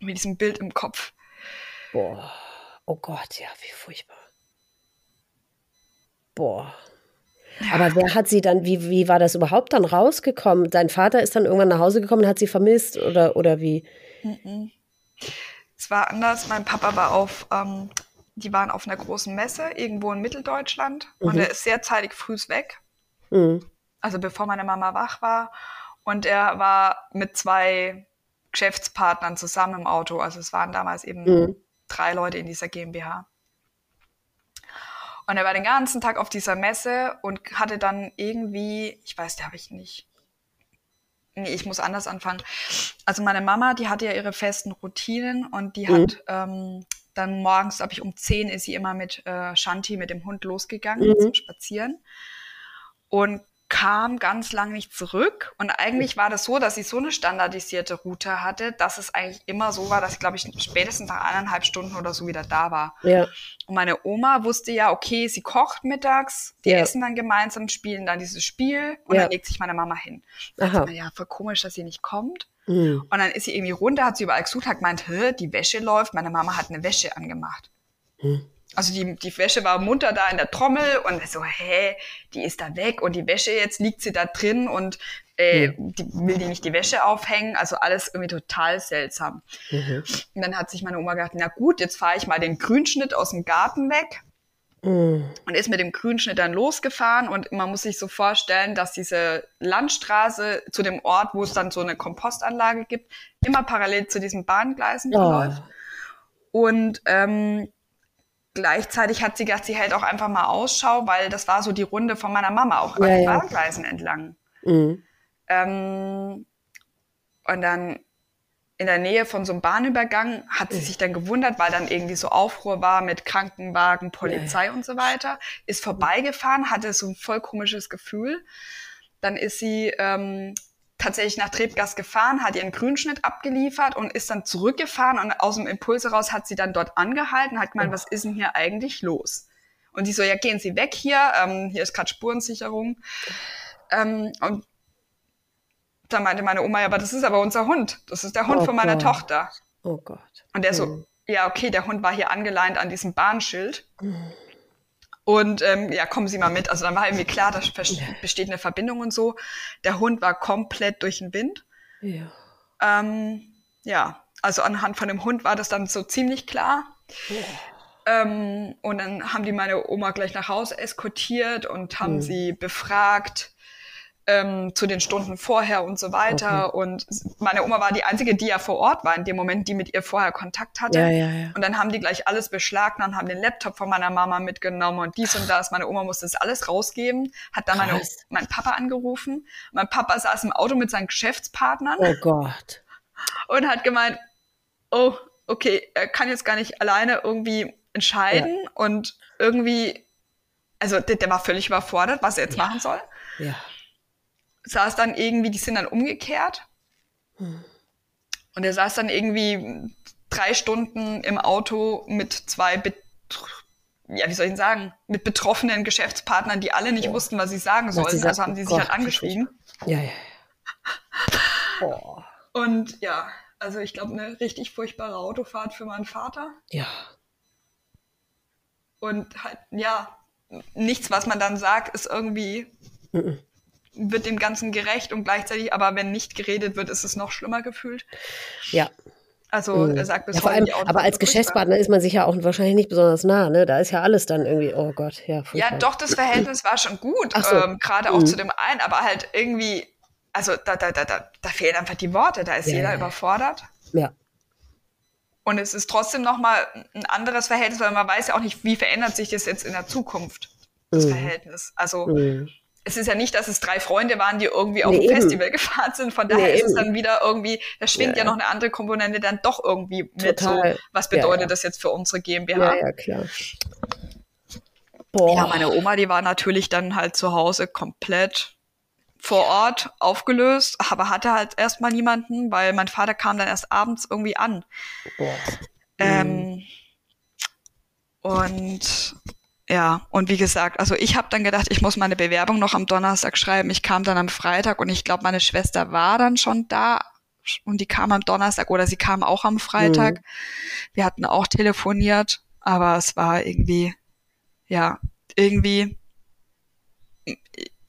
mit diesem Bild im Kopf. Boah. Oh Gott, ja, wie furchtbar. Boah. Aber wer hat sie dann, wie, wie war das überhaupt dann rausgekommen? Dein Vater ist dann irgendwann nach Hause gekommen und hat sie vermisst oder, oder wie? Es war anders. Mein Papa war auf, ähm, die waren auf einer großen Messe irgendwo in Mitteldeutschland mhm. und er ist sehr zeitig frühs weg. Mhm. Also bevor meine Mama wach war. Und er war mit zwei Geschäftspartnern zusammen im Auto. Also es waren damals eben mhm. drei Leute in dieser GmbH. Und er war den ganzen Tag auf dieser Messe und hatte dann irgendwie, ich weiß, da habe ich nicht. Nee, ich muss anders anfangen. Also meine Mama, die hatte ja ihre festen Routinen und die mhm. hat ähm, dann morgens, glaube ich, um 10 ist sie immer mit äh, Shanti, mit dem Hund losgegangen mhm. zum Spazieren. Und kam ganz lang nicht zurück. Und eigentlich war das so, dass sie so eine standardisierte Route hatte, dass es eigentlich immer so war, dass ich, glaube ich, spätestens nach eineinhalb Stunden oder so wieder da war. Ja. Und meine Oma wusste ja, okay, sie kocht mittags, die ja. essen dann gemeinsam, spielen dann dieses Spiel und ja. dann legt sich meine Mama hin. Dachte ja, voll komisch, dass sie nicht kommt. Mhm. Und dann ist sie irgendwie runter, hat sie überall gesucht, hat gemeint, die Wäsche läuft, meine Mama hat eine Wäsche angemacht. Mhm. Also die, die Wäsche war munter da in der Trommel und so, hä, die ist da weg und die Wäsche jetzt liegt sie da drin und äh, mhm. die, will die nicht die Wäsche aufhängen, also alles irgendwie total seltsam. Mhm. Und dann hat sich meine Oma gedacht, na gut, jetzt fahre ich mal den Grünschnitt aus dem Garten weg. Mhm. Und ist mit dem Grünschnitt dann losgefahren und man muss sich so vorstellen, dass diese Landstraße zu dem Ort, wo es dann so eine Kompostanlage gibt, immer parallel zu diesen Bahngleisen oh. läuft. Und ähm, gleichzeitig hat sie gedacht, sie hält auch einfach mal Ausschau, weil das war so die Runde von meiner Mama auch ja, an den ja. Bahngleisen entlang. Mhm. Ähm, und dann in der Nähe von so einem Bahnübergang hat sie sich dann gewundert, weil dann irgendwie so Aufruhr war mit Krankenwagen, Polizei ja, und so weiter. Ist vorbeigefahren, hatte so ein voll komisches Gefühl. Dann ist sie ähm, tatsächlich nach Trebgas gefahren, hat ihren Grünschnitt abgeliefert und ist dann zurückgefahren und aus dem Impuls heraus hat sie dann dort angehalten, hat gemeint, oh. was ist denn hier eigentlich los? Und die so, ja, gehen Sie weg hier, ähm, hier ist gerade Spurensicherung. Ähm, und da meinte meine Oma, ja, aber das ist aber unser Hund. Das ist der Hund oh von meiner Gott. Tochter. Oh Gott. Und der so, hm. ja, okay, der Hund war hier angeleint an diesem Bahnschild. Hm. Und ähm, ja, kommen Sie mal mit. Also dann war irgendwie klar, da besteht eine Verbindung und so. Der Hund war komplett durch den Wind. Ja. Ähm, ja, also anhand von dem Hund war das dann so ziemlich klar. Ja. Ähm, und dann haben die meine Oma gleich nach Hause eskortiert und haben mhm. sie befragt ähm, zu den Stunden vorher und so weiter. Okay. Und meine Oma war die einzige, die ja vor Ort war in dem Moment, die mit ihr vorher Kontakt hatte. Ja, ja, ja. Und dann haben die gleich alles beschlagnahmt, haben den Laptop von meiner Mama mitgenommen und dies und das. Meine Oma musste das alles rausgeben, hat dann meine, mein Papa angerufen. Mein Papa saß im Auto mit seinen Geschäftspartnern. Oh Gott. Und hat gemeint, oh, okay, er kann jetzt gar nicht alleine irgendwie entscheiden und irgendwie, also der, der, war völlig überfordert, was er jetzt machen soll. Ja saß dann irgendwie, die sind dann umgekehrt. Hm. Und er saß dann irgendwie drei Stunden im Auto mit zwei, Bet ja, wie soll ich sagen, mit betroffenen Geschäftspartnern, die alle nicht ja. wussten, was sie sagen sollten. Also haben sie sich halt angeschrieben. Ja, ja. ja. Und ja, also ich glaube, eine richtig furchtbare Autofahrt für meinen Vater. Ja. Und halt, ja, nichts, was man dann sagt, ist irgendwie mhm wird dem Ganzen gerecht und gleichzeitig, aber wenn nicht geredet wird, ist es noch schlimmer gefühlt. Ja. Also mhm. er sagt bis ja, vor allem, aber als Geschäftspartner ist man sich ja auch wahrscheinlich nicht besonders nah, ne? Da ist ja alles dann irgendwie, oh Gott, ja. Ja, doch, das Verhältnis war schon gut, so. ähm, gerade auch mhm. zu dem einen, aber halt irgendwie, also da, da, da, da, da fehlen einfach die Worte, da ist ja, jeder ja. überfordert. Ja. Und es ist trotzdem nochmal ein anderes Verhältnis, weil man weiß ja auch nicht, wie verändert sich das jetzt in der Zukunft, das mhm. Verhältnis. Also mhm es ist ja nicht, dass es drei Freunde waren, die irgendwie auf nee, ein Festival gefahren sind. Von daher nee, ist es dann wieder irgendwie, da schwingt ja. ja. noch eine andere Komponente dann doch irgendwie mit. So, was bedeutet ja, ja. das jetzt für unsere GmbH? Ja, ja, klar. Boah. Ja, meine Oma, die war natürlich dann halt zu Hause komplett vor Ort aufgelöst, aber hatte halt erstmal niemanden, weil mein Vater kam dann erst abends irgendwie an. Boah. Ähm, mhm. und ja, und wie gesagt, also ich habe dann gedacht, ich muss meine Bewerbung noch am Donnerstag schreiben. Ich kam dann am Freitag und ich glaube, meine Schwester war dann schon da und die kam am Donnerstag oder sie kam auch am Freitag. Mhm. Wir hatten auch telefoniert, aber es war irgendwie, ja, irgendwie,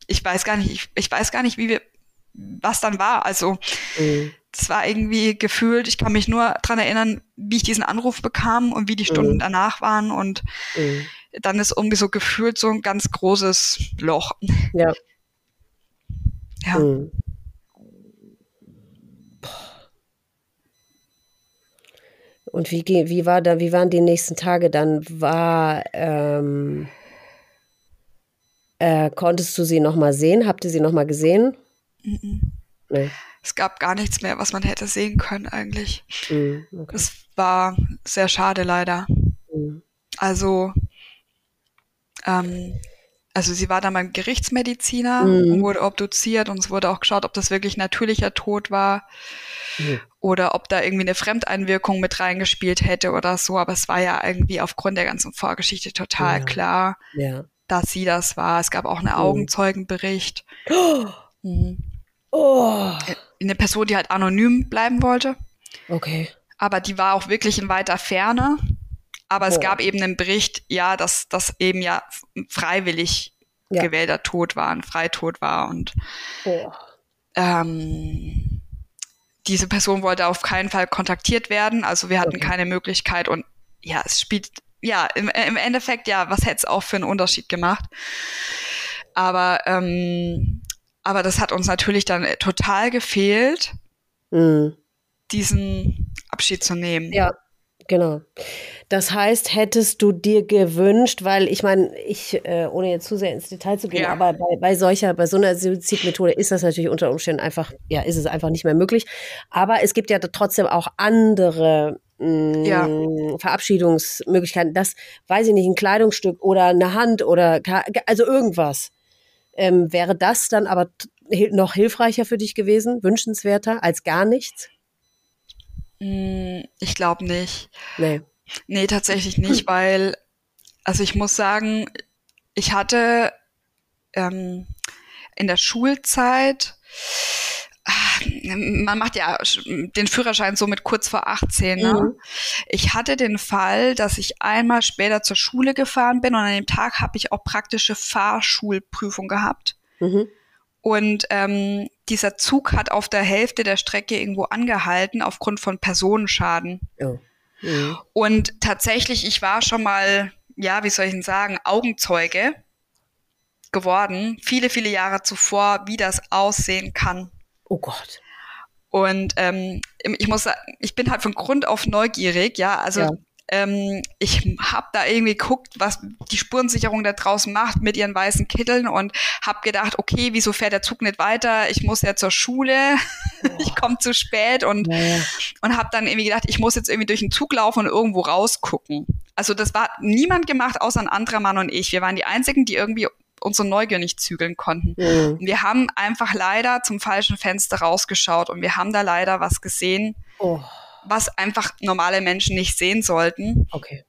ich weiß gar nicht, ich, ich weiß gar nicht, wie wir, was dann war. Also, mhm. es war irgendwie gefühlt, ich kann mich nur dran erinnern, wie ich diesen Anruf bekam und wie die Stunden mhm. danach waren und mhm dann ist irgendwie so gefühlt so ein ganz großes Loch. Ja. Ja. Mhm. Und wie, wie, war da, wie waren die nächsten Tage dann? War, ähm, äh, konntest du sie nochmal sehen? Habt ihr sie nochmal gesehen? Mhm. Nee. Es gab gar nichts mehr, was man hätte sehen können eigentlich. Mhm, okay. Es war sehr schade leider. Mhm. Also ähm, also sie war dann beim Gerichtsmediziner mhm. und wurde obduziert und es wurde auch geschaut, ob das wirklich natürlicher Tod war mhm. oder ob da irgendwie eine Fremdeinwirkung mit reingespielt hätte oder so. Aber es war ja irgendwie aufgrund der ganzen Vorgeschichte total ja. klar, ja. dass sie das war. Es gab auch einen mhm. Augenzeugenbericht. Oh. Oh. Eine Person, die halt anonym bleiben wollte. Okay. Aber die war auch wirklich in weiter Ferne. Aber es gab eben einen Bericht, ja, dass das eben ja freiwillig ja. gewählter Tod war, ein Freitod war und ähm, diese Person wollte auf keinen Fall kontaktiert werden. Also wir hatten okay. keine Möglichkeit und ja, es spielt, ja, im, im Endeffekt, ja, was hätte es auch für einen Unterschied gemacht? Aber, ähm, aber das hat uns natürlich dann total gefehlt, mhm. diesen Abschied zu nehmen. Ja, genau. Das heißt, hättest du dir gewünscht, weil ich meine, ich, äh, ohne jetzt zu sehr ins Detail zu gehen, ja. aber bei, bei solcher, bei so einer Suizidmethode ist das natürlich unter Umständen einfach, ja, ist es einfach nicht mehr möglich. Aber es gibt ja trotzdem auch andere mh, ja. Mm, Verabschiedungsmöglichkeiten. Das, weiß ich nicht, ein Kleidungsstück oder eine Hand oder also irgendwas. Ähm, wäre das dann aber noch hilfreicher für dich gewesen, wünschenswerter als gar nichts? Mm, ich glaube nicht. Nee. Nee, tatsächlich nicht, weil, also ich muss sagen, ich hatte ähm, in der Schulzeit, ah, man macht ja den Führerschein so mit kurz vor 18. Ne? Mhm. Ich hatte den Fall, dass ich einmal später zur Schule gefahren bin und an dem Tag habe ich auch praktische Fahrschulprüfung gehabt. Mhm. Und ähm, dieser Zug hat auf der Hälfte der Strecke irgendwo angehalten aufgrund von Personenschaden. Oh. Mhm. Und tatsächlich, ich war schon mal, ja, wie soll ich denn sagen, Augenzeuge geworden, viele, viele Jahre zuvor, wie das aussehen kann. Oh Gott. Und ähm, ich muss sagen, ich bin halt von Grund auf neugierig, ja. Also ja ähm, ich habe da irgendwie geguckt, was die Spurensicherung da draußen macht mit ihren weißen Kitteln und habe gedacht, okay, wieso fährt der Zug nicht weiter? Ich muss ja zur Schule, oh. ich komme zu spät und, ja. und habe dann irgendwie gedacht, ich muss jetzt irgendwie durch den Zug laufen und irgendwo rausgucken. Also das war niemand gemacht, außer ein anderer Mann und ich. Wir waren die Einzigen, die irgendwie unsere Neugier nicht zügeln konnten. Mhm. Wir haben einfach leider zum falschen Fenster rausgeschaut und wir haben da leider was gesehen. Oh was einfach normale Menschen nicht sehen sollten. Okay.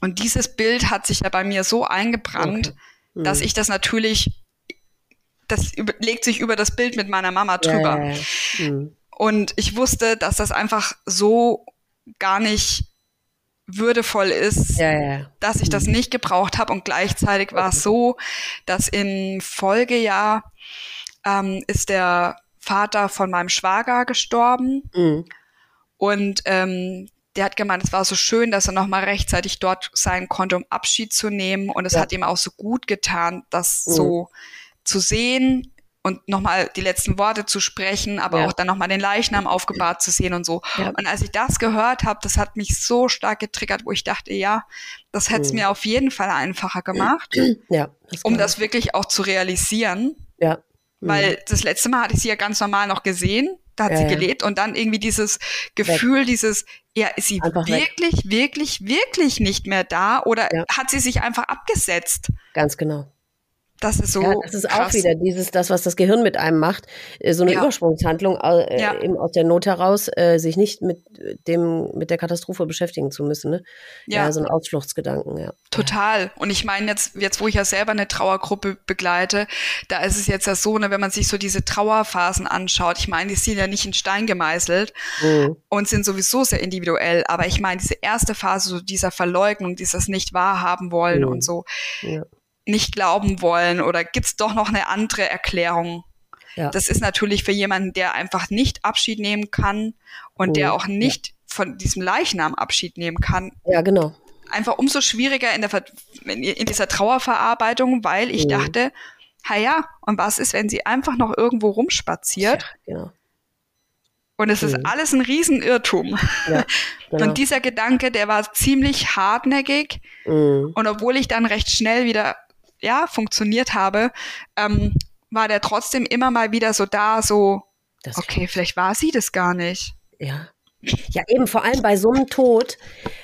Und dieses Bild hat sich ja bei mir so eingebrannt, okay. mhm. dass ich das natürlich, das legt sich über das Bild mit meiner Mama drüber. Ja, ja, ja. Mhm. Und ich wusste, dass das einfach so gar nicht würdevoll ist, dass ich das mhm. nicht gebraucht habe. Und gleichzeitig war es so, dass im Folgejahr ähm, ist der Vater von meinem Schwager gestorben. Mhm. Und ähm, der hat gemeint, es war so schön, dass er nochmal rechtzeitig dort sein konnte, um Abschied zu nehmen. Und es ja. hat ihm auch so gut getan, das mhm. so zu sehen und nochmal die letzten Worte zu sprechen, aber ja. auch dann nochmal den Leichnam aufgebahrt zu sehen und so. Ja. Und als ich das gehört habe, das hat mich so stark getriggert, wo ich dachte, ja, das hätte es mhm. mir auf jeden Fall einfacher gemacht, ja, das um das wirklich auch zu realisieren. Ja. Mhm. Weil das letzte Mal hatte ich sie ja ganz normal noch gesehen da hat ja, sie gelebt und dann irgendwie dieses Gefühl, weg. dieses, ja, ist sie einfach wirklich, weg. wirklich, wirklich nicht mehr da oder ja. hat sie sich einfach abgesetzt? Ganz genau. Das ist so. Ja, das ist krass. auch wieder dieses, das, was das Gehirn mit einem macht, äh, so eine ja. Übersprungshandlung äh, ja. eben aus der Not heraus, äh, sich nicht mit dem, mit der Katastrophe beschäftigen zu müssen. Ne? Ja. ja so ein Ausfluchtsgedanken, ja. Total. Und ich meine, jetzt, jetzt, wo ich ja selber eine Trauergruppe begleite, da ist es jetzt ja so, ne, wenn man sich so diese Trauerphasen anschaut, ich meine, die sind ja nicht in Stein gemeißelt mhm. und sind sowieso sehr individuell, aber ich meine, diese erste Phase, so dieser Verleugnung, dieses nicht wahrhaben wollen mhm. und so, ja nicht glauben wollen oder gibt's doch noch eine andere Erklärung? Ja. Das ist natürlich für jemanden, der einfach nicht Abschied nehmen kann und oh, der auch nicht ja. von diesem Leichnam Abschied nehmen kann. Ja, genau. Einfach umso schwieriger in, der, in dieser Trauerverarbeitung, weil ich oh. dachte, ja, und was ist, wenn sie einfach noch irgendwo rumspaziert? Ja, genau. Und es ist mhm. alles ein Riesenirrtum. Ja, genau. Und dieser Gedanke, der war ziemlich hartnäckig. Mhm. Und obwohl ich dann recht schnell wieder ja, funktioniert habe, ähm, war der trotzdem immer mal wieder so da, so, das okay, vielleicht war sie das gar nicht. Ja. Ja, eben vor allem bei so einem Tod,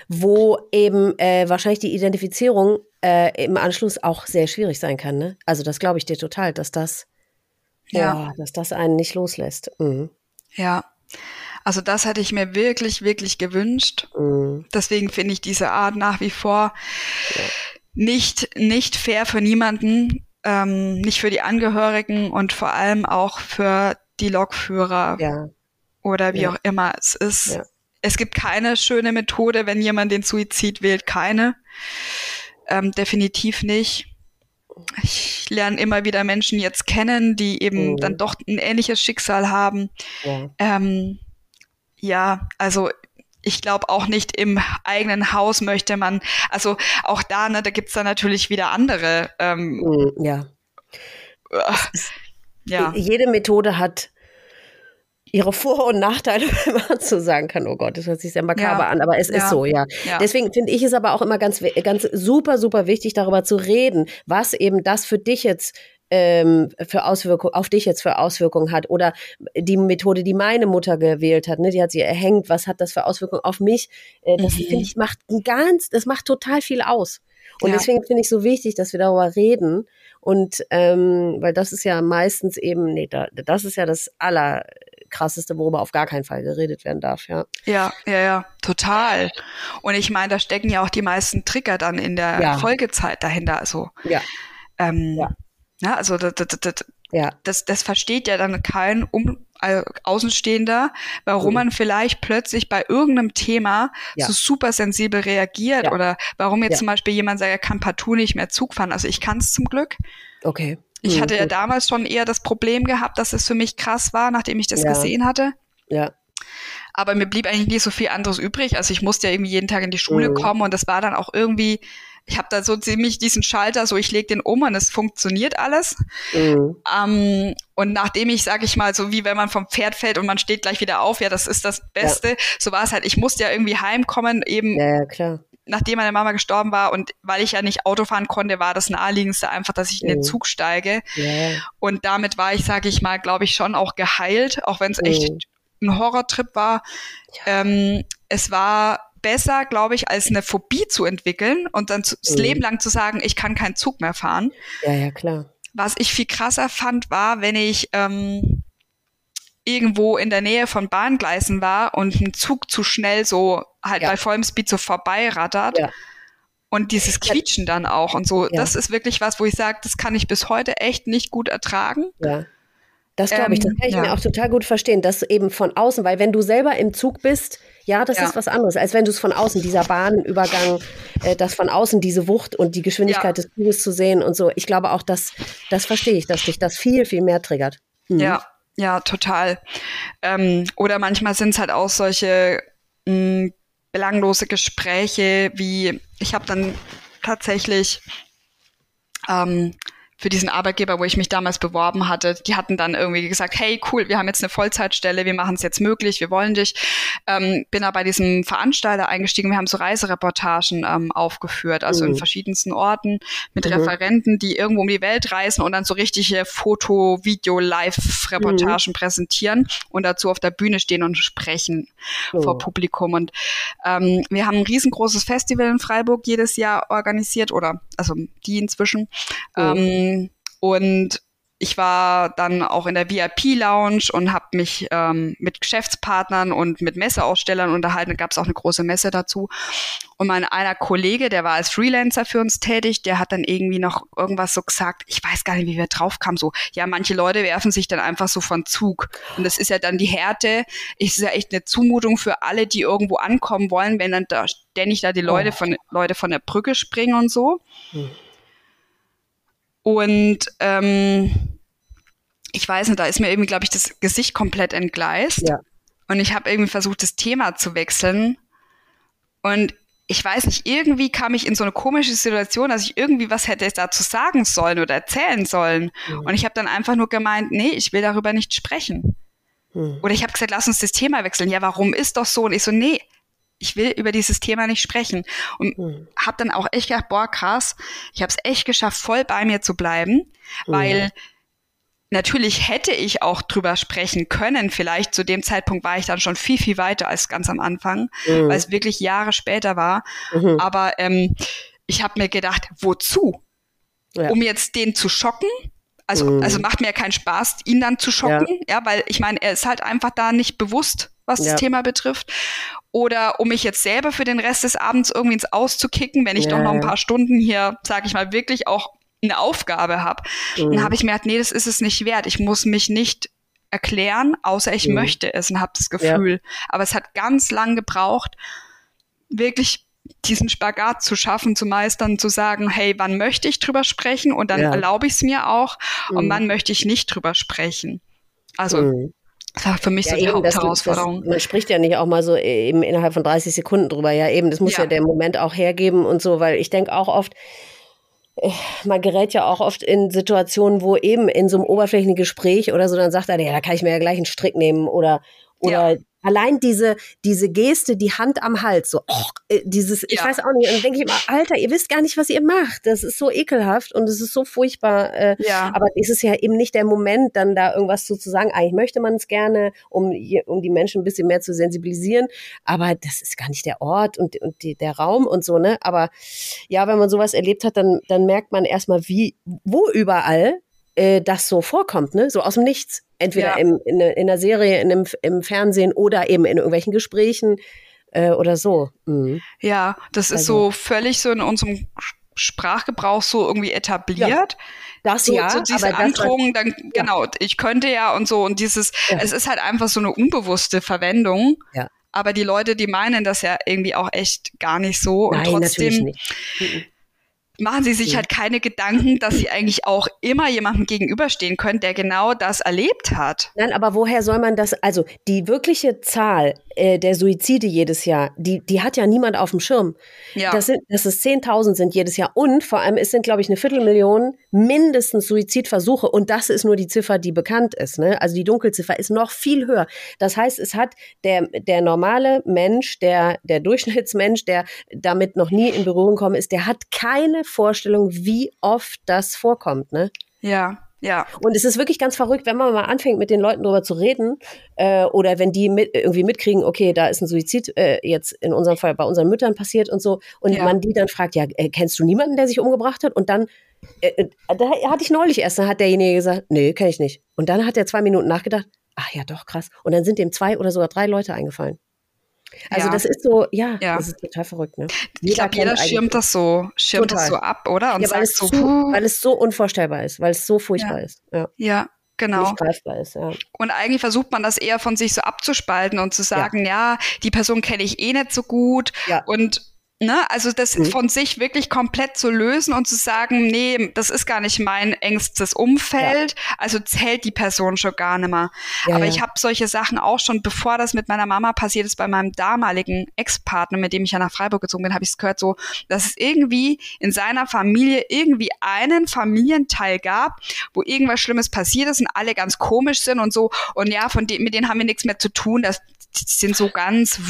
wo eben äh, wahrscheinlich die Identifizierung äh, im Anschluss auch sehr schwierig sein kann. Ne? Also das glaube ich dir total, dass das, ja. Oh, dass das einen nicht loslässt. Mhm. Ja. Also das hätte ich mir wirklich, wirklich gewünscht. Mhm. Deswegen finde ich diese Art nach wie vor ja nicht, nicht fair für niemanden, ähm, nicht für die Angehörigen und vor allem auch für die Lokführer ja. oder wie ja. auch immer es ist. Ja. es gibt keine schöne Methode, wenn jemand den Suizid wählt, keine. Ähm, definitiv nicht. Ich lerne immer wieder Menschen jetzt kennen, die eben mhm. dann doch ein ähnliches Schicksal haben. Ähm, ja also ich glaube auch nicht im eigenen Haus möchte man, also auch da, ne, da gibt's dann natürlich wieder andere. Ähm, mhm, ja. Äh, ja. Jede Methode hat ihre Vor- und Nachteile, wenn man so sagen kann. Oh Gott, das hört sich sehr makaber ja. an, aber es ja. ist so, ja. ja. Deswegen finde ich es aber auch immer ganz, ganz super, super wichtig, darüber zu reden, was eben das für dich jetzt ähm, für Auswirkungen auf dich jetzt für Auswirkungen hat oder die Methode, die meine Mutter gewählt hat, ne, die hat sie erhängt, was hat das für Auswirkungen auf mich? Äh, das mhm. finde ich macht ganz, das macht total viel aus. Und ja. deswegen finde ich so wichtig, dass wir darüber reden. Und ähm, weil das ist ja meistens eben, nee, da, das ist ja das allerkrasseste, worüber auf gar keinen Fall geredet werden darf, ja. Ja, ja, ja, total. Und ich meine, da stecken ja auch die meisten Trigger dann in der ja. Folgezeit dahinter. Also ja. Ähm, ja. Ja, also das, das, das, ja. das, das versteht ja dann kein um, äh, Außenstehender, warum mhm. man vielleicht plötzlich bei irgendeinem Thema ja. so super sensibel reagiert ja. oder warum jetzt zum Beispiel jemand sagt, er kann partout nicht mehr Zug fahren. Also ich kann es zum Glück. Okay. Ich mhm. hatte ja damals schon eher das Problem gehabt, dass es für mich krass war, nachdem ich das gesehen hatte. Ja. Aber mir blieb eigentlich nicht so viel anderes übrig. Also ich musste ja irgendwie jeden Tag in die Schule mhm. kommen und das war dann auch irgendwie ich habe da so ziemlich diesen Schalter, so ich lege den um und es funktioniert alles. Mhm. Ähm, und nachdem ich, sage ich mal, so wie wenn man vom Pferd fällt und man steht gleich wieder auf, ja, das ist das Beste. Ja. So war es halt. Ich musste ja irgendwie heimkommen, eben ja, klar. nachdem meine Mama gestorben war und weil ich ja nicht Auto fahren konnte, war das naheliegendste einfach, dass ich in den mhm. Zug steige. Ja. Und damit war ich, sage ich mal, glaube ich, schon auch geheilt, auch wenn es echt mhm. ein Horrortrip war. Ähm, es war besser, glaube ich, als eine Phobie zu entwickeln und dann zu, das mhm. Leben lang zu sagen, ich kann keinen Zug mehr fahren. Ja, ja, klar. Was ich viel krasser fand, war, wenn ich ähm, irgendwo in der Nähe von Bahngleisen war und ein Zug zu schnell so halt ja. bei vollem Speed so vorbeirattert. Ja. Und dieses Quietschen dann auch und so, ja. das ist wirklich was, wo ich sage, das kann ich bis heute echt nicht gut ertragen. Ja. Das glaube ich, das ähm, kann ich ja. mir auch total gut verstehen, dass eben von außen, weil wenn du selber im Zug bist, ja, das ja. ist was anderes, als wenn du es von außen, dieser Bahnübergang, äh, das von außen diese Wucht und die Geschwindigkeit ja. des Zuges zu sehen und so. Ich glaube auch, dass das verstehe ich, dass dich das viel, viel mehr triggert. Mhm. Ja, ja, total. Ähm, oder manchmal sind es halt auch solche mh, hm, belanglose Gespräche, wie ich habe dann tatsächlich ähm, für diesen Arbeitgeber, wo ich mich damals beworben hatte, die hatten dann irgendwie gesagt, hey, cool, wir haben jetzt eine Vollzeitstelle, wir machen es jetzt möglich, wir wollen dich. Ähm, bin da bei diesem Veranstalter eingestiegen, wir haben so Reisereportagen ähm, aufgeführt, also mhm. in verschiedensten Orten mit mhm. Referenten, die irgendwo um die Welt reisen und dann so richtige Foto, Video, Live-Reportagen mhm. präsentieren und dazu auf der Bühne stehen und sprechen oh. vor Publikum. Und ähm, wir haben ein riesengroßes Festival in Freiburg jedes Jahr organisiert oder also die inzwischen. Oh. Ähm, und ich war dann auch in der VIP-Lounge und habe mich ähm, mit Geschäftspartnern und mit Messeausstellern unterhalten. Da gab es auch eine große Messe dazu. Und mein einer Kollege, der war als Freelancer für uns tätig, der hat dann irgendwie noch irgendwas so gesagt. Ich weiß gar nicht, wie wir drauf kamen. So, ja, manche Leute werfen sich dann einfach so von Zug. Und das ist ja dann die Härte. Es ist ja echt eine Zumutung für alle, die irgendwo ankommen wollen, wenn dann da ständig da die Leute oh. von Leute von der Brücke springen und so. Hm. Und ähm, ich weiß nicht, da ist mir irgendwie, glaube ich, das Gesicht komplett entgleist. Ja. Und ich habe irgendwie versucht, das Thema zu wechseln. Und ich weiß nicht, irgendwie kam ich in so eine komische Situation, dass ich irgendwie was hätte dazu sagen sollen oder erzählen sollen. Mhm. Und ich habe dann einfach nur gemeint, nee, ich will darüber nicht sprechen. Mhm. Oder ich habe gesagt, lass uns das Thema wechseln. Ja, warum ist doch so? Und ich so, nee, ich will über dieses Thema nicht sprechen. Und mhm. habe dann auch echt gedacht, boah, krass, ich habe es echt geschafft, voll bei mir zu bleiben, mhm. weil natürlich hätte ich auch drüber sprechen können. Vielleicht zu dem Zeitpunkt war ich dann schon viel, viel weiter als ganz am Anfang, mhm. weil es wirklich Jahre später war. Mhm. Aber ähm, ich habe mir gedacht, wozu? Ja. Um jetzt den zu schocken? Also, mhm. also macht mir ja keinen Spaß, ihn dann zu schocken, ja, ja weil ich meine, er ist halt einfach da nicht bewusst, was ja. das Thema betrifft oder um mich jetzt selber für den Rest des Abends irgendwie ins Auszukicken, wenn ich ja. doch noch ein paar Stunden hier, sag ich mal, wirklich auch eine Aufgabe habe. Mhm. Dann habe ich mir gedacht, nee, das ist es nicht wert. Ich muss mich nicht erklären, außer ich mhm. möchte es und habe das Gefühl. Ja. Aber es hat ganz lang gebraucht, wirklich diesen Spagat zu schaffen, zu meistern, zu sagen, hey, wann möchte ich drüber sprechen und dann ja. erlaube ich es mir auch mhm. und wann möchte ich nicht drüber sprechen. Also mhm. Das war für mich ja, so die eben, Hauptherausforderung. Das, man spricht ja nicht auch mal so eben innerhalb von 30 Sekunden drüber. Ja, eben, das muss ja, ja der Moment auch hergeben und so, weil ich denke auch oft, äh, man gerät ja auch oft in Situationen, wo eben in so einem oberflächlichen Gespräch oder so, dann sagt er, ja, da kann ich mir ja gleich einen Strick nehmen oder, oder ja. Allein diese, diese Geste, die Hand am Hals, so, oh, äh, dieses, ich weiß auch nicht, und dann denke ich immer, Alter, ihr wisst gar nicht, was ihr macht. Das ist so ekelhaft und es ist so furchtbar. Äh, ja. Aber es ist ja eben nicht der Moment, dann da irgendwas zu, zu sagen. Eigentlich möchte man es gerne, um, um die Menschen ein bisschen mehr zu sensibilisieren. Aber das ist gar nicht der Ort und, und die, der Raum und so, ne? Aber ja, wenn man sowas erlebt hat, dann, dann merkt man erstmal, wie, wo überall äh, das so vorkommt, ne? So aus dem Nichts. Entweder ja. im, in, in der Serie, in einem, im Fernsehen oder eben in irgendwelchen Gesprächen äh, oder so. Mhm. Ja, das ist also. so völlig so in unserem Sprachgebrauch so irgendwie etabliert. Ja. Das so, ja, so diese Androhung, dann ja. genau, ich könnte ja und so und dieses, ja. es ist halt einfach so eine unbewusste Verwendung. Ja. Aber die Leute, die meinen das ja irgendwie auch echt gar nicht so Nein, und trotzdem nicht. Machen sie sich halt keine Gedanken, dass sie eigentlich auch immer jemandem gegenüberstehen können, der genau das erlebt hat. Nein, aber woher soll man das, also die wirkliche Zahl äh, der Suizide jedes Jahr, die, die hat ja niemand auf dem Schirm. Ja. Das, sind, dass es 10.000 sind jedes Jahr und vor allem es sind, glaube ich, eine Viertelmillion mindestens Suizidversuche und das ist nur die Ziffer, die bekannt ist. Ne? Also die Dunkelziffer ist noch viel höher. Das heißt, es hat der, der normale Mensch, der, der Durchschnittsmensch, der damit noch nie in Berührung gekommen ist, der hat keine Vorstellung, wie oft das vorkommt. Ne? Ja. Ja. Und es ist wirklich ganz verrückt, wenn man mal anfängt, mit den Leuten darüber zu reden, äh, oder wenn die mit, irgendwie mitkriegen, okay, da ist ein Suizid äh, jetzt in unserem Fall bei unseren Müttern passiert und so, und ja. man die dann fragt, ja, äh, kennst du niemanden, der sich umgebracht hat? Und dann, äh, äh da hatte ich neulich erst, dann hat derjenige gesagt, nee, kenne ich nicht. Und dann hat er zwei Minuten nachgedacht, ach ja, doch, krass. Und dann sind dem zwei oder sogar drei Leute eingefallen. Also ja. das ist so, ja, ja, das ist total verrückt. Ne? Ich glaube, jeder schirmt das so, schirmt total. das so ab, oder? Und ja, weil, es so, zu, weil es so unvorstellbar ist, weil es so furchtbar ja. ist. Ja. ja. Genau. Nicht greifbar ist, ja. Und eigentlich versucht man das eher von sich so abzuspalten und zu sagen, ja, die Person kenne ich eh nicht so gut. Ja. Und Ne? Also das mhm. von sich wirklich komplett zu lösen und zu sagen, nee, das ist gar nicht mein engstes Umfeld, ja. also zählt die Person schon gar nicht mehr. Ja, Aber ja. ich habe solche Sachen auch schon, bevor das mit meiner Mama passiert ist, bei meinem damaligen Ex-Partner, mit dem ich ja nach Freiburg gezogen bin, habe ich es gehört, so, dass es irgendwie in seiner Familie irgendwie einen Familienteil gab, wo irgendwas Schlimmes passiert ist und alle ganz komisch sind und so. Und ja, von dem, mit denen haben wir nichts mehr zu tun. Das, die sind so ganz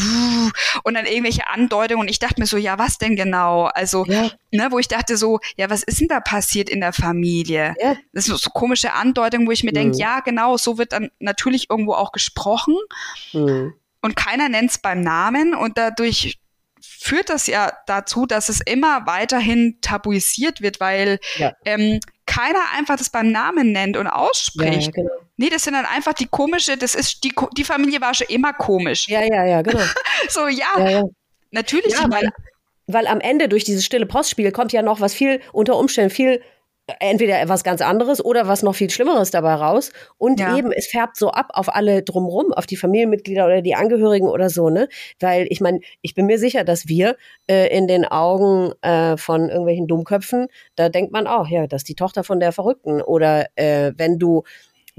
und dann irgendwelche Andeutungen. Und ich dachte mir so, ja, was denn genau? Also, ja. ne, wo ich dachte so, ja, was ist denn da passiert in der Familie? Ja. Das sind so komische Andeutungen, wo ich mir mhm. denke, ja, genau, so wird dann natürlich irgendwo auch gesprochen. Mhm. Und keiner nennt es beim Namen und dadurch führt das ja dazu, dass es immer weiterhin tabuisiert wird, weil ja. ähm, keiner einfach das beim Namen nennt und ausspricht. Ja, genau. Nee, das sind dann einfach die komische, das ist, die, die Familie war schon immer komisch. Ja, ja, ja, genau. so, ja, ja, ja. natürlich. Ja, weil, weil am Ende durch dieses stille Postspiel kommt ja noch was viel, unter Umständen viel entweder etwas ganz anderes oder was noch viel Schlimmeres dabei raus. Und ja. eben, es färbt so ab auf alle drumrum, auf die Familienmitglieder oder die Angehörigen oder so, ne? Weil ich meine, ich bin mir sicher, dass wir äh, in den Augen äh, von irgendwelchen Dummköpfen, da denkt man auch, ja, das ist die Tochter von der Verrückten. Oder äh, wenn du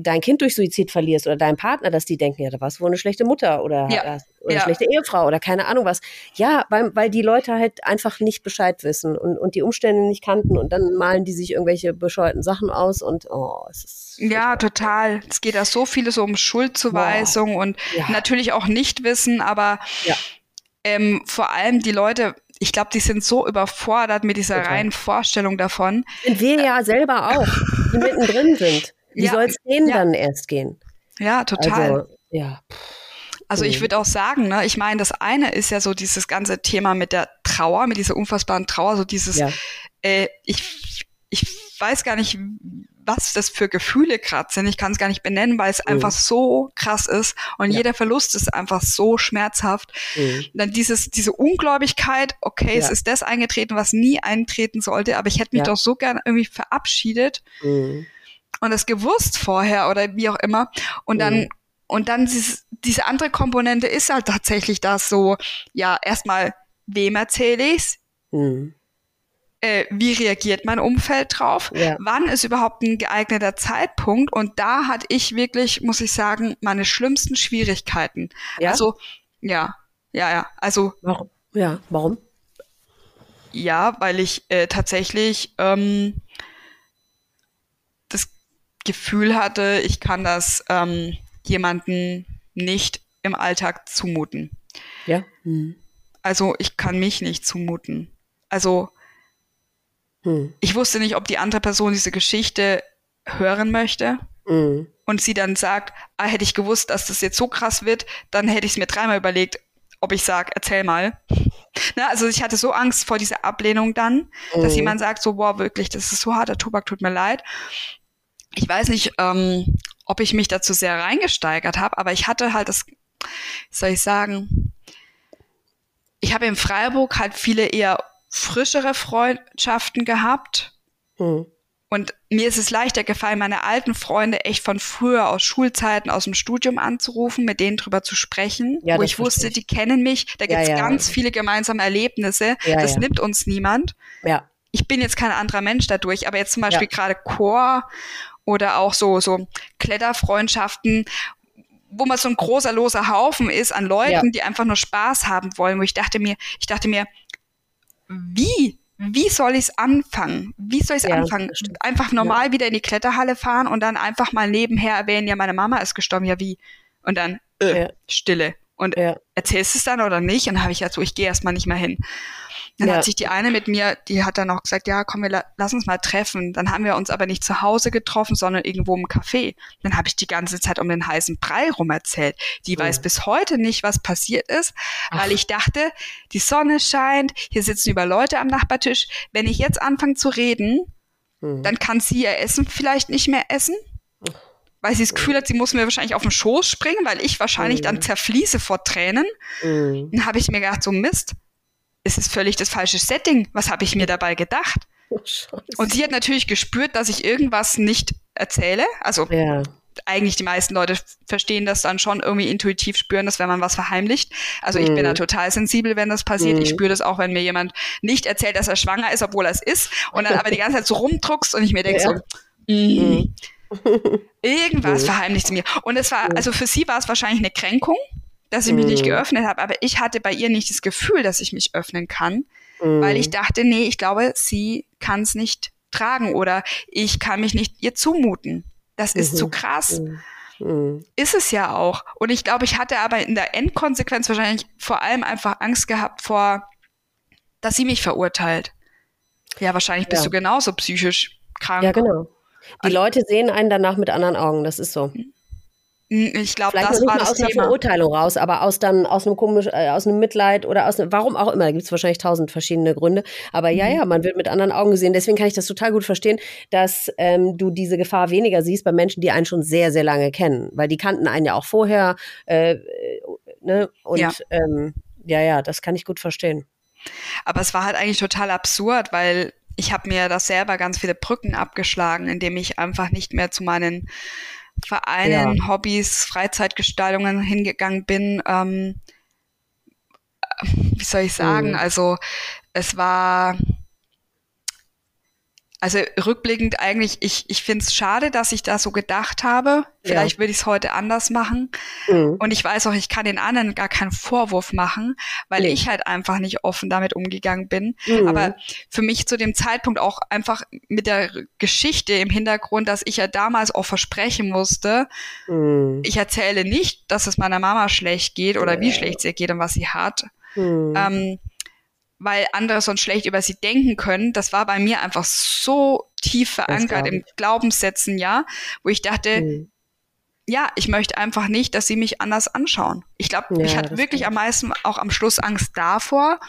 dein Kind durch Suizid verlierst oder dein Partner, dass die denken, ja, da warst du wohl eine schlechte Mutter oder, ja. oder ja. schlechte Ehefrau oder keine Ahnung was. Ja, weil, weil die Leute halt einfach nicht Bescheid wissen und, und die Umstände nicht kannten und dann malen die sich irgendwelche bescheuerten Sachen aus und oh, es ist. Ja, total. Es geht da so vieles um Schuldzuweisung Boah. und ja. natürlich auch Nichtwissen, aber ähm, vor allem die Leute, ich glaube, die sind so überfordert mit dieser Total. reinen Vorstellung davon. Sind wir ja selber auch, die mittendrin sind. Wie ja, soll es denen ja. dann erst gehen? Ja, total. Also, ja. Also ich würde auch sagen, ne, ich meine, das eine ist ja so dieses ganze Thema mit der Trauer, mit dieser unfassbaren Trauer, so dieses, ja. äh, ich, ich weiß gar nicht, was das für Gefühle gerade sind. Ich kann es gar nicht benennen, weil es mhm. einfach so krass ist und ja. jeder Verlust ist einfach so schmerzhaft. Mhm. Dann dieses, diese Ungläubigkeit, okay, ja. es ist das eingetreten, was nie eintreten sollte, aber ich hätte mich doch so gern irgendwie verabschiedet. Mhm und das gewusst vorher oder wie auch immer. Und dann, mhm. und dann dieses, diese andere Komponente ist halt tatsächlich das so, ja, erstmal, wem erzähle ich's? Mhm. Äh, wie reagiert mein Umfeld drauf? Ja. Wann ist überhaupt ein geeigneter Zeitpunkt? Und da hatte ich wirklich, muss ich sagen, meine schlimmsten Schwierigkeiten. Ja? Also, ja, ja, ja. Also. Warum? Ja, warum? Ja, weil ich äh, tatsächlich ähm, Gefühl hatte, ich kann das ähm, jemanden nicht im Alltag zumuten. Ja. Mhm. Also ich kann mich nicht zumuten. Also hm. ich wusste nicht, ob die andere Person diese Geschichte hören möchte. Mhm. Und sie dann sagt, ah, hätte ich gewusst, dass das jetzt so krass wird, dann hätte ich es mir dreimal überlegt, ob ich sage, erzähl mal. Na, also ich hatte so Angst vor dieser Ablehnung dann, mhm. dass jemand sagt, so, boah, wirklich, das ist so harter Tobak, tut mir leid. Ich weiß nicht, ähm, ob ich mich dazu sehr reingesteigert habe, aber ich hatte halt das, soll ich sagen, ich habe in Freiburg halt viele eher frischere Freundschaften gehabt. Mhm. Und mir ist es leichter gefallen, meine alten Freunde echt von früher aus Schulzeiten, aus dem Studium anzurufen, mit denen drüber zu sprechen, ja, wo ich wusste, ich. die kennen mich, da gibt's ja, ja. ganz viele gemeinsame Erlebnisse, das nimmt uns niemand. Ja. Ich bin jetzt kein anderer Mensch dadurch, aber jetzt zum Beispiel gerade Chor oder auch so, so Kletterfreundschaften, wo man so ein großer, loser Haufen ist an Leuten, die einfach nur Spaß haben wollen, wo ich dachte mir, ich dachte mir, wie wie soll ich es anfangen? Wie soll ich es ja, anfangen? Einfach normal ja. wieder in die Kletterhalle fahren und dann einfach mal nebenher erwähnen, ja, meine Mama ist gestorben, ja wie? Und dann äh, ja. Stille. Und erzählst du es dann oder nicht? Und dann habe ich gesagt, so, ich gehe erstmal nicht mehr hin. Dann ja. hat sich die eine mit mir, die hat dann auch gesagt, ja, komm, wir la lass uns mal treffen. Dann haben wir uns aber nicht zu Hause getroffen, sondern irgendwo im Café. Dann habe ich die ganze Zeit um den heißen Brei rum erzählt. Die ja. weiß bis heute nicht, was passiert ist, Ach. weil ich dachte, die Sonne scheint, hier sitzen über Leute am Nachbartisch. Wenn ich jetzt anfange zu reden, mhm. dann kann sie ihr Essen vielleicht nicht mehr essen weil sie das Gefühl hat, sie muss mir wahrscheinlich auf den Schoß springen, weil ich wahrscheinlich mhm. dann zerfließe vor Tränen. Mhm. Dann habe ich mir gedacht, so Mist, es ist völlig das falsche Setting. Was habe ich mir dabei gedacht? Oh, und sie hat natürlich gespürt, dass ich irgendwas nicht erzähle. Also ja. eigentlich die meisten Leute verstehen das dann schon irgendwie intuitiv spüren, dass wenn man was verheimlicht. Also ich bin da mhm. total sensibel, wenn das passiert. Mhm. Ich spüre das auch, wenn mir jemand nicht erzählt, dass er schwanger ist, obwohl er es ist. Und dann aber die ganze Zeit so rumdruckst und ich mir denke ja. so, mm, irgendwas verheimlicht sie mir. Und es war, also für sie war es wahrscheinlich eine Kränkung dass ich mich nicht mhm. geöffnet habe. Aber ich hatte bei ihr nicht das Gefühl, dass ich mich öffnen kann, mm. weil ich mhm. dachte, nee, ich glaube, sie kann es nicht tragen oder ich kann mich nicht ihr zumuten. Das ist mhm. zu krass. Mhm. Ist es ja auch. Und ich glaube, ich hatte aber in der Endkonsequenz wahrscheinlich vor allem einfach Angst gehabt vor, dass sie mich verurteilt. Ja, wahrscheinlich bist ja. du genauso psychisch krank. Ja, genau. Die Leute sehen einen danach mit anderen Augen, das ist so. Hm, ich glaube, das nicht war das aus Thema. einer Verurteilung raus, aber aus dann aus einem komisch, äh, aus einem Mitleid oder aus warum auch immer. Da gibt es wahrscheinlich tausend verschiedene Gründe. Aber ja, mhm. ja, man wird mit anderen Augen gesehen. Deswegen kann ich das total gut verstehen, dass ähm, du diese Gefahr weniger siehst bei Menschen, die einen schon sehr, sehr lange kennen, weil die kannten einen ja auch vorher. Äh, ne? Und ja. Ähm, ja, ja, das kann ich gut verstehen. Aber es war halt eigentlich total absurd, weil ich habe mir das selber ganz viele Brücken abgeschlagen, indem ich einfach nicht mehr zu meinen Vereinen, ja. Hobbys, Freizeitgestaltungen hingegangen bin. Ähm, wie soll ich sagen? Mhm. Also es war also rückblickend eigentlich, ich, ich finde es schade, dass ich da so gedacht habe. Vielleicht ja. würde ich es heute anders machen. Mhm. Und ich weiß auch, ich kann den anderen gar keinen Vorwurf machen, weil mhm. ich halt einfach nicht offen damit umgegangen bin. Mhm. Aber für mich zu dem Zeitpunkt auch einfach mit der Geschichte im Hintergrund, dass ich ja damals auch versprechen musste, mhm. ich erzähle nicht, dass es meiner Mama schlecht geht oder wie schlecht sie geht und was sie hat. Mhm. Ähm, weil andere sonst schlecht über sie denken können. Das war bei mir einfach so tief verankert im Glaubenssätzen, ja, wo ich dachte, mhm. ja, ich möchte einfach nicht, dass sie mich anders anschauen. Ich glaube, ja, ich hatte wirklich am meisten auch am Schluss Angst davor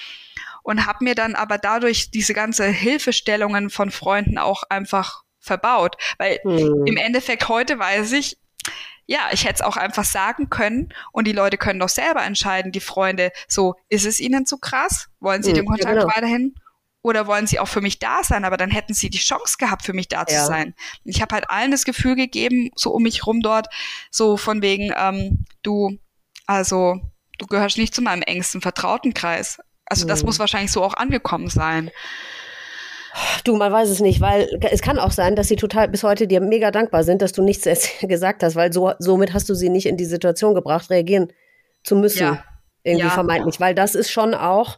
und habe mir dann aber dadurch diese ganze Hilfestellungen von Freunden auch einfach verbaut, weil mhm. im Endeffekt heute weiß ich, ja, ich hätte es auch einfach sagen können und die Leute können doch selber entscheiden, die Freunde, so, ist es ihnen zu krass? Wollen sie mhm, den Kontakt genau. weiterhin? oder wollen sie auch für mich da sein, aber dann hätten sie die Chance gehabt, für mich da zu sein. Ich habe halt allen das Gefühl gegeben, so um mich rum dort, so von wegen, ähm, du, also du gehörst nicht zu meinem engsten Vertrautenkreis. Also das mhm. muss wahrscheinlich so auch angekommen sein. Du, man weiß es nicht, weil es kann auch sein, dass sie total bis heute dir mega dankbar sind, dass du nichts gesagt hast, weil so, somit hast du sie nicht in die Situation gebracht, reagieren zu müssen. Ja. Irgendwie ja. vermeintlich, weil das ist schon auch,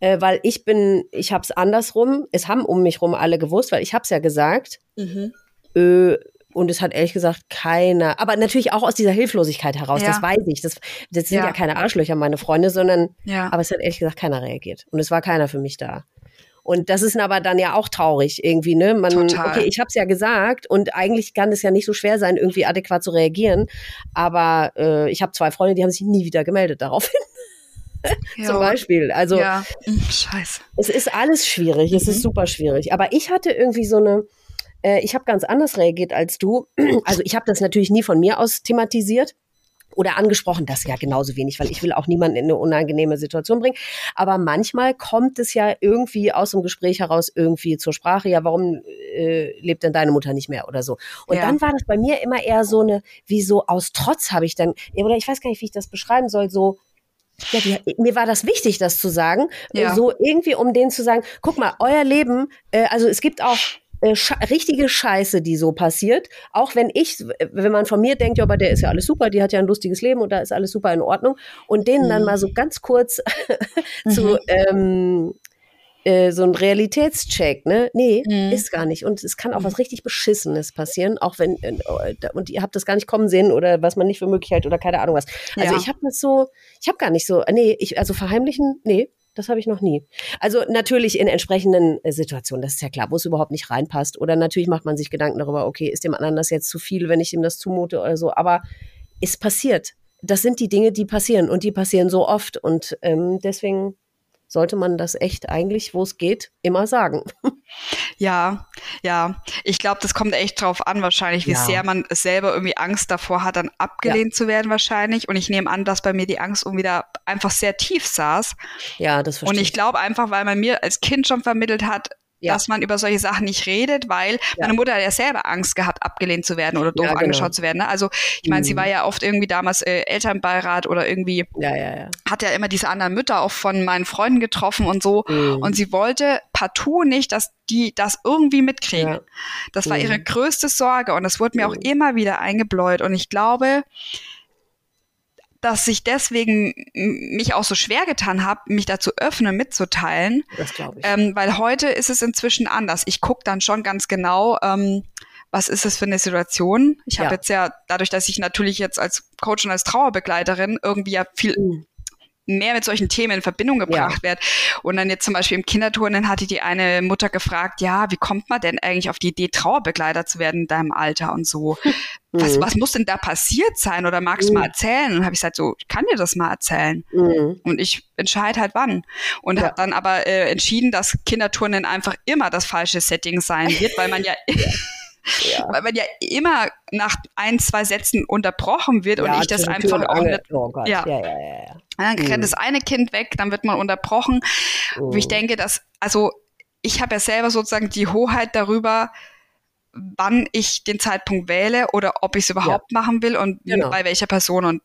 äh, weil ich bin, ich habe es andersrum, es haben um mich rum alle gewusst, weil ich habe es ja gesagt. Mhm. Äh, und es hat ehrlich gesagt keiner, aber natürlich auch aus dieser Hilflosigkeit heraus, ja. das weiß ich. Das, das sind ja. ja keine Arschlöcher, meine Freunde, sondern, ja. aber es hat ehrlich gesagt keiner reagiert. Und es war keiner für mich da. Und das ist aber dann ja auch traurig irgendwie, ne? Man, Total. okay, ich habe es ja gesagt und eigentlich kann es ja nicht so schwer sein, irgendwie adäquat zu reagieren. Aber äh, ich habe zwei Freunde, die haben sich nie wieder gemeldet daraufhin. Zum Beispiel. Also ja. Hm, scheiße. Es ist alles schwierig, mhm. es ist mhm. super schwierig. Aber ich hatte irgendwie so eine, äh, ich habe ganz anders reagiert als du. Also ich habe das natürlich nie von mir aus thematisiert oder angesprochen, das ja genauso wenig, weil ich will auch niemanden in eine unangenehme Situation bringen. Aber manchmal kommt es ja irgendwie aus dem Gespräch heraus irgendwie zur Sprache, ja, warum äh, lebt denn deine Mutter nicht mehr oder so. Und ja. dann war das bei mir immer eher so eine, wie so aus Trotz habe ich dann, oder ich weiß gar nicht, wie ich das beschreiben soll, so, ja, die, mir war das wichtig, das zu sagen. Ja. So irgendwie, um denen zu sagen, guck mal, euer Leben, äh, also es gibt auch äh, richtige Scheiße, die so passiert. Auch wenn ich, wenn man von mir denkt, ja, aber der ist ja alles super, die hat ja ein lustiges Leben und da ist alles super in Ordnung. Und denen mhm. dann mal so ganz kurz zu mhm. ähm, äh, so ein Realitätscheck, ne? Nee, mhm. ist gar nicht. Und es kann auch was richtig Beschissenes passieren, auch wenn, äh, und ihr habt das gar nicht kommen sehen oder was man nicht für möglich hält oder keine Ahnung was. Also ja. ich habe das so, ich habe gar nicht so, nee, ich, also verheimlichen, nee, das habe ich noch nie. Also natürlich in entsprechenden äh, Situationen, das ist ja klar, wo es überhaupt nicht reinpasst. Oder natürlich macht man sich Gedanken darüber, okay, ist dem anderen das jetzt zu viel, wenn ich ihm das zumute oder so. Aber es passiert. Das sind die Dinge, die passieren und die passieren so oft. Und ähm, deswegen sollte man das echt eigentlich, wo es geht, immer sagen. Ja, ja. Ich glaube, das kommt echt drauf an, wahrscheinlich, wie ja. sehr man selber irgendwie Angst davor hat, dann abgelehnt ja. zu werden, wahrscheinlich. Und ich nehme an, dass bei mir die Angst irgendwie da einfach sehr tief saß. Ja, das verstehe ich. Und ich glaube einfach, weil man mir als Kind schon vermittelt hat, ja. dass man über solche Sachen nicht redet, weil ja. meine Mutter hat ja selber Angst gehabt, abgelehnt zu werden oder doof ja, genau. angeschaut zu werden. Ne? Also ich meine, mhm. sie war ja oft irgendwie damals äh, Elternbeirat oder irgendwie hat ja immer diese anderen Mütter auch von meinen Freunden getroffen und so. Mhm. Und sie wollte partout nicht, dass die das irgendwie mitkriegen. Das war mhm. ihre größte Sorge und das wurde mir auch mhm. immer wieder eingebläut. Und ich glaube, dass ich deswegen mich auch so schwer getan habe, mich dazu öffnen, mitzuteilen. Das glaube ich. Ähm, weil heute ist es inzwischen anders. Ich gucke dann schon ganz genau, ähm, was ist es für eine Situation. Ich habe ja. jetzt ja, dadurch, dass ich natürlich jetzt als Coach und als Trauerbegleiterin irgendwie ja viel mhm mehr mit solchen Themen in Verbindung gebracht ja. wird. Und dann jetzt zum Beispiel im Kinderturnen hatte die eine Mutter gefragt, ja, wie kommt man denn eigentlich auf die Idee, Trauerbegleiter zu werden in deinem Alter und so? Was, mhm. was muss denn da passiert sein oder magst du mal mhm. erzählen? Und habe ich gesagt, so, ich kann dir das mal erzählen. Mhm. Und ich entscheide halt wann. Und ja. habe dann aber äh, entschieden, dass Kinderturnen einfach immer das falsche Setting sein wird, weil man ja Ja. Weil man ja immer nach ein, zwei Sätzen unterbrochen wird ja, und ich das einfach auch nicht. Oh ja. ja, ja, ja, Dann rennt mhm. das eine Kind weg, dann wird man unterbrochen. Mhm. Und ich denke, dass, also ich habe ja selber sozusagen die Hoheit darüber, wann ich den Zeitpunkt wähle oder ob ich es überhaupt machen will und genau. bei welcher Person. Und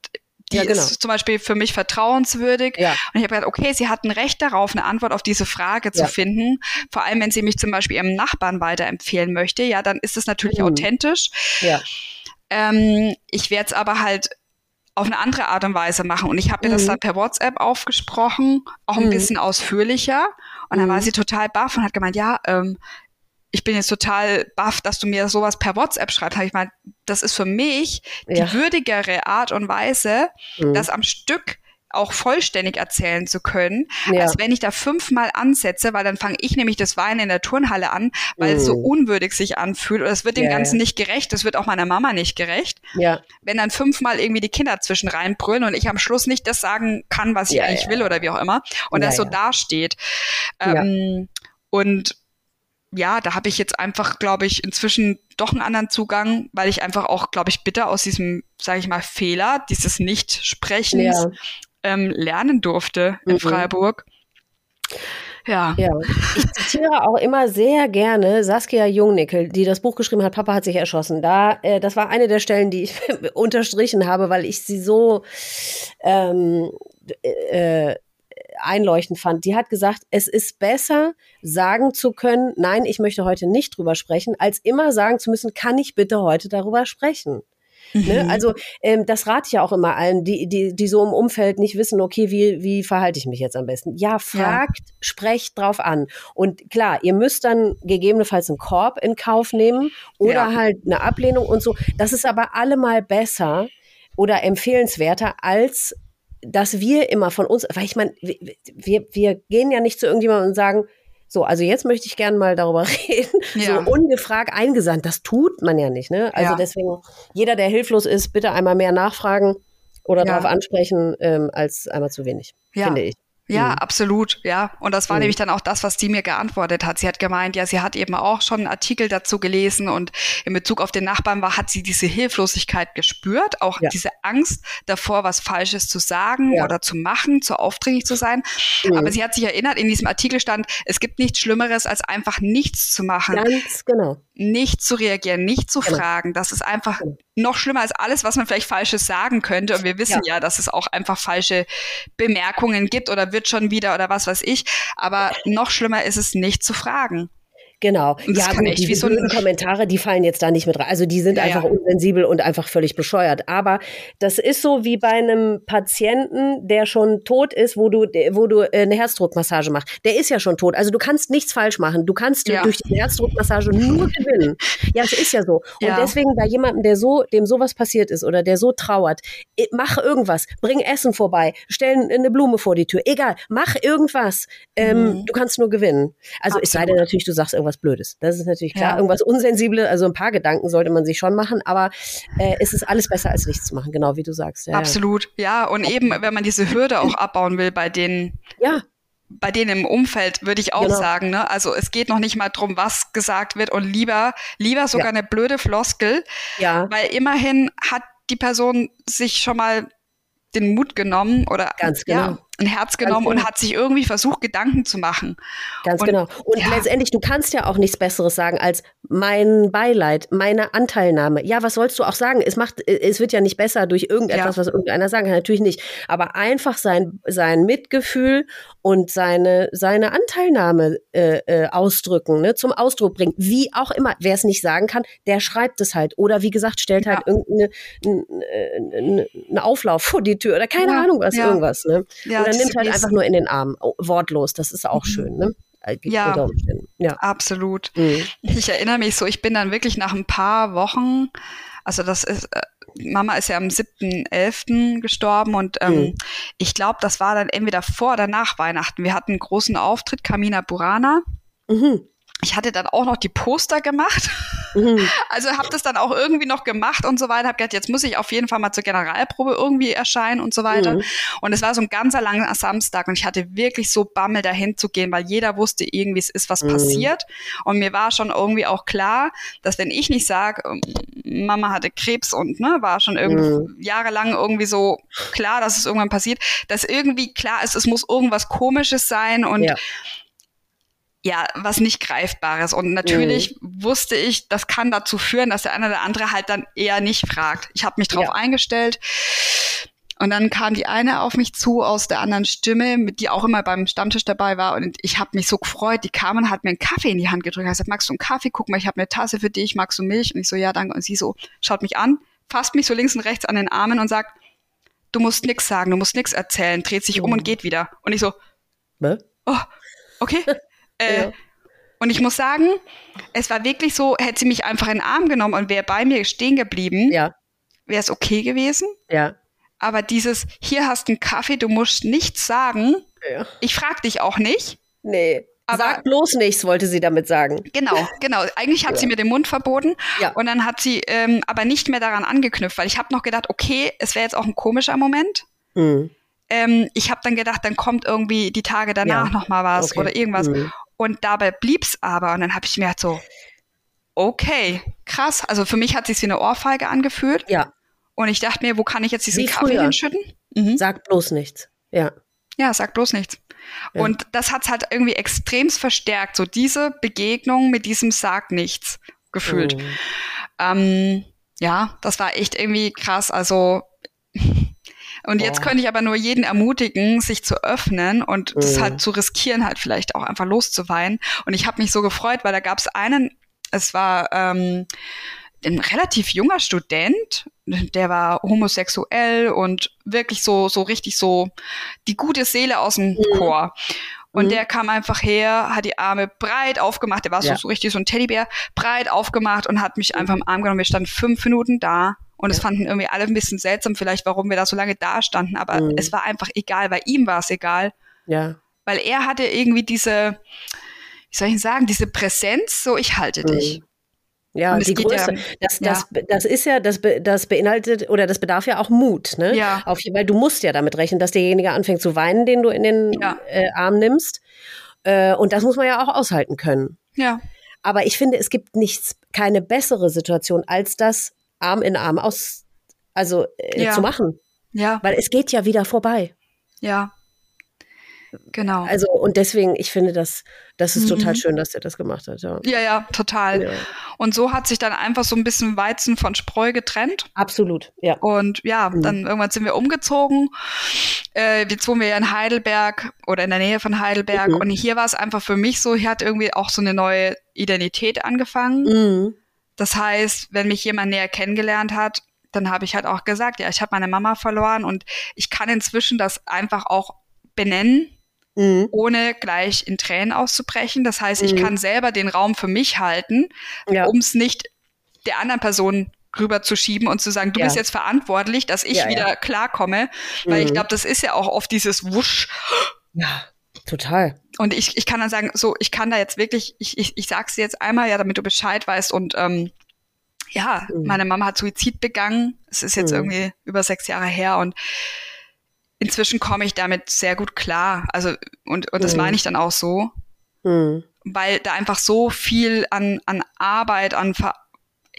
die ja, genau. ist zum Beispiel für mich vertrauenswürdig. Ja. Und ich habe gedacht, okay, sie hat ein Recht darauf, eine Antwort auf diese Frage zu ja. finden. Vor allem, wenn sie mich zum Beispiel ihrem Nachbarn weiterempfehlen möchte, ja, dann ist es natürlich mhm. authentisch. Ja. Ähm, ich werde es aber halt auf eine andere Art und Weise machen. Und ich habe ihr mhm. das dann per WhatsApp aufgesprochen, auch ein mhm. bisschen ausführlicher. Und dann war mhm. sie total baff und hat gemeint, ja, ähm, ich bin jetzt total baff, dass du mir sowas per WhatsApp schreibst. Habe ich mal, das ist für mich die ja. würdigere Art und Weise, mhm. das am Stück auch vollständig erzählen zu können, ja. als wenn ich da fünfmal ansetze, weil dann fange ich nämlich das Weinen in der Turnhalle an, weil mhm. es so mhm. unwürdig sich anfühlt oder es wird dem ja, Ganzen ja. nicht gerecht, es wird auch meiner Mama nicht gerecht. Wenn dann fünfmal irgendwie die Kinder zwischen reinbrüllen und ich am Schluss nicht das sagen kann, was ich eigentlich will oder wie auch immer und das so dasteht. Ähm, und ja, da habe ich jetzt einfach, glaube ich, inzwischen doch einen anderen Zugang, weil ich einfach auch, glaube ich, bitte aus diesem, sage ich mal, Fehler, dieses Nicht-Sprechens ja. ähm, lernen durfte in mhm. Freiburg. Ja. ja. Ich zitiere auch immer sehr gerne Saskia Jungnickel, die das Buch geschrieben hat, Papa hat sich erschossen. Da, äh, das war eine der Stellen, die ich unterstrichen habe, weil ich sie so ähm, äh, einleuchtend fand. Die hat gesagt, es ist besser, sagen zu können, nein, ich möchte heute nicht drüber sprechen, als immer sagen zu müssen, kann ich bitte heute darüber sprechen. Ne? Mhm. Also ähm, das rate ich ja auch immer allen, die, die, die so im Umfeld nicht wissen, okay, wie, wie verhalte ich mich jetzt am besten? Ja, fragt, ja. sprecht drauf an. Und klar, ihr müsst dann gegebenenfalls einen Korb in Kauf nehmen oder ja. halt eine Ablehnung und so. Das ist aber allemal besser oder empfehlenswerter als dass wir immer von uns, weil ich meine, wir, wir gehen ja nicht zu irgendjemandem und sagen, so, also jetzt möchte ich gerne mal darüber reden. Ja. So ungefragt eingesandt, das tut man ja nicht. Ne? Also ja. deswegen, jeder, der hilflos ist, bitte einmal mehr nachfragen oder ja. darauf ansprechen, ähm, als einmal zu wenig, finde ich. Ja, mhm. absolut, ja. Und das war mhm. nämlich dann auch das, was die mir geantwortet hat. Sie hat gemeint, ja, sie hat eben auch schon einen Artikel dazu gelesen und in Bezug auf den Nachbarn war, hat sie diese Hilflosigkeit gespürt, auch ja. diese Angst davor, was Falsches zu sagen ja. oder zu machen, zu aufdringlich zu sein. Mhm. Aber sie hat sich erinnert, in diesem Artikel stand, es gibt nichts Schlimmeres, als einfach nichts zu machen. Ganz genau. Nicht zu reagieren, nicht zu genau. fragen. Das ist einfach genau. noch schlimmer als alles, was man vielleicht Falsches sagen könnte. Und wir wissen ja, ja dass es auch einfach falsche Bemerkungen gibt oder wird schon wieder oder was weiß ich. Aber noch schlimmer ist es nicht zu fragen. Genau. ja, gut, die so Kommentare, die fallen jetzt da nicht mit rein. Also die sind ja, einfach ja. unsensibel und einfach völlig bescheuert. Aber das ist so wie bei einem Patienten, der schon tot ist, wo du, wo du äh, eine Herzdruckmassage machst. Der ist ja schon tot. Also du kannst nichts falsch machen. Du kannst ja. durch die Herzdruckmassage nur gewinnen. Ja, es ist ja so. Und deswegen bei jemandem, der so, dem sowas passiert ist oder der so trauert, mach irgendwas. Bring Essen vorbei. Stell eine Blume vor die Tür. Egal. Mach irgendwas. Ähm, mhm. Du kannst nur gewinnen. Also Absolut. es sei denn natürlich, du sagst irgendwas irgendwas Blödes. Das ist natürlich klar. Ja. Irgendwas Unsensibles, also ein paar Gedanken sollte man sich schon machen, aber äh, es ist alles besser als nichts zu machen, genau wie du sagst. Ja, Absolut, ja. Und eben, wenn man diese Hürde auch abbauen will bei den ja bei denen im Umfeld würde ich auch genau. sagen, ne? Also es geht noch nicht mal drum, was gesagt wird und lieber, lieber sogar ja. eine blöde Floskel. Ja. Weil immerhin hat die Person sich schon mal den Mut genommen oder Ganz genau. ja, ein Herz genommen genau. und hat sich irgendwie versucht, Gedanken zu machen. Ganz und, genau. Und ja. letztendlich, du kannst ja auch nichts Besseres sagen als mein Beileid, meine Anteilnahme. Ja, was sollst du auch sagen? Es macht, es wird ja nicht besser durch irgendetwas, ja. was irgendeiner sagen kann. Natürlich nicht. Aber einfach sein, sein Mitgefühl und seine, seine Anteilnahme äh, äh, ausdrücken, ne, zum Ausdruck bringen. Wie auch immer. Wer es nicht sagen kann, der schreibt es halt. Oder wie gesagt, stellt halt ja. irgendeine einen Auflauf vor die Tür oder keine Ahnung was, irgendwas. Ne? Ja, oder nimmt halt einfach nur in den Arm, oh, wortlos. Das ist auch mhm. schön, ne? Äh, ja, ja, absolut. Mhm. Ich erinnere mich so, ich bin dann wirklich nach ein paar Wochen, also das ist, äh, Mama ist ja am 7.11. gestorben und ähm, mhm. ich glaube, das war dann entweder vor oder nach Weihnachten. Wir hatten einen großen Auftritt, Kamina Burana. Mhm ich hatte dann auch noch die Poster gemacht. Mhm. Also habe das dann auch irgendwie noch gemacht und so weiter. Habe gedacht, jetzt muss ich auf jeden Fall mal zur Generalprobe irgendwie erscheinen und so weiter. Mhm. Und es war so ein ganzer langer Samstag und ich hatte wirklich so Bammel dahin zu gehen, weil jeder wusste irgendwie, es ist was mhm. passiert. Und mir war schon irgendwie auch klar, dass wenn ich nicht sage, ähm, Mama hatte Krebs und ne, war schon irgendwie mhm. jahrelang irgendwie so klar, dass es irgendwann passiert, dass irgendwie klar ist, es muss irgendwas Komisches sein und ja ja, was nicht Greifbares. Und natürlich mhm. wusste ich, das kann dazu führen, dass der eine oder andere halt dann eher nicht fragt. Ich habe mich darauf ja. eingestellt. Und dann kam die eine auf mich zu aus der anderen Stimme, die auch immer beim Stammtisch dabei war. Und ich habe mich so gefreut. Die kam und hat mir einen Kaffee in die Hand gedrückt. Ich gesagt, magst du einen Kaffee? Guck mal, ich habe eine Tasse für dich. Magst du Milch? Und ich so, ja, danke. Und sie so, schaut mich an, fasst mich so links und rechts an den Armen und sagt, du musst nix sagen, du musst nix erzählen, dreht sich mhm. um und geht wieder. Und ich so, Hä? oh, okay. Äh, ja. Und ich muss sagen, es war wirklich so, hätte sie mich einfach in den Arm genommen und wäre bei mir stehen geblieben, ja. wäre es okay gewesen. Ja. Aber dieses, hier hast du einen Kaffee, du musst nichts sagen. Ja. Ich frag dich auch nicht. Nee. Aber Sag bloß nichts, wollte sie damit sagen. Genau, genau. Eigentlich hat ja. sie mir den Mund verboten ja. und dann hat sie ähm, aber nicht mehr daran angeknüpft, weil ich habe noch gedacht, okay, es wäre jetzt auch ein komischer Moment. Mhm. Ähm, ich habe dann gedacht, dann kommt irgendwie die Tage danach ja. noch mal was okay. oder irgendwas. Mhm. Und dabei blieb's aber. Und dann habe ich mir halt so, okay, krass. Also für mich hat sich wie eine Ohrfeige angefühlt. Ja. Und ich dachte mir, wo kann ich jetzt diesen Kaffee hinschütten? Mhm. Sag bloß nichts. Ja. Ja, sag bloß nichts. Ja. Und das hat's halt irgendwie extremst verstärkt, so diese Begegnung mit diesem Sag nichts gefühlt. Mhm. Ähm, ja, das war echt irgendwie krass. Also und jetzt könnte ich aber nur jeden ermutigen, sich zu öffnen und mhm. das halt zu riskieren, halt vielleicht auch einfach loszuweinen. Und ich habe mich so gefreut, weil da gab es einen, es war ähm, ein relativ junger Student, der war homosexuell und wirklich so, so richtig so die gute Seele aus dem mhm. Chor. Und mhm. der kam einfach her, hat die Arme breit aufgemacht, der war ja. so, so richtig so ein Teddybär, breit aufgemacht und hat mich einfach im Arm genommen. Wir standen fünf Minuten da und es fanden irgendwie alle ein bisschen seltsam, vielleicht, warum wir da so lange da standen, aber mhm. es war einfach egal, weil ihm war es egal. Ja. Weil er hatte irgendwie diese, wie soll ich sagen, diese Präsenz, so ich halte mhm. dich. Ja, die Größe. Ja, das, das, ja. das ist ja, das, das beinhaltet oder das bedarf ja auch Mut, ne? Ja. Auf, weil du musst ja damit rechnen, dass derjenige anfängt zu weinen, den du in den ja. äh, Arm nimmst. Äh, und das muss man ja auch aushalten können. Ja. Aber ich finde, es gibt nichts, keine bessere Situation, als das Arm in Arm aus, also äh, ja. zu machen. Ja. Weil es geht ja wieder vorbei. Ja. Genau. Also, und deswegen, ich finde das, das ist mhm. total schön, dass er das gemacht hat. Ja, ja, ja total. Ja. Und so hat sich dann einfach so ein bisschen Weizen von Spreu getrennt. Absolut, ja. Und ja, mhm. dann irgendwann sind wir umgezogen. Äh, jetzt wohnen wir ja in Heidelberg oder in der Nähe von Heidelberg. Mhm. Und hier war es einfach für mich so, hier hat irgendwie auch so eine neue Identität angefangen. Das heißt, wenn mich jemand näher kennengelernt hat, dann habe ich halt auch gesagt, ja, ich habe meine Mama verloren und ich kann inzwischen das einfach auch benennen, mhm. ohne gleich in Tränen auszubrechen. Das heißt, ich mhm. kann selber den Raum für mich halten, ja. um es nicht der anderen Person rüberzuschieben und zu sagen, du ja. bist jetzt verantwortlich, dass ich ja, wieder klarkomme. Weil ich mhm. glaube, das ist ja auch oft dieses Wusch. Ja, total. Und ich, ich kann dann sagen, so, ich kann da jetzt wirklich, ich, ich, ich sag's dir jetzt einmal, ja, damit du Bescheid weißt und ähm, ja, mhm. meine Mama hat Suizid begangen. Es ist jetzt mhm. irgendwie über sechs Jahre her und inzwischen komme ich damit sehr gut klar. Also, und, und das mhm. meine ich dann auch so. Mhm. Weil da einfach so viel an, an Arbeit, an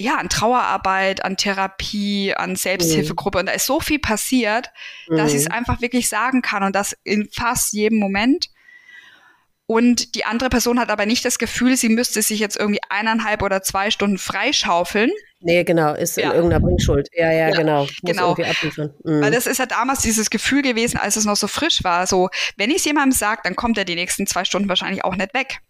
ja, an Trauerarbeit, an Therapie, an Selbsthilfegruppe. Mhm. Und da ist so viel passiert, dass ich es mhm. einfach wirklich sagen kann und das in fast jedem Moment. Und die andere Person hat aber nicht das Gefühl, sie müsste sich jetzt irgendwie eineinhalb oder zwei Stunden freischaufeln. Nee, genau, ist ja. in irgendeiner Bringschuld. Ja, ja, ja genau. Muss genau. Mhm. Weil das ist ja damals dieses Gefühl gewesen, als es noch so frisch war. So, wenn ich es jemandem sage, dann kommt er die nächsten zwei Stunden wahrscheinlich auch nicht weg.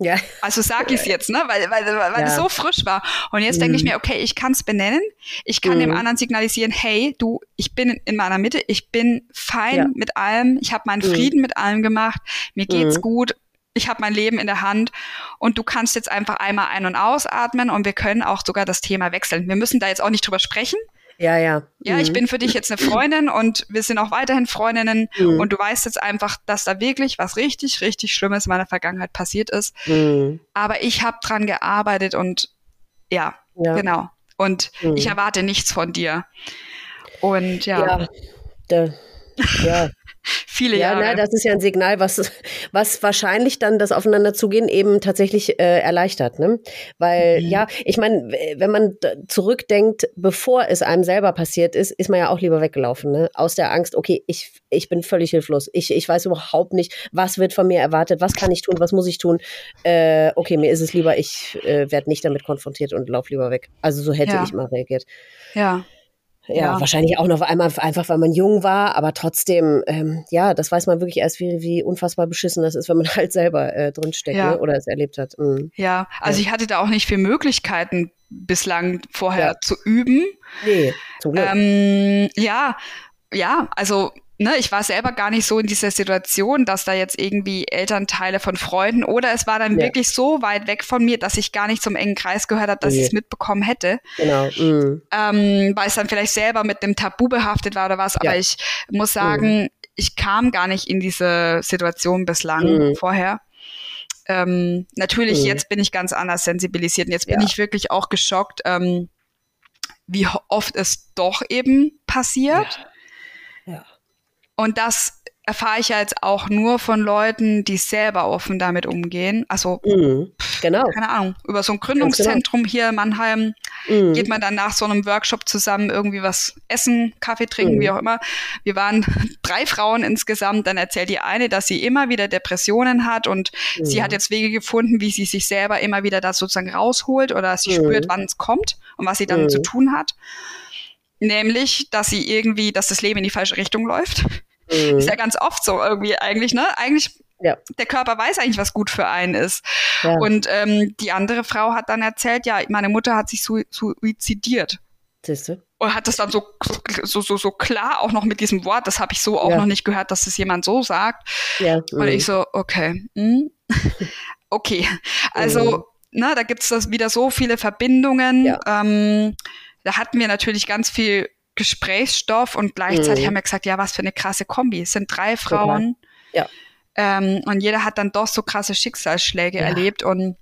Ja. Also sag ich es jetzt, ne? Weil, weil, weil ja. es so frisch war. Und jetzt mhm. denke ich mir, okay, ich kann es benennen. Ich kann mhm. dem anderen signalisieren, hey, du, ich bin in meiner Mitte, ich bin fein ja. mit allem, ich habe meinen mhm. Frieden mit allem gemacht, mir geht's mhm. gut, ich habe mein Leben in der Hand und du kannst jetzt einfach einmal ein- und ausatmen und wir können auch sogar das Thema wechseln. Wir müssen da jetzt auch nicht drüber sprechen. Ja, ja. Ja, mhm. ich bin für dich jetzt eine Freundin und wir sind auch weiterhin Freundinnen mhm. und du weißt jetzt einfach, dass da wirklich was richtig, richtig Schlimmes in meiner Vergangenheit passiert ist. Mhm. Aber ich habe dran gearbeitet und ja, ja. genau. Und mhm. ich erwarte nichts von dir. Und ja. Ja, da, ja viele ja, Jahre. Ja, das ist ja ein Signal, was, was wahrscheinlich dann das Aufeinanderzugehen eben tatsächlich äh, erleichtert. Ne? Weil, mhm. ja, ich meine, wenn man zurückdenkt, bevor es einem selber passiert ist, ist man ja auch lieber weggelaufen. Ne? Aus der Angst, okay, ich, ich bin völlig hilflos. Ich, ich weiß überhaupt nicht, was wird von mir erwartet, was kann ich tun, was muss ich tun. Äh, okay, mir ist es lieber, ich äh, werde nicht damit konfrontiert und laufe lieber weg. Also so hätte ja. ich mal reagiert. Ja. Ja, ja, wahrscheinlich auch noch einmal einfach, weil man jung war, aber trotzdem, ähm, ja, das weiß man wirklich erst, wie, wie unfassbar beschissen das ist, wenn man halt selber äh, drinsteckt ja. ne? oder es erlebt hat. Mhm. Ja, also ja. ich hatte da auch nicht viel Möglichkeiten bislang vorher ja. zu üben. Nee, zum Glück. Ähm, ja, ja, also ne, ich war selber gar nicht so in dieser Situation, dass da jetzt irgendwie Elternteile von Freunden oder es war dann ja. wirklich so weit weg von mir, dass ich gar nicht zum engen Kreis gehört habe, dass nee. ich es mitbekommen hätte. Genau. Mhm. Ähm, weil es dann vielleicht selber mit dem Tabu behaftet war oder was. Aber ja. ich muss sagen, mhm. ich kam gar nicht in diese Situation bislang mhm. vorher. Ähm, natürlich, mhm. jetzt bin ich ganz anders sensibilisiert und jetzt bin ja. ich wirklich auch geschockt, ähm, wie oft es doch eben passiert. Und das erfahre ich ja jetzt auch nur von Leuten, die selber offen damit umgehen. Also, mhm, genau. keine Ahnung, über so ein. Gründungszentrum genau. hier in Mannheim mhm. geht man dann nach so einem Workshop zusammen irgendwie was essen, Kaffee trinken, mhm. wie auch immer. Wir waren drei Frauen insgesamt. Dann erzählt die eine, dass sie immer wieder Depressionen hat und sie hat mhm. jetzt Wege gefunden, wie sie sich selber immer wieder da sozusagen rausholt oder sie spürt, mhm. wann es kommt und was sie dann zu mhm. tun hat. Nämlich, dass sie irgendwie, dass das Leben in die falsche Richtung läuft. Mhm. Ist ja ganz oft so irgendwie eigentlich, ne? Eigentlich ja. der Körper weiß eigentlich, was gut für einen ist. Ja. Und ähm, die andere Frau hat dann erzählt, ja, meine Mutter hat sich suizidiert. Siehste. Und hat das dann so, so, so, so klar auch noch mit diesem Wort, das habe ich so auch ja. noch nicht gehört, dass es jemand so sagt. Ja. Und mhm. ich so, okay. Hm. okay. Also, mhm. ne, da gibt es wieder so viele Verbindungen. Ja. Ähm, da hatten wir natürlich ganz viel Gesprächsstoff und gleichzeitig mhm. haben wir gesagt, ja, was für eine krasse Kombi. Es sind drei Frauen. Ja. Ähm, und jeder hat dann doch so krasse Schicksalsschläge ja. erlebt und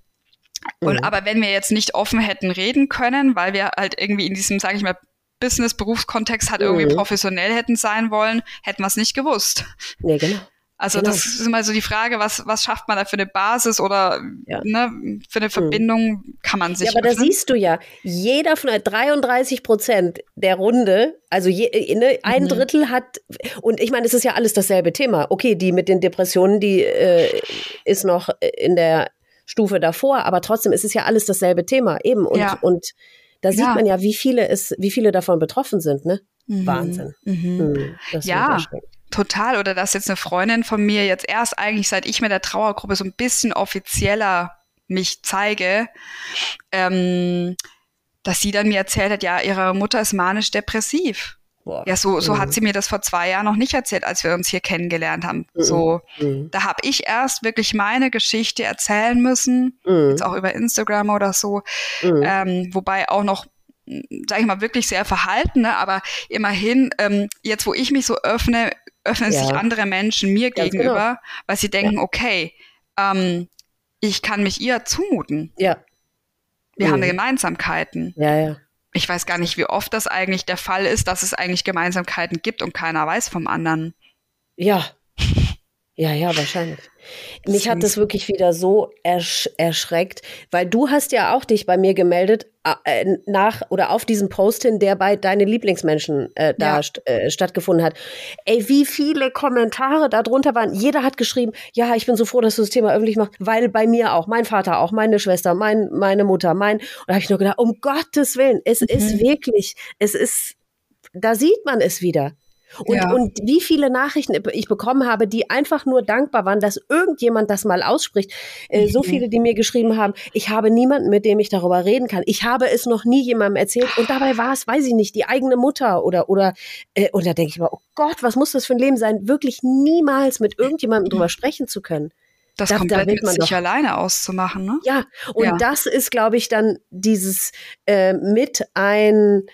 und mhm. aber wenn wir jetzt nicht offen hätten reden können, weil wir halt irgendwie in diesem, sage ich mal, Business-Berufskontext halt mhm. irgendwie professionell hätten sein wollen, hätten wir es nicht gewusst. Nee, genau. Also genau. das ist immer so die Frage, was, was schafft man da für eine Basis oder ja. ne, für eine hm. Verbindung hm. kann man sich. Ja, aber öffnen? da siehst du ja, jeder von 33 Prozent der Runde, also je, ne, ein mhm. Drittel hat, und ich meine, es ist ja alles dasselbe Thema. Okay, die mit den Depressionen, die äh, ist noch in der Stufe davor, aber trotzdem ist es ja alles dasselbe Thema eben. Und, ja. und da sieht ja. man ja, wie viele es, wie viele davon betroffen sind, ne? Mhm. Wahnsinn. Mhm. Mhm. ja. Total. Oder dass jetzt eine Freundin von mir jetzt erst eigentlich, seit ich mit der Trauergruppe so ein bisschen offizieller mich zeige, ähm, dass sie dann mir erzählt hat, ja, ihre Mutter ist manisch-depressiv. Ja, so, so mhm. hat sie mir das vor zwei Jahren noch nicht erzählt, als wir uns hier kennengelernt haben. Mhm. So, mhm. da habe ich erst wirklich meine Geschichte erzählen müssen, mhm. jetzt auch über Instagram oder so, mhm. ähm, wobei auch noch sage ich mal, wirklich sehr verhalten, ne? aber immerhin, ähm, jetzt wo ich mich so öffne, öffnen ja. sich andere Menschen mir Ganz gegenüber, genau. weil sie denken, ja. okay, ähm, ich kann mich ihr zumuten. Ja. Wir mhm. haben Gemeinsamkeiten. Ja, ja. Ich weiß gar nicht, wie oft das eigentlich der Fall ist, dass es eigentlich Gemeinsamkeiten gibt und keiner weiß vom anderen. Ja. Ja, ja, wahrscheinlich. Mich hat das wirklich wieder so ersch erschreckt, weil du hast ja auch dich bei mir gemeldet äh, nach oder auf diesen Post hin, der bei deinen Lieblingsmenschen äh, da ja. st äh, stattgefunden hat. Ey, wie viele Kommentare da drunter waren. Jeder hat geschrieben, ja, ich bin so froh, dass du das Thema öffentlich machst, weil bei mir auch, mein Vater auch, meine Schwester, mein, meine Mutter, mein. Und da habe ich nur gedacht, um Gottes Willen, es mhm. ist wirklich, es ist, da sieht man es wieder. Und, ja. und wie viele Nachrichten ich bekommen habe, die einfach nur dankbar waren, dass irgendjemand das mal ausspricht. Äh, so mhm. viele, die mir geschrieben haben, ich habe niemanden, mit dem ich darüber reden kann. Ich habe es noch nie jemandem erzählt. Und dabei war es, weiß ich nicht, die eigene Mutter oder, oder, äh, und da denke ich mir, oh Gott, was muss das für ein Leben sein, wirklich niemals mit irgendjemandem drüber sprechen zu können. Das da, komplett da mit sich doch, alleine auszumachen, ne? Ja, und ja. das ist, glaube ich, dann dieses äh, mit ein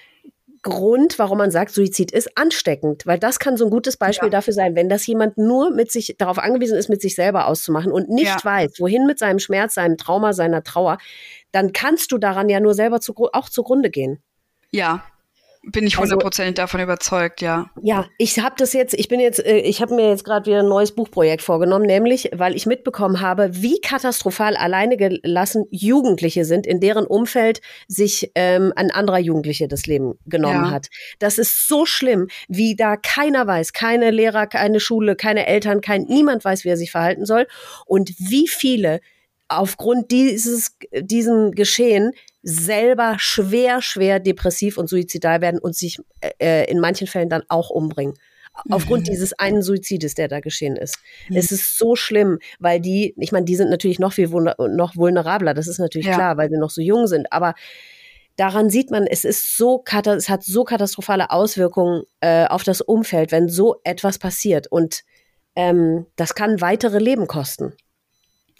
Grund, warum man sagt, Suizid ist ansteckend, weil das kann so ein gutes Beispiel ja. dafür sein, wenn das jemand nur mit sich darauf angewiesen ist, mit sich selber auszumachen und nicht ja. weiß, wohin mit seinem Schmerz, seinem Trauma, seiner Trauer, dann kannst du daran ja nur selber zu, auch zugrunde gehen. Ja, bin ich hundertprozentig also, davon überzeugt, ja. Ja, ich habe das jetzt, ich bin jetzt, äh, ich habe mir jetzt gerade wieder ein neues Buchprojekt vorgenommen, nämlich, weil ich mitbekommen habe, wie katastrophal alleine gelassen Jugendliche sind, in deren Umfeld sich ähm, ein anderer Jugendliche das Leben genommen ja. hat. Das ist so schlimm, wie da keiner weiß, keine Lehrer, keine Schule, keine Eltern, kein niemand weiß, wie er sich verhalten soll und wie viele aufgrund dieses diesem Geschehen selber schwer, schwer depressiv und suizidal werden und sich äh, in manchen Fällen dann auch umbringen. Aufgrund mhm. dieses einen Suizides, der da geschehen ist. Mhm. Es ist so schlimm, weil die, ich meine, die sind natürlich noch viel noch vulnerabler, das ist natürlich ja. klar, weil sie noch so jung sind, aber daran sieht man, es ist so, es hat so katastrophale Auswirkungen äh, auf das Umfeld, wenn so etwas passiert. Und ähm, das kann weitere Leben kosten.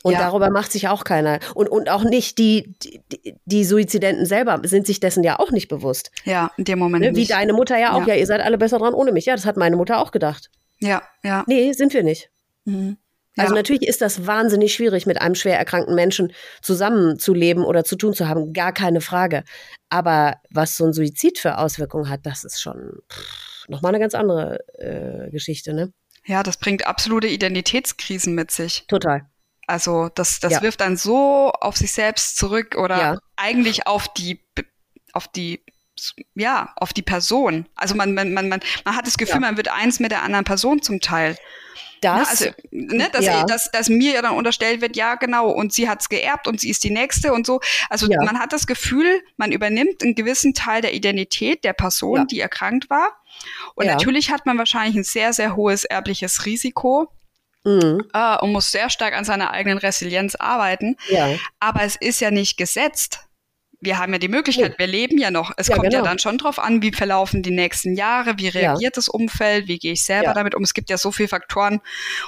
Und ja. darüber macht sich auch keiner. Und, und auch nicht die, die, die Suizidenten selber sind sich dessen ja auch nicht bewusst. Ja, in dem Moment. Ne? Wie nicht. deine Mutter ja auch. Ja. ja. ihr seid alle besser dran ohne mich. Ja, das hat meine Mutter auch gedacht. Ja, ja. Nee, sind wir nicht. Mhm. Also natürlich ist das wahnsinnig schwierig, mit einem schwer erkrankten Menschen zusammenzuleben oder zu tun zu haben. Gar keine Frage. Aber was so ein Suizid für Auswirkungen hat, das ist schon nochmal eine ganz andere äh, Geschichte, ne? Ja, das bringt absolute Identitätskrisen mit sich. Total. Also das, das ja. wirft dann so auf sich selbst zurück oder ja. eigentlich auf die, auf die, ja, auf die Person. Also man, man, man, man, man hat das Gefühl, ja. man wird eins mit der anderen Person zum Teil. Das, ne, also, ne, dass, ja. dass, dass mir ja dann unterstellt wird, ja genau, und sie hat es geerbt und sie ist die Nächste und so. Also ja. man hat das Gefühl, man übernimmt einen gewissen Teil der Identität der Person, ja. die erkrankt war. Und natürlich hat man wahrscheinlich ein sehr, sehr hohes erbliches Risiko. Mhm. Äh, und muss sehr stark an seiner eigenen Resilienz arbeiten. Aber es ist ja nicht gesetzt wir haben ja die Möglichkeit, wir leben ja noch. Es ja, kommt genau. ja dann schon drauf an, wie verlaufen die nächsten Jahre, wie reagiert ja. das Umfeld, wie gehe ich selber ja. damit um. Es gibt ja so viele Faktoren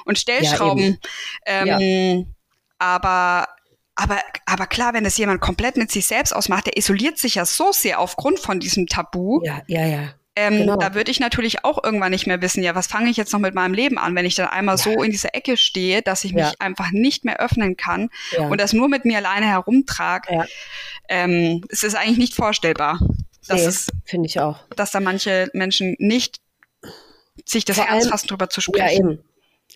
und Stellschrauben. Ähm, aber aber, aber klar, wenn das jemand komplett mit sich selbst ausmacht, der isoliert sich ja so sehr aufgrund von diesem Tabu. Ja, ja, ja. Ähm, genau. Da würde ich natürlich auch irgendwann nicht mehr wissen, ja, was fange ich jetzt noch mit meinem Leben an, wenn ich dann einmal ja. so in dieser Ecke stehe, dass ich mich ja. einfach nicht mehr öffnen kann ja. und das nur mit mir alleine herumtrage. Ähm, es ist eigentlich nicht vorstellbar. Nee, finde ich auch. Dass da manche Menschen nicht sich das ernst fassen, drüber zu sprechen. Ja, eben.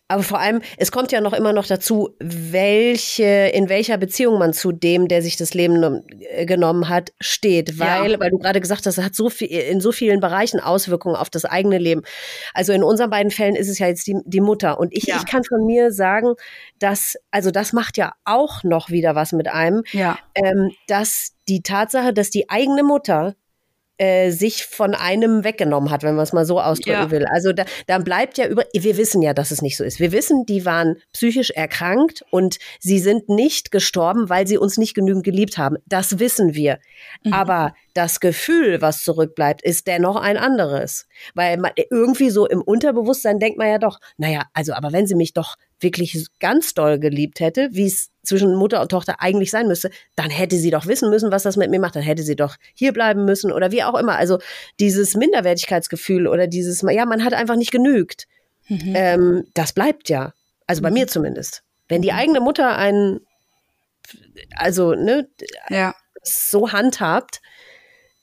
Aber vor allem, es kommt ja noch immer noch dazu, welche, in welcher Beziehung man zu dem, der sich das Leben äh, genommen hat, steht. Weil, ja. weil du gerade gesagt hast, es hat so viel, in so vielen Bereichen Auswirkungen auf das eigene Leben. Also in unseren beiden Fällen ist es ja jetzt die, die Mutter. Und ich, ja. ich kann von mir sagen, dass, also das macht ja auch noch wieder was mit einem, ja. ähm, dass die Tatsache, dass die eigene Mutter äh, sich von einem weggenommen hat, wenn man es mal so ausdrücken ja. will. Also da, dann bleibt ja über, wir wissen ja, dass es nicht so ist. Wir wissen, die waren psychisch erkrankt und sie sind nicht gestorben, weil sie uns nicht genügend geliebt haben. Das wissen wir. Mhm. Aber das Gefühl, was zurückbleibt, ist dennoch ein anderes. Weil man, irgendwie so im Unterbewusstsein denkt man ja doch, naja, also aber wenn sie mich doch wirklich ganz doll geliebt hätte, wie es zwischen Mutter und Tochter eigentlich sein müsste, dann hätte sie doch wissen müssen, was das mit mir macht. Dann hätte sie doch hier bleiben müssen oder wie auch immer. Also dieses Minderwertigkeitsgefühl oder dieses, ja, man hat einfach nicht genügt. Mhm. Ähm, das bleibt ja. Also bei mhm. mir zumindest. Wenn die mhm. eigene Mutter einen, also, ne, ja. so handhabt,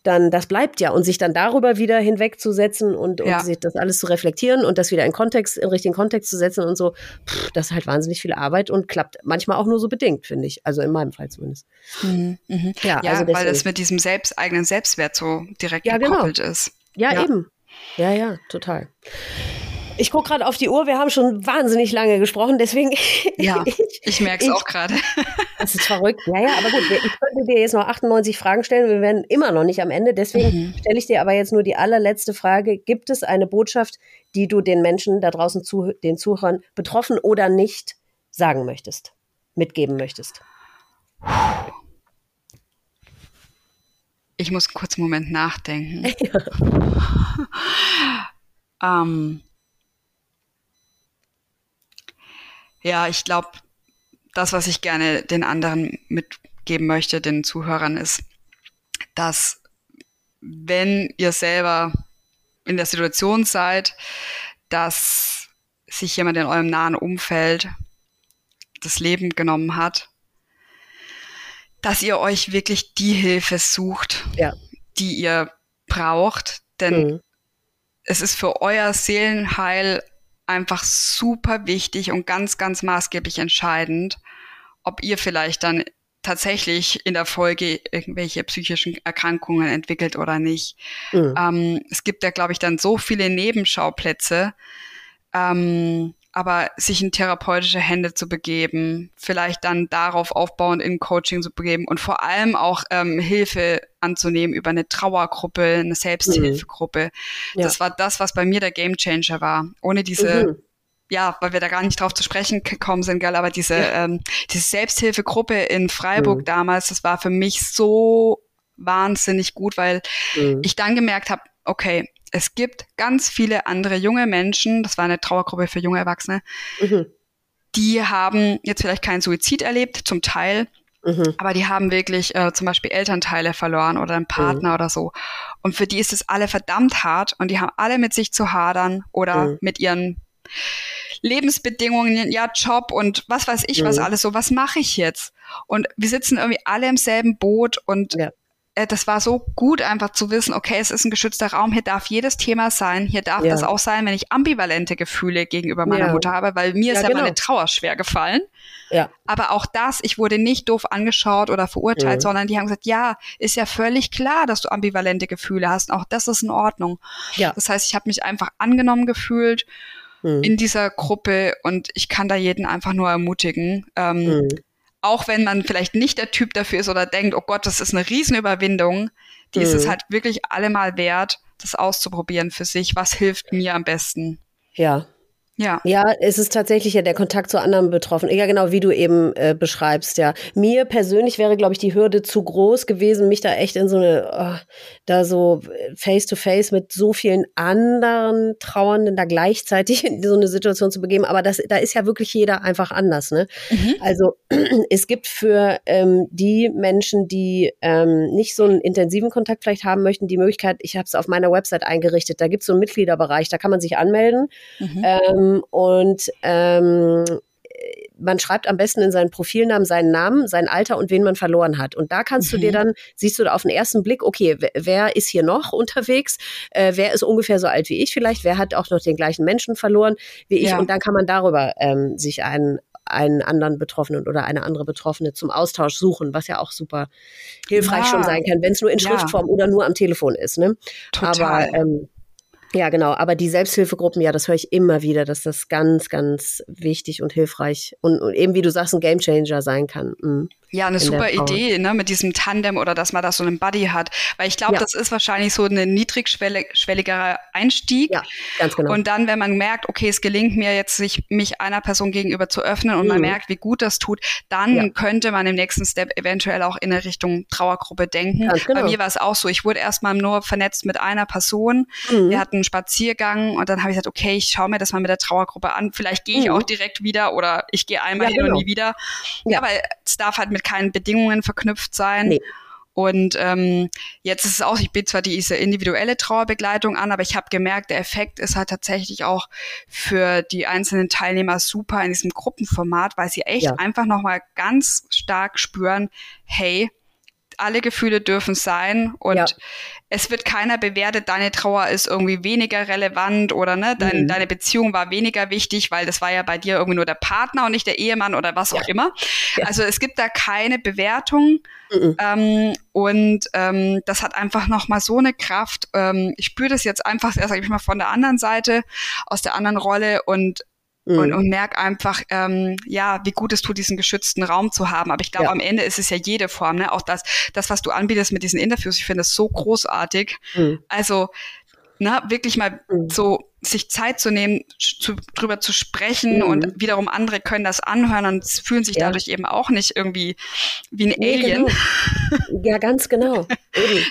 dann das bleibt ja und sich dann darüber wieder hinwegzusetzen und, und ja. sich das alles zu reflektieren und das wieder in Kontext, in richtigen Kontext zu setzen und so, pff, das ist halt wahnsinnig viel Arbeit und klappt manchmal auch nur so bedingt, finde ich. Also in meinem Fall zumindest. Mhm, mh. Ja, ja also weil das mit diesem selbst, eigenen Selbstwert so direkt ja, genau. gekoppelt genau. ist. Ja, ja, eben. Ja, ja, total. Ich gucke gerade auf die Uhr, wir haben schon wahnsinnig lange gesprochen, deswegen. Ja, ich, ich merke es auch gerade. Das ist verrückt. Ja, ja, aber gut, ich könnte dir jetzt noch 98 Fragen stellen, wir werden immer noch nicht am Ende. Deswegen mhm. stelle ich dir aber jetzt nur die allerletzte Frage. Gibt es eine Botschaft, die du den Menschen da draußen, zu, den Zuhörern, betroffen oder nicht, sagen möchtest, mitgeben möchtest? Ich muss einen kurzen Moment nachdenken. Ja. ähm, Ja, ich glaube, das, was ich gerne den anderen mitgeben möchte, den Zuhörern, ist, dass wenn ihr selber in der Situation seid, dass sich jemand in eurem nahen Umfeld das Leben genommen hat, dass ihr euch wirklich die Hilfe sucht, ja. die ihr braucht, denn mhm. es ist für euer Seelenheil einfach super wichtig und ganz, ganz maßgeblich entscheidend, ob ihr vielleicht dann tatsächlich in der Folge irgendwelche psychischen Erkrankungen entwickelt oder nicht. Mhm. Ähm, es gibt ja, glaube ich, dann so viele Nebenschauplätze. Ähm, aber sich in therapeutische Hände zu begeben, vielleicht dann darauf aufbauend in Coaching zu begeben und vor allem auch ähm, Hilfe anzunehmen über eine Trauergruppe, eine Selbsthilfegruppe. Mhm. Ja. Das war das, was bei mir der Gamechanger war. Ohne diese mhm. Ja, weil wir da gar nicht drauf zu sprechen gekommen sind, gell, aber diese, ja. ähm, diese Selbsthilfegruppe in Freiburg mhm. damals, das war für mich so wahnsinnig gut, weil mhm. ich dann gemerkt habe, okay, es gibt ganz viele andere junge Menschen, das war eine Trauergruppe für junge Erwachsene, mhm. die haben jetzt vielleicht keinen Suizid erlebt, zum Teil, mhm. aber die haben wirklich äh, zum Beispiel Elternteile verloren oder einen Partner mhm. oder so. Und für die ist es alle verdammt hart und die haben alle mit sich zu hadern oder mhm. mit ihren Lebensbedingungen, ja, Job und was weiß ich, was mhm. alles so, was mache ich jetzt? Und wir sitzen irgendwie alle im selben Boot und ja das war so gut einfach zu wissen, okay, es ist ein geschützter Raum, hier darf jedes Thema sein, hier darf ja. das auch sein, wenn ich ambivalente Gefühle gegenüber meiner ja. Mutter habe, weil mir ja, ist ja genau. meine Trauer schwer gefallen. Ja. Aber auch das, ich wurde nicht doof angeschaut oder verurteilt, mhm. sondern die haben gesagt, ja, ist ja völlig klar, dass du ambivalente Gefühle hast. Auch das ist in Ordnung. Ja. Das heißt, ich habe mich einfach angenommen gefühlt mhm. in dieser Gruppe und ich kann da jeden einfach nur ermutigen. Ähm, mhm auch wenn man vielleicht nicht der Typ dafür ist oder denkt, oh Gott, das ist eine Riesenüberwindung, die mhm. ist es mhm. halt wirklich allemal wert, das auszuprobieren für sich. Was hilft mir am besten? Ja, ja. Ja, es ist tatsächlich ja der Kontakt zu anderen Betroffenen. Ja, genau, wie du eben äh, beschreibst, ja. Mir persönlich wäre, glaube ich, die Hürde zu groß gewesen, mich da echt in so eine, oh, da so face to face mit so vielen anderen Trauernden da gleichzeitig in so eine Situation zu begeben. Aber das, da ist ja wirklich jeder einfach anders, ne? Mhm. Also, es gibt für ähm, die Menschen, die ähm, nicht so einen intensiven Kontakt vielleicht haben möchten, die Möglichkeit, ich habe es auf meiner Website eingerichtet, da gibt es so einen Mitgliederbereich, da kann man sich anmelden. Mhm. Ähm, und ähm, man schreibt am besten in seinen Profilnamen seinen Namen, sein Alter und wen man verloren hat. Und da kannst mhm. du dir mhm. dann, siehst du auf den ersten Blick, okay, wer ist hier noch unterwegs? Äh, wer ist ungefähr so alt wie ich vielleicht? Wer hat auch noch den gleichen Menschen verloren wie ich? Ja. Und dann kann man darüber ähm, sich einen einen anderen Betroffenen oder eine andere Betroffene zum Austausch suchen, was ja auch super hilfreich ja. schon sein kann, wenn es nur in Schriftform ja. oder nur am Telefon ist. Ne? Total. Aber ähm, ja, genau. Aber die Selbsthilfegruppen, ja, das höre ich immer wieder, dass das ganz, ganz wichtig und hilfreich und, und eben, wie du sagst, ein Gamechanger sein kann. Mhm. Ja, eine super Idee, ne, mit diesem Tandem oder dass man da so einen Buddy hat. Weil ich glaube, ja. das ist wahrscheinlich so ein niedrigschwelligerer Einstieg. Ja, ganz genau. Und dann, wenn man merkt, okay, es gelingt mir jetzt, sich mich einer Person gegenüber zu öffnen und mhm. man merkt, wie gut das tut, dann ja. könnte man im nächsten Step eventuell auch in eine Richtung Trauergruppe denken. Ganz genau. Bei mir war es auch so. Ich wurde erstmal nur vernetzt mit einer Person. Mhm. Wir hatten einen Spaziergang und dann habe ich gesagt, okay, ich schaue mir das mal mit der Trauergruppe an. Vielleicht gehe ich mhm. auch direkt wieder oder ich gehe einmal ja, hin genau. und nie wieder. Ja, weil es darf halt mit mit keinen Bedingungen verknüpft sein. Nee. Und ähm, jetzt ist es auch, ich biete zwar diese individuelle Trauerbegleitung an, aber ich habe gemerkt, der Effekt ist halt tatsächlich auch für die einzelnen Teilnehmer super in diesem Gruppenformat, weil sie echt ja. einfach nochmal ganz stark spüren, hey, alle Gefühle dürfen sein und ja. es wird keiner bewertet, deine Trauer ist irgendwie weniger relevant oder ne, dein, mhm. deine Beziehung war weniger wichtig, weil das war ja bei dir irgendwie nur der Partner und nicht der Ehemann oder was ja. auch immer. Ja. Also es gibt da keine Bewertung mhm. ähm, und ähm, das hat einfach nochmal so eine Kraft. Ähm, ich spüre das jetzt einfach, sag ich mal, von der anderen Seite, aus der anderen Rolle und Mhm. Und, und merk einfach, ähm, ja, wie gut es tut, diesen geschützten Raum zu haben. Aber ich glaube, ja. am Ende ist es ja jede Form, ne? Auch das, das, was du anbietest mit diesen Interviews, ich finde das so großartig. Mhm. Also, na, wirklich mal mhm. so sich Zeit zu nehmen, zu, drüber zu sprechen mhm. und wiederum andere können das anhören und fühlen sich ja. dadurch eben auch nicht irgendwie wie ein nee, Alien. Genau. Ja, ganz genau.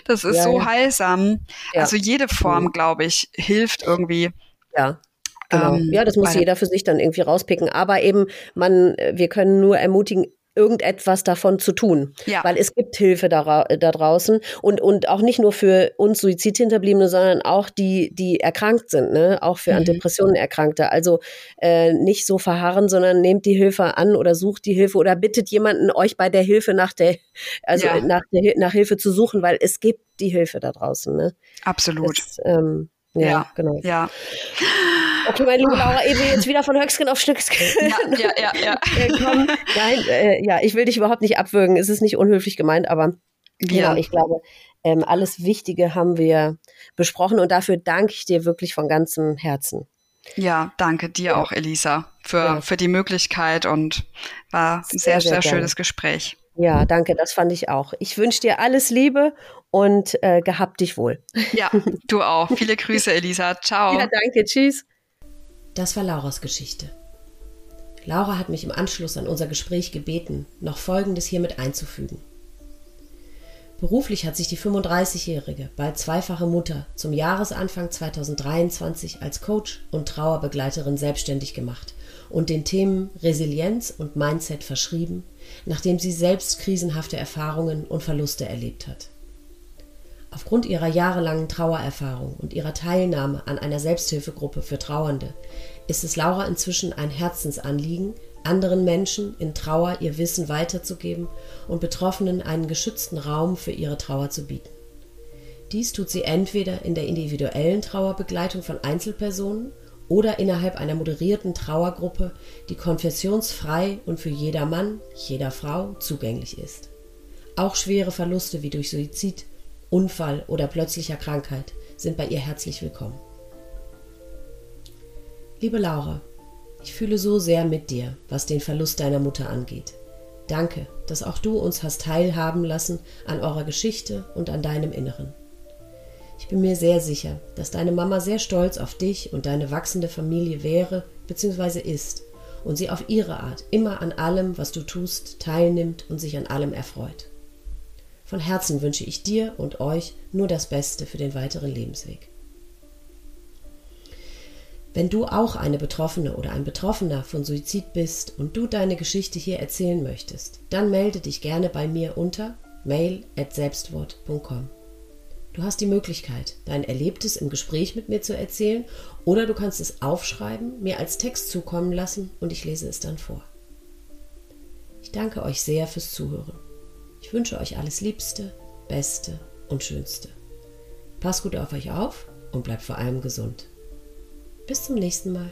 das ist ja, so ja. heilsam. Also jede Form, mhm. glaube ich, hilft irgendwie. Ja. Genau. Ähm, ja, das muss jeder für sich dann irgendwie rauspicken. Aber eben, man, wir können nur ermutigen, irgendetwas davon zu tun. Ja. Weil es gibt Hilfe da, da draußen und, und auch nicht nur für uns Suizidhinterbliebene, sondern auch die, die erkrankt sind, ne? auch für mhm. an Depressionen Erkrankte. Also äh, nicht so verharren, sondern nehmt die Hilfe an oder sucht die Hilfe oder bittet jemanden, euch bei der Hilfe nach der, also ja. nach, der, nach Hilfe zu suchen, weil es gibt die Hilfe da draußen. Ne? Absolut. Das, ähm, ja, ja, genau. Ja. Okay, meine liebe Laura, ich will jetzt wieder von Höchstgen auf Stücksken. Ja, ja, ja. ja. Äh, komm, nein, äh, ja, ich will dich überhaupt nicht abwürgen. Es ist nicht unhöflich gemeint, aber ja, ich glaube, ähm, alles Wichtige haben wir besprochen und dafür danke ich dir wirklich von ganzem Herzen. Ja, danke dir ja. auch, Elisa, für, ja. für die Möglichkeit und war ein sehr, sehr, sehr, sehr schönes Gespräch. Ja, danke, das fand ich auch. Ich wünsche dir alles Liebe und äh, gehabt dich wohl. Ja, du auch. Viele Grüße, Elisa. Ciao. Ja, danke. Tschüss. Das war Lauras Geschichte. Laura hat mich im Anschluss an unser Gespräch gebeten, noch Folgendes hiermit einzufügen. Beruflich hat sich die 35-jährige, bald zweifache Mutter zum Jahresanfang 2023 als Coach und Trauerbegleiterin selbstständig gemacht und den Themen Resilienz und Mindset verschrieben, nachdem sie selbst krisenhafte Erfahrungen und Verluste erlebt hat. Aufgrund ihrer jahrelangen Trauererfahrung und ihrer Teilnahme an einer Selbsthilfegruppe für Trauernde ist es Laura inzwischen ein Herzensanliegen, anderen Menschen in Trauer ihr Wissen weiterzugeben und Betroffenen einen geschützten Raum für ihre Trauer zu bieten. Dies tut sie entweder in der individuellen Trauerbegleitung von Einzelpersonen oder innerhalb einer moderierten Trauergruppe, die konfessionsfrei und für jeder Mann, jeder Frau zugänglich ist. Auch schwere Verluste wie durch Suizid, Unfall oder plötzlicher Krankheit sind bei ihr herzlich willkommen. Liebe Laura, ich fühle so sehr mit dir, was den Verlust deiner Mutter angeht. Danke, dass auch du uns hast teilhaben lassen an eurer Geschichte und an deinem Inneren. Ich bin mir sehr sicher, dass deine Mama sehr stolz auf dich und deine wachsende Familie wäre bzw. ist und sie auf ihre Art immer an allem, was du tust, teilnimmt und sich an allem erfreut. Von Herzen wünsche ich dir und euch nur das Beste für den weiteren Lebensweg. Wenn du auch eine Betroffene oder ein Betroffener von Suizid bist und du deine Geschichte hier erzählen möchtest, dann melde dich gerne bei mir unter mail@selbstwort.com. Du hast die Möglichkeit, dein Erlebtes im Gespräch mit mir zu erzählen oder du kannst es aufschreiben, mir als Text zukommen lassen und ich lese es dann vor. Ich danke euch sehr fürs Zuhören. Ich wünsche euch alles Liebste, Beste und Schönste. Passt gut auf euch auf und bleibt vor allem gesund. Bis zum nächsten Mal.